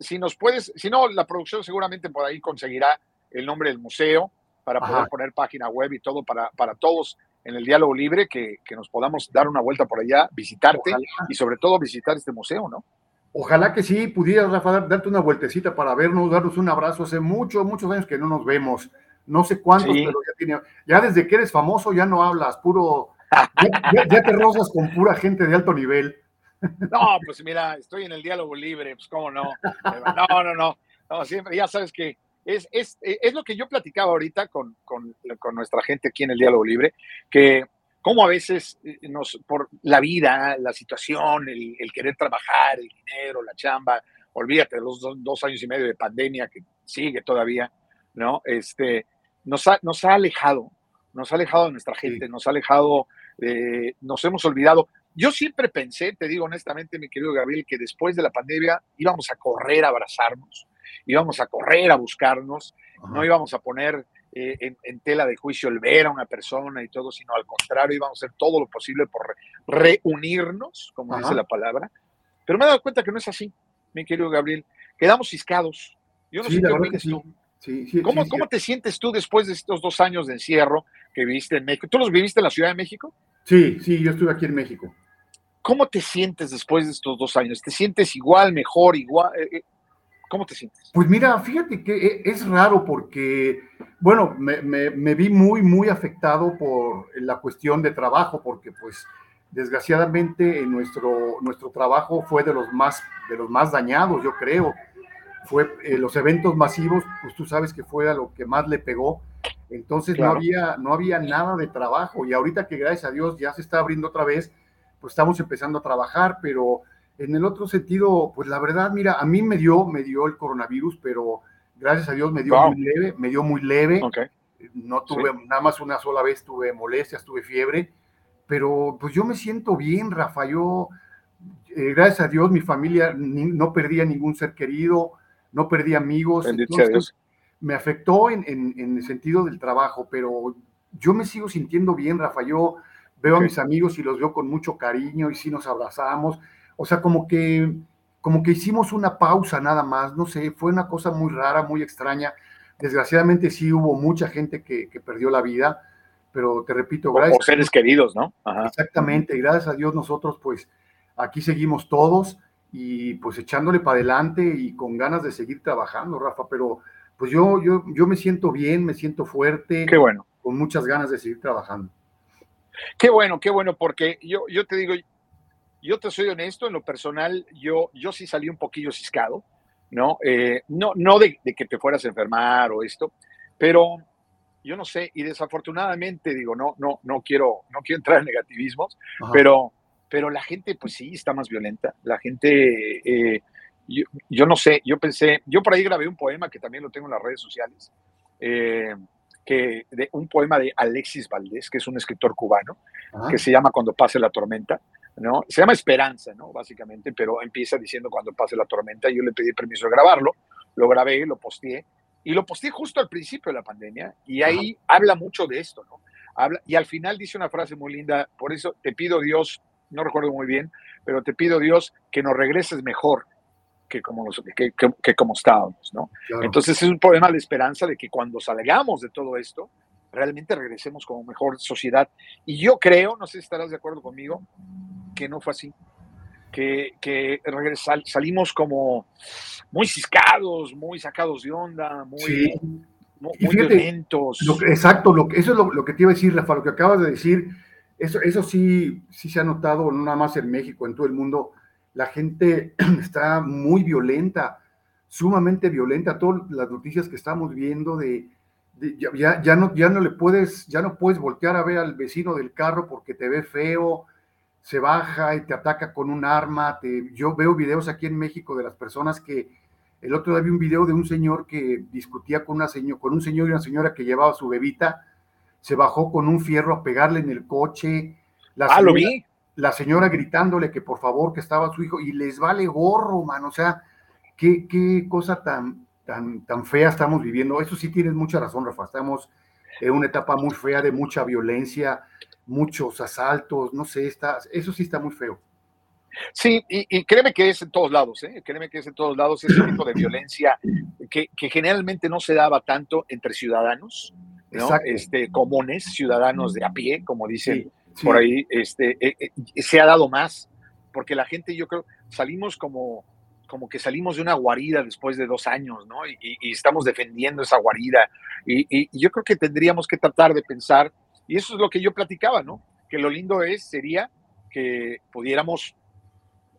si nos puedes, si no, la producción seguramente por ahí conseguirá el nombre del museo para poder poner página web y todo para, para todos en el diálogo libre, que, que nos podamos dar una vuelta por allá, visitarte Ojalá. y sobre todo visitar este museo, ¿no? Ojalá que sí pudieras, Rafa, dar- darte una vueltecita para vernos, darnos un abrazo. Hace muchos, muchos años que no nos vemos. No sé cuántos, Sí. pero ya tiene. Ya desde que eres famoso ya no hablas, puro. Ya, ya- ya te rozas con pura gente de alto nivel. No, pues mira, estoy en el diálogo libre, pues cómo no. No, no, no, no, siempre, ya sabes que es, es, es lo que yo platicaba ahorita con, con, con nuestra gente aquí en el diálogo libre, que como a veces eh, nos, por la vida, la situación, el, el querer trabajar, el dinero, la chamba, olvídate de los dos, dos años y medio de pandemia que sigue todavía, ¿no? Este, nos ha, nos ha alejado, nos ha alejado de nuestra gente, nos ha alejado, eh, nos hemos olvidado. Yo siempre pensé, te digo honestamente, mi querido Gabriel, que después de la pandemia íbamos a correr a abrazarnos, íbamos a correr a buscarnos, no íbamos a poner eh, en, en tela de juicio el ver a una persona y todo, sino al contrario, íbamos a hacer todo lo posible por re- reunirnos, como Ajá. dice la palabra. Pero me he dado cuenta que no es así, mi querido Gabriel. Quedamos ciscados. Yo no Sí, sé qué sí. tú. Sí, sí, ¿Cómo, cómo te sientes tú después de estos dos años de encierro que viviste en México? ¿Tú los viviste en la Ciudad de México? Sí, sí, yo estuve aquí en México. ¿Cómo te sientes después de estos dos años? ¿Te sientes igual, mejor, igual? Eh, eh, ¿Cómo te sientes? Pues mira, fíjate que e, es raro porque, bueno, me, me, me, vi muy, muy afectado por la cuestión de trabajo, porque pues desgraciadamente nuestro, nuestro trabajo fue de los más, de los más dañados, yo creo. Fue eh, los eventos masivos, pues tú sabes que fue a lo que más le pegó. Entonces claro. no, había, no había nada de trabajo y ahorita que gracias a Dios ya se está abriendo otra vez, pues estamos empezando a trabajar, pero en el otro sentido, pues la verdad, mira, a mí me dio, me dio el coronavirus, pero gracias a Dios me dio wow. muy leve, me dio muy leve. Okay. No tuve, sí. nada más una sola vez tuve molestias, tuve fiebre, pero pues yo me siento bien, Rafa. Yo, eh, gracias a Dios, mi familia ni, no perdía ningún ser querido, no perdí amigos. Entonces, me afectó en, en, en, el sentido del trabajo, pero yo me sigo sintiendo bien, Rafa. Yo veo okay. a mis amigos y los veo con mucho cariño y sí nos abrazamos. O sea, como que, como que hicimos una pausa nada más, no sé, fue una cosa muy rara, muy extraña. Desgraciadamente sí hubo mucha gente que, que perdió la vida, pero te repito, gracias. O seres queridos, ¿no? Ajá. Exactamente, y gracias a Dios nosotros pues aquí seguimos todos y pues echándole para adelante y con ganas de seguir trabajando, Rafa, pero pues yo, yo, yo me siento bien, me siento fuerte. Qué bueno. Con muchas ganas de seguir trabajando. Qué bueno, qué bueno, porque yo, yo te digo, yo te soy honesto, en lo personal, yo, yo sí salí un poquillo ciscado, ¿no? Eh, no no de, de, que te fueras a enfermar o esto, pero yo no sé, y desafortunadamente, digo, no, no, no quiero, no quiero entrar en negativismos, pero, pero la gente, pues sí, está más violenta. La gente, eh, yo, yo, no sé, yo pensé, yo por ahí grabé un poema que también lo tengo en las redes sociales, eh, que de un poema de Alexis Valdés, que es un escritor cubano, Ajá. que se llama Cuando pase la tormenta. ¿No? Se llama Esperanza, ¿no? Básicamente, pero empieza diciendo cuando pase la tormenta. Yo le pedí permiso de grabarlo, lo grabé, lo posteé, y lo posteé justo al principio de la pandemia, y ahí Ajá. habla mucho de esto, ¿no? Habla, y al final dice una frase muy linda, por eso te pido Dios, no recuerdo muy bien, pero te pido Dios que nos regreses mejor que como, nos, que, que, que, como estábamos, ¿no? Claro. Entonces es un poema de esperanza de que cuando salgamos de todo esto, realmente regresemos como mejor sociedad. Y yo creo, no sé si estarás de acuerdo conmigo, que no fue así. Que, que regresal, salimos como muy ciscados, muy sacados de onda, muy, sí. muy, muy fíjate, violentos. Lo, exacto, lo, eso es lo, lo, que te iba a decir, Rafa, lo que acabas de decir, eso, eso sí, sí se ha notado, no nada más en México, en todo el mundo, la gente está muy violenta, sumamente violenta, todas las noticias que estamos viendo de ya, ya, no, ya no le puedes, ya no puedes voltear a ver al vecino del carro porque te ve feo, se baja y te ataca con un arma. Te, yo veo videos aquí en México de las personas que el otro día vi un video de un señor que discutía con, una señor, con un señor y una señora que llevaba su bebita, se bajó con un fierro a pegarle en el coche. La ah, señora, lo vi. La señora gritándole que por favor que estaba su hijo y les vale gorro, man. O sea, qué, qué cosa tan, tan, tan fea estamos viviendo. Eso sí tienes mucha razón, Rafa. Estamos en una etapa muy fea de mucha violencia muchos asaltos, no sé, está, eso sí está muy feo. Sí, y, y, créeme que es en todos lados, ¿eh? créeme que es en todos lados ese tipo de violencia que, que generalmente no se daba tanto entre ciudadanos, ¿no? este, comunes, ciudadanos de a pie, como dicen sí, sí. por ahí, este, eh, eh, se ha dado más, porque la gente, yo creo, salimos como, como que salimos de una guarida después de dos años, ¿no? Y, y estamos defendiendo esa guarida, y, y yo creo que tendríamos que tratar de pensar y eso es lo que yo platicaba, ¿no? Que lo lindo es, sería que pudiéramos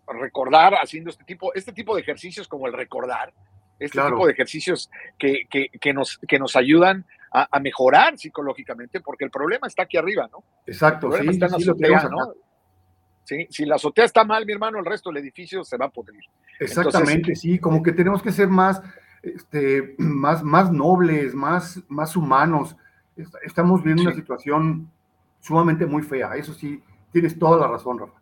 recordar haciendo este tipo, este tipo de ejercicios como el recordar, este claro. tipo de ejercicios que, que, que, nos, que nos ayudan a, a, mejorar psicológicamente, porque el problema está aquí arriba, ¿no? Exacto, el problema sí, está en la sí, azotea, ¿no? Sí, si la azotea está mal, mi hermano, el resto del edificio se va a podrir. Exactamente, Entonces, sí, como que tenemos que ser más, este, más, más nobles, más, más humanos estamos viendo sí. una situación sumamente muy fea. Eso sí, tienes toda la razón, Rafa.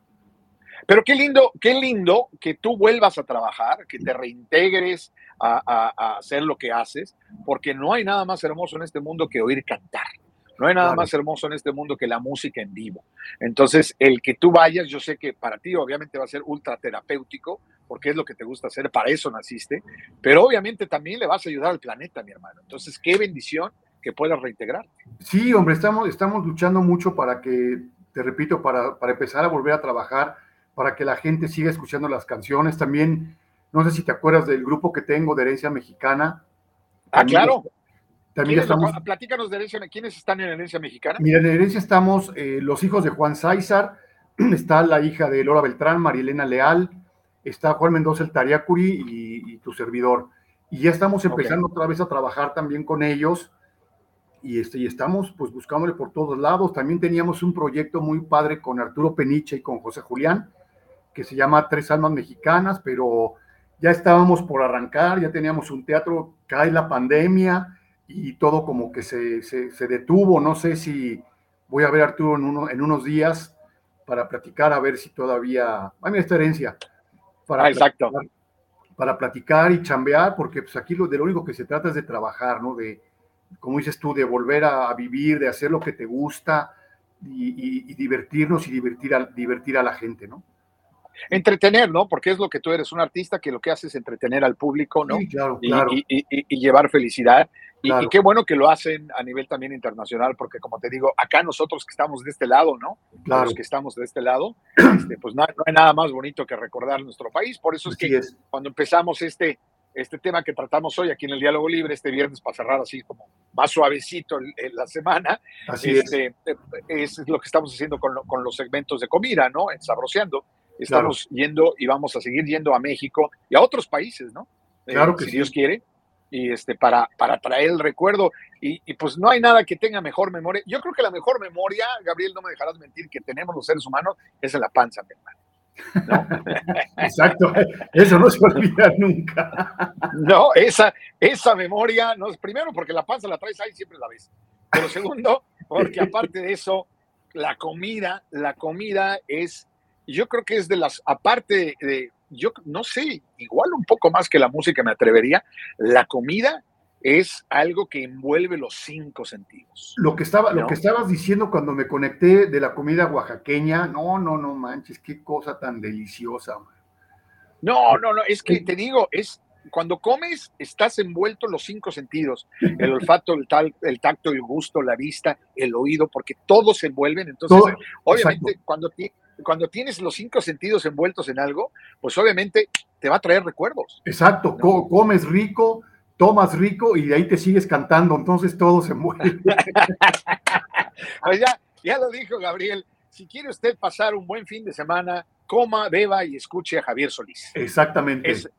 Pero qué lindo, qué lindo que tú vuelvas a trabajar, que te reintegres a, a, a, hacer lo que haces, porque no hay nada más hermoso en este mundo que oír cantar. No hay nada claro. más hermoso en este mundo que la música en vivo. Entonces, el que tú vayas, yo sé que para ti obviamente va a ser ultra terapéutico, porque es lo que te gusta hacer, para eso naciste, pero obviamente también le vas a ayudar al planeta, mi hermano. Entonces, qué bendición que puedas reintegrar. Sí, hombre, estamos, estamos luchando mucho para que, te repito, para, para empezar a volver a trabajar, para que la gente siga escuchando las canciones. También No sé si te acuerdas del grupo que tengo de herencia mexicana. Ah, claro. También estamos, Platícanos de herencia, ¿quiénes están en herencia mexicana? Mira, en herencia estamos eh, los hijos de Juan Sáizar, está la hija de Lora Beltrán, Marielena Leal, está Juan Mendoza el Tariacuri y, y tu servidor. Y ya estamos empezando otra vez a trabajar también con ellos y, este, y estamos pues buscándole por todos lados. También teníamos un proyecto muy padre con Arturo Peniche y con José Julián, que se llama Tres Almas Mexicanas, pero ya estábamos por arrancar, ya teníamos un teatro, cae la pandemia y todo como que se, se, detuvo. No sé si voy a ver a Arturo en, uno, en unos días para platicar, a ver si todavía... Ay, esta herencia. Para ah, exacto. para platicar y chambear, porque pues aquí lo, de lo único que se trata es de trabajar, ¿no? De, como dices tú, de volver a, vivir, de hacer lo que te gusta y, divertirnos y divertir a, divertir a la gente, ¿no? Entretener, ¿no? Porque es lo que tú eres, un artista que lo que hace es entretener al público, ¿no? Sí, claro, claro. Y, llevar felicidad. Y, qué bueno que lo hacen a nivel también internacional, porque como te digo, acá nosotros que estamos de este lado, ¿no? Claro. Los que estamos de este lado, este, pues no, hay nada más bonito que recordar nuestro país. Por eso es que cuando empezamos este, este tema que tratamos hoy aquí en el Diálogo Libre, este viernes, para cerrar así como más suavecito en la semana, así este, es. lo que estamos haciendo con, con, los segmentos de comida, ¿no? En Sabroseando. Estamos yendo y vamos a seguir yendo a México y a otros países, ¿no? Eh, claro que si Dios quiere. Y este, para, para traer el recuerdo. Y, y, pues no hay nada que tenga mejor memoria. Yo creo que la mejor memoria, Gabriel, no me dejarás mentir, que tenemos los seres humanos es en la panza, mi hermano. Exacto, eso no se olvida nunca. No, esa, esa memoria, no, primero porque la panza la traes ahí siempre la ves, pero segundo, porque aparte de eso, la comida, la comida es, yo creo que es de las, aparte de, yo no sé, igual un poco más que la música me atrevería, la comida es algo que envuelve los cinco sentidos. Lo que, estaba, lo que estabas diciendo cuando me conecté de la comida oaxaqueña, no, no, no manches, qué cosa tan deliciosa. No, no, no, es que te digo, es cuando comes, estás envuelto los cinco sentidos, el olfato, el, tal, el tacto, el gusto, la vista, el oído, porque todos se envuelven. Entonces, obviamente, cuando, cuando tienes los cinco sentidos envueltos en algo, pues obviamente te va a traer recuerdos. Exacto, comes rico, tomas rico y de ahí te sigues cantando, entonces todo se mueve. pues ya, ya lo dijo Gabriel, si quiere usted pasar un buen fin de semana, coma, beba y escuche a Javier Solís. Exactamente. Es,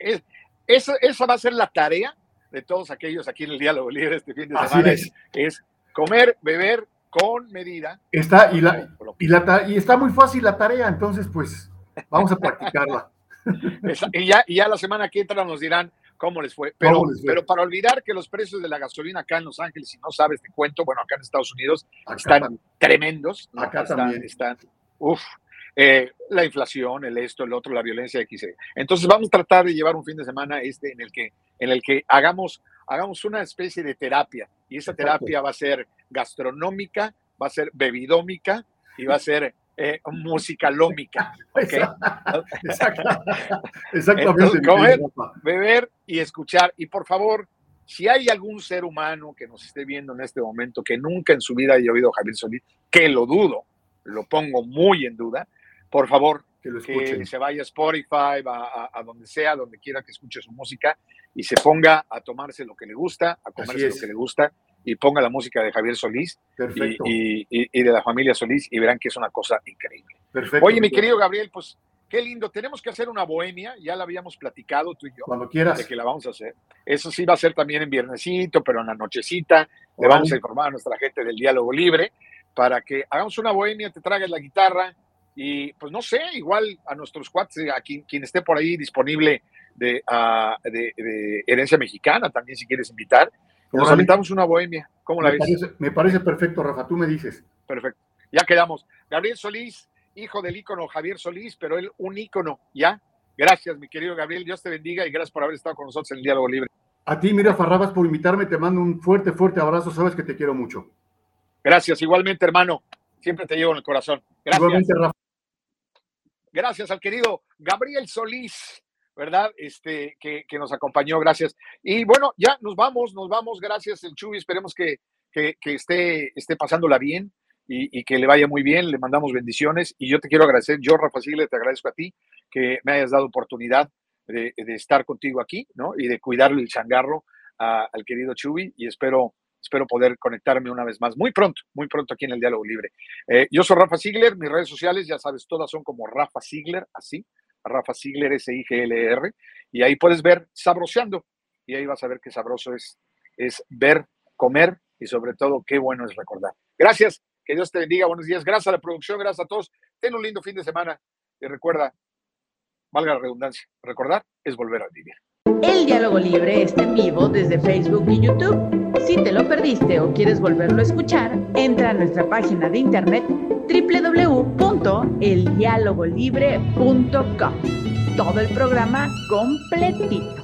esa va a ser la tarea de todos aquellos aquí en el Diálogo Libre este fin de semana. Es. es comer, beber con medida. Está, y, la, y, la, y está muy fácil la tarea, entonces pues vamos a practicarla. y, ya, y ya la semana que entra nos dirán cómo les fue. Pero, pero para olvidar que los precios de la gasolina acá en Los Ángeles, si no sabes, te cuento, bueno, acá en Estados Unidos están tremendos. Acá también. Están, uf, eh, la inflación, el esto, el otro, la violencia X. Entonces vamos a tratar de llevar un fin de semana este en el que, en el que hagamos, hagamos una especie de terapia. Y esa terapia va a ser gastronómica, va a ser bebidómica y va a ser eh, musicalómica. ¿okay? Exactamente. comer, beber y escuchar. Y por favor, si hay algún ser humano que nos esté viendo en este momento que nunca en su vida haya oído a Javier Solís, que lo dudo, lo pongo muy en duda, por favor, que, se vaya a Spotify, a, a, donde sea, donde quiera que escuche su música y se ponga a tomarse lo que le gusta, a comerse lo que le gusta y ponga la música de Javier Solís y, y, de la familia Solís y verán que es una cosa increíble. Perfecto. Oye, mi querido Gabriel, pues qué lindo. Tenemos que hacer una bohemia, ya la habíamos platicado tú y yo. Cuando quieras. De que la vamos a hacer. Eso sí va a ser también en viernesito, pero en la nochecita. Le vamos a informar a nuestra gente del diálogo libre para que hagamos una bohemia, te traigas la guitarra y pues no sé, igual a nuestros cuates, a quien, quien esté por ahí disponible de, uh, de, de herencia mexicana, también si quieres invitar nos aventamos una bohemia. ¿Cómo la me ves? Parece, me parece perfecto, Rafa. Tú me dices. Perfecto. Ya quedamos. Gabriel Solís, hijo del ícono Javier Solís, pero él un ícono, ¿ya? Gracias, mi querido Gabriel. Dios te bendiga y gracias por haber estado con nosotros en el Diálogo Libre. A ti, mira, Farrabas, por invitarme. Te mando un fuerte, fuerte abrazo. Sabes que te quiero mucho. Gracias. Igualmente, hermano. Siempre te llevo en el corazón. Gracias. Igualmente, Rafa. Gracias al querido Gabriel Solís. ¿verdad? Este, que, que, nos acompañó, gracias. Y bueno, ya nos vamos, nos vamos, gracias el Chuy, esperemos que, que, esté, esté pasándola bien y, y, que le vaya muy bien, le mandamos bendiciones y yo te quiero agradecer, yo Rafa Sigle te agradezco a ti que me hayas dado oportunidad de, de estar contigo aquí, ¿no? Y de cuidarle el changarro al querido Chubi y espero, espero poder conectarme una vez más muy pronto, muy pronto aquí en el Diálogo Libre. Eh, yo soy Rafa Sigler, mis redes sociales, ya sabes, todas son como Rafa Sigler, así, Rafa Sigler, S-I-G-L-R, y ahí puedes ver Sabroseando, y ahí vas a ver qué sabroso es, es ver, comer y sobre todo qué bueno es recordar. Gracias, que Dios te bendiga, buenos días, gracias a la producción, gracias a todos, ten un lindo fin de semana y recuerda, valga la redundancia, recordar es volver a vivir. El diálogo libre está en vivo desde Facebook y YouTube. Si te lo perdiste o quieres volverlo a escuchar, entra a nuestra página de internet www.eldialogolibre.com. Todo el programa completito.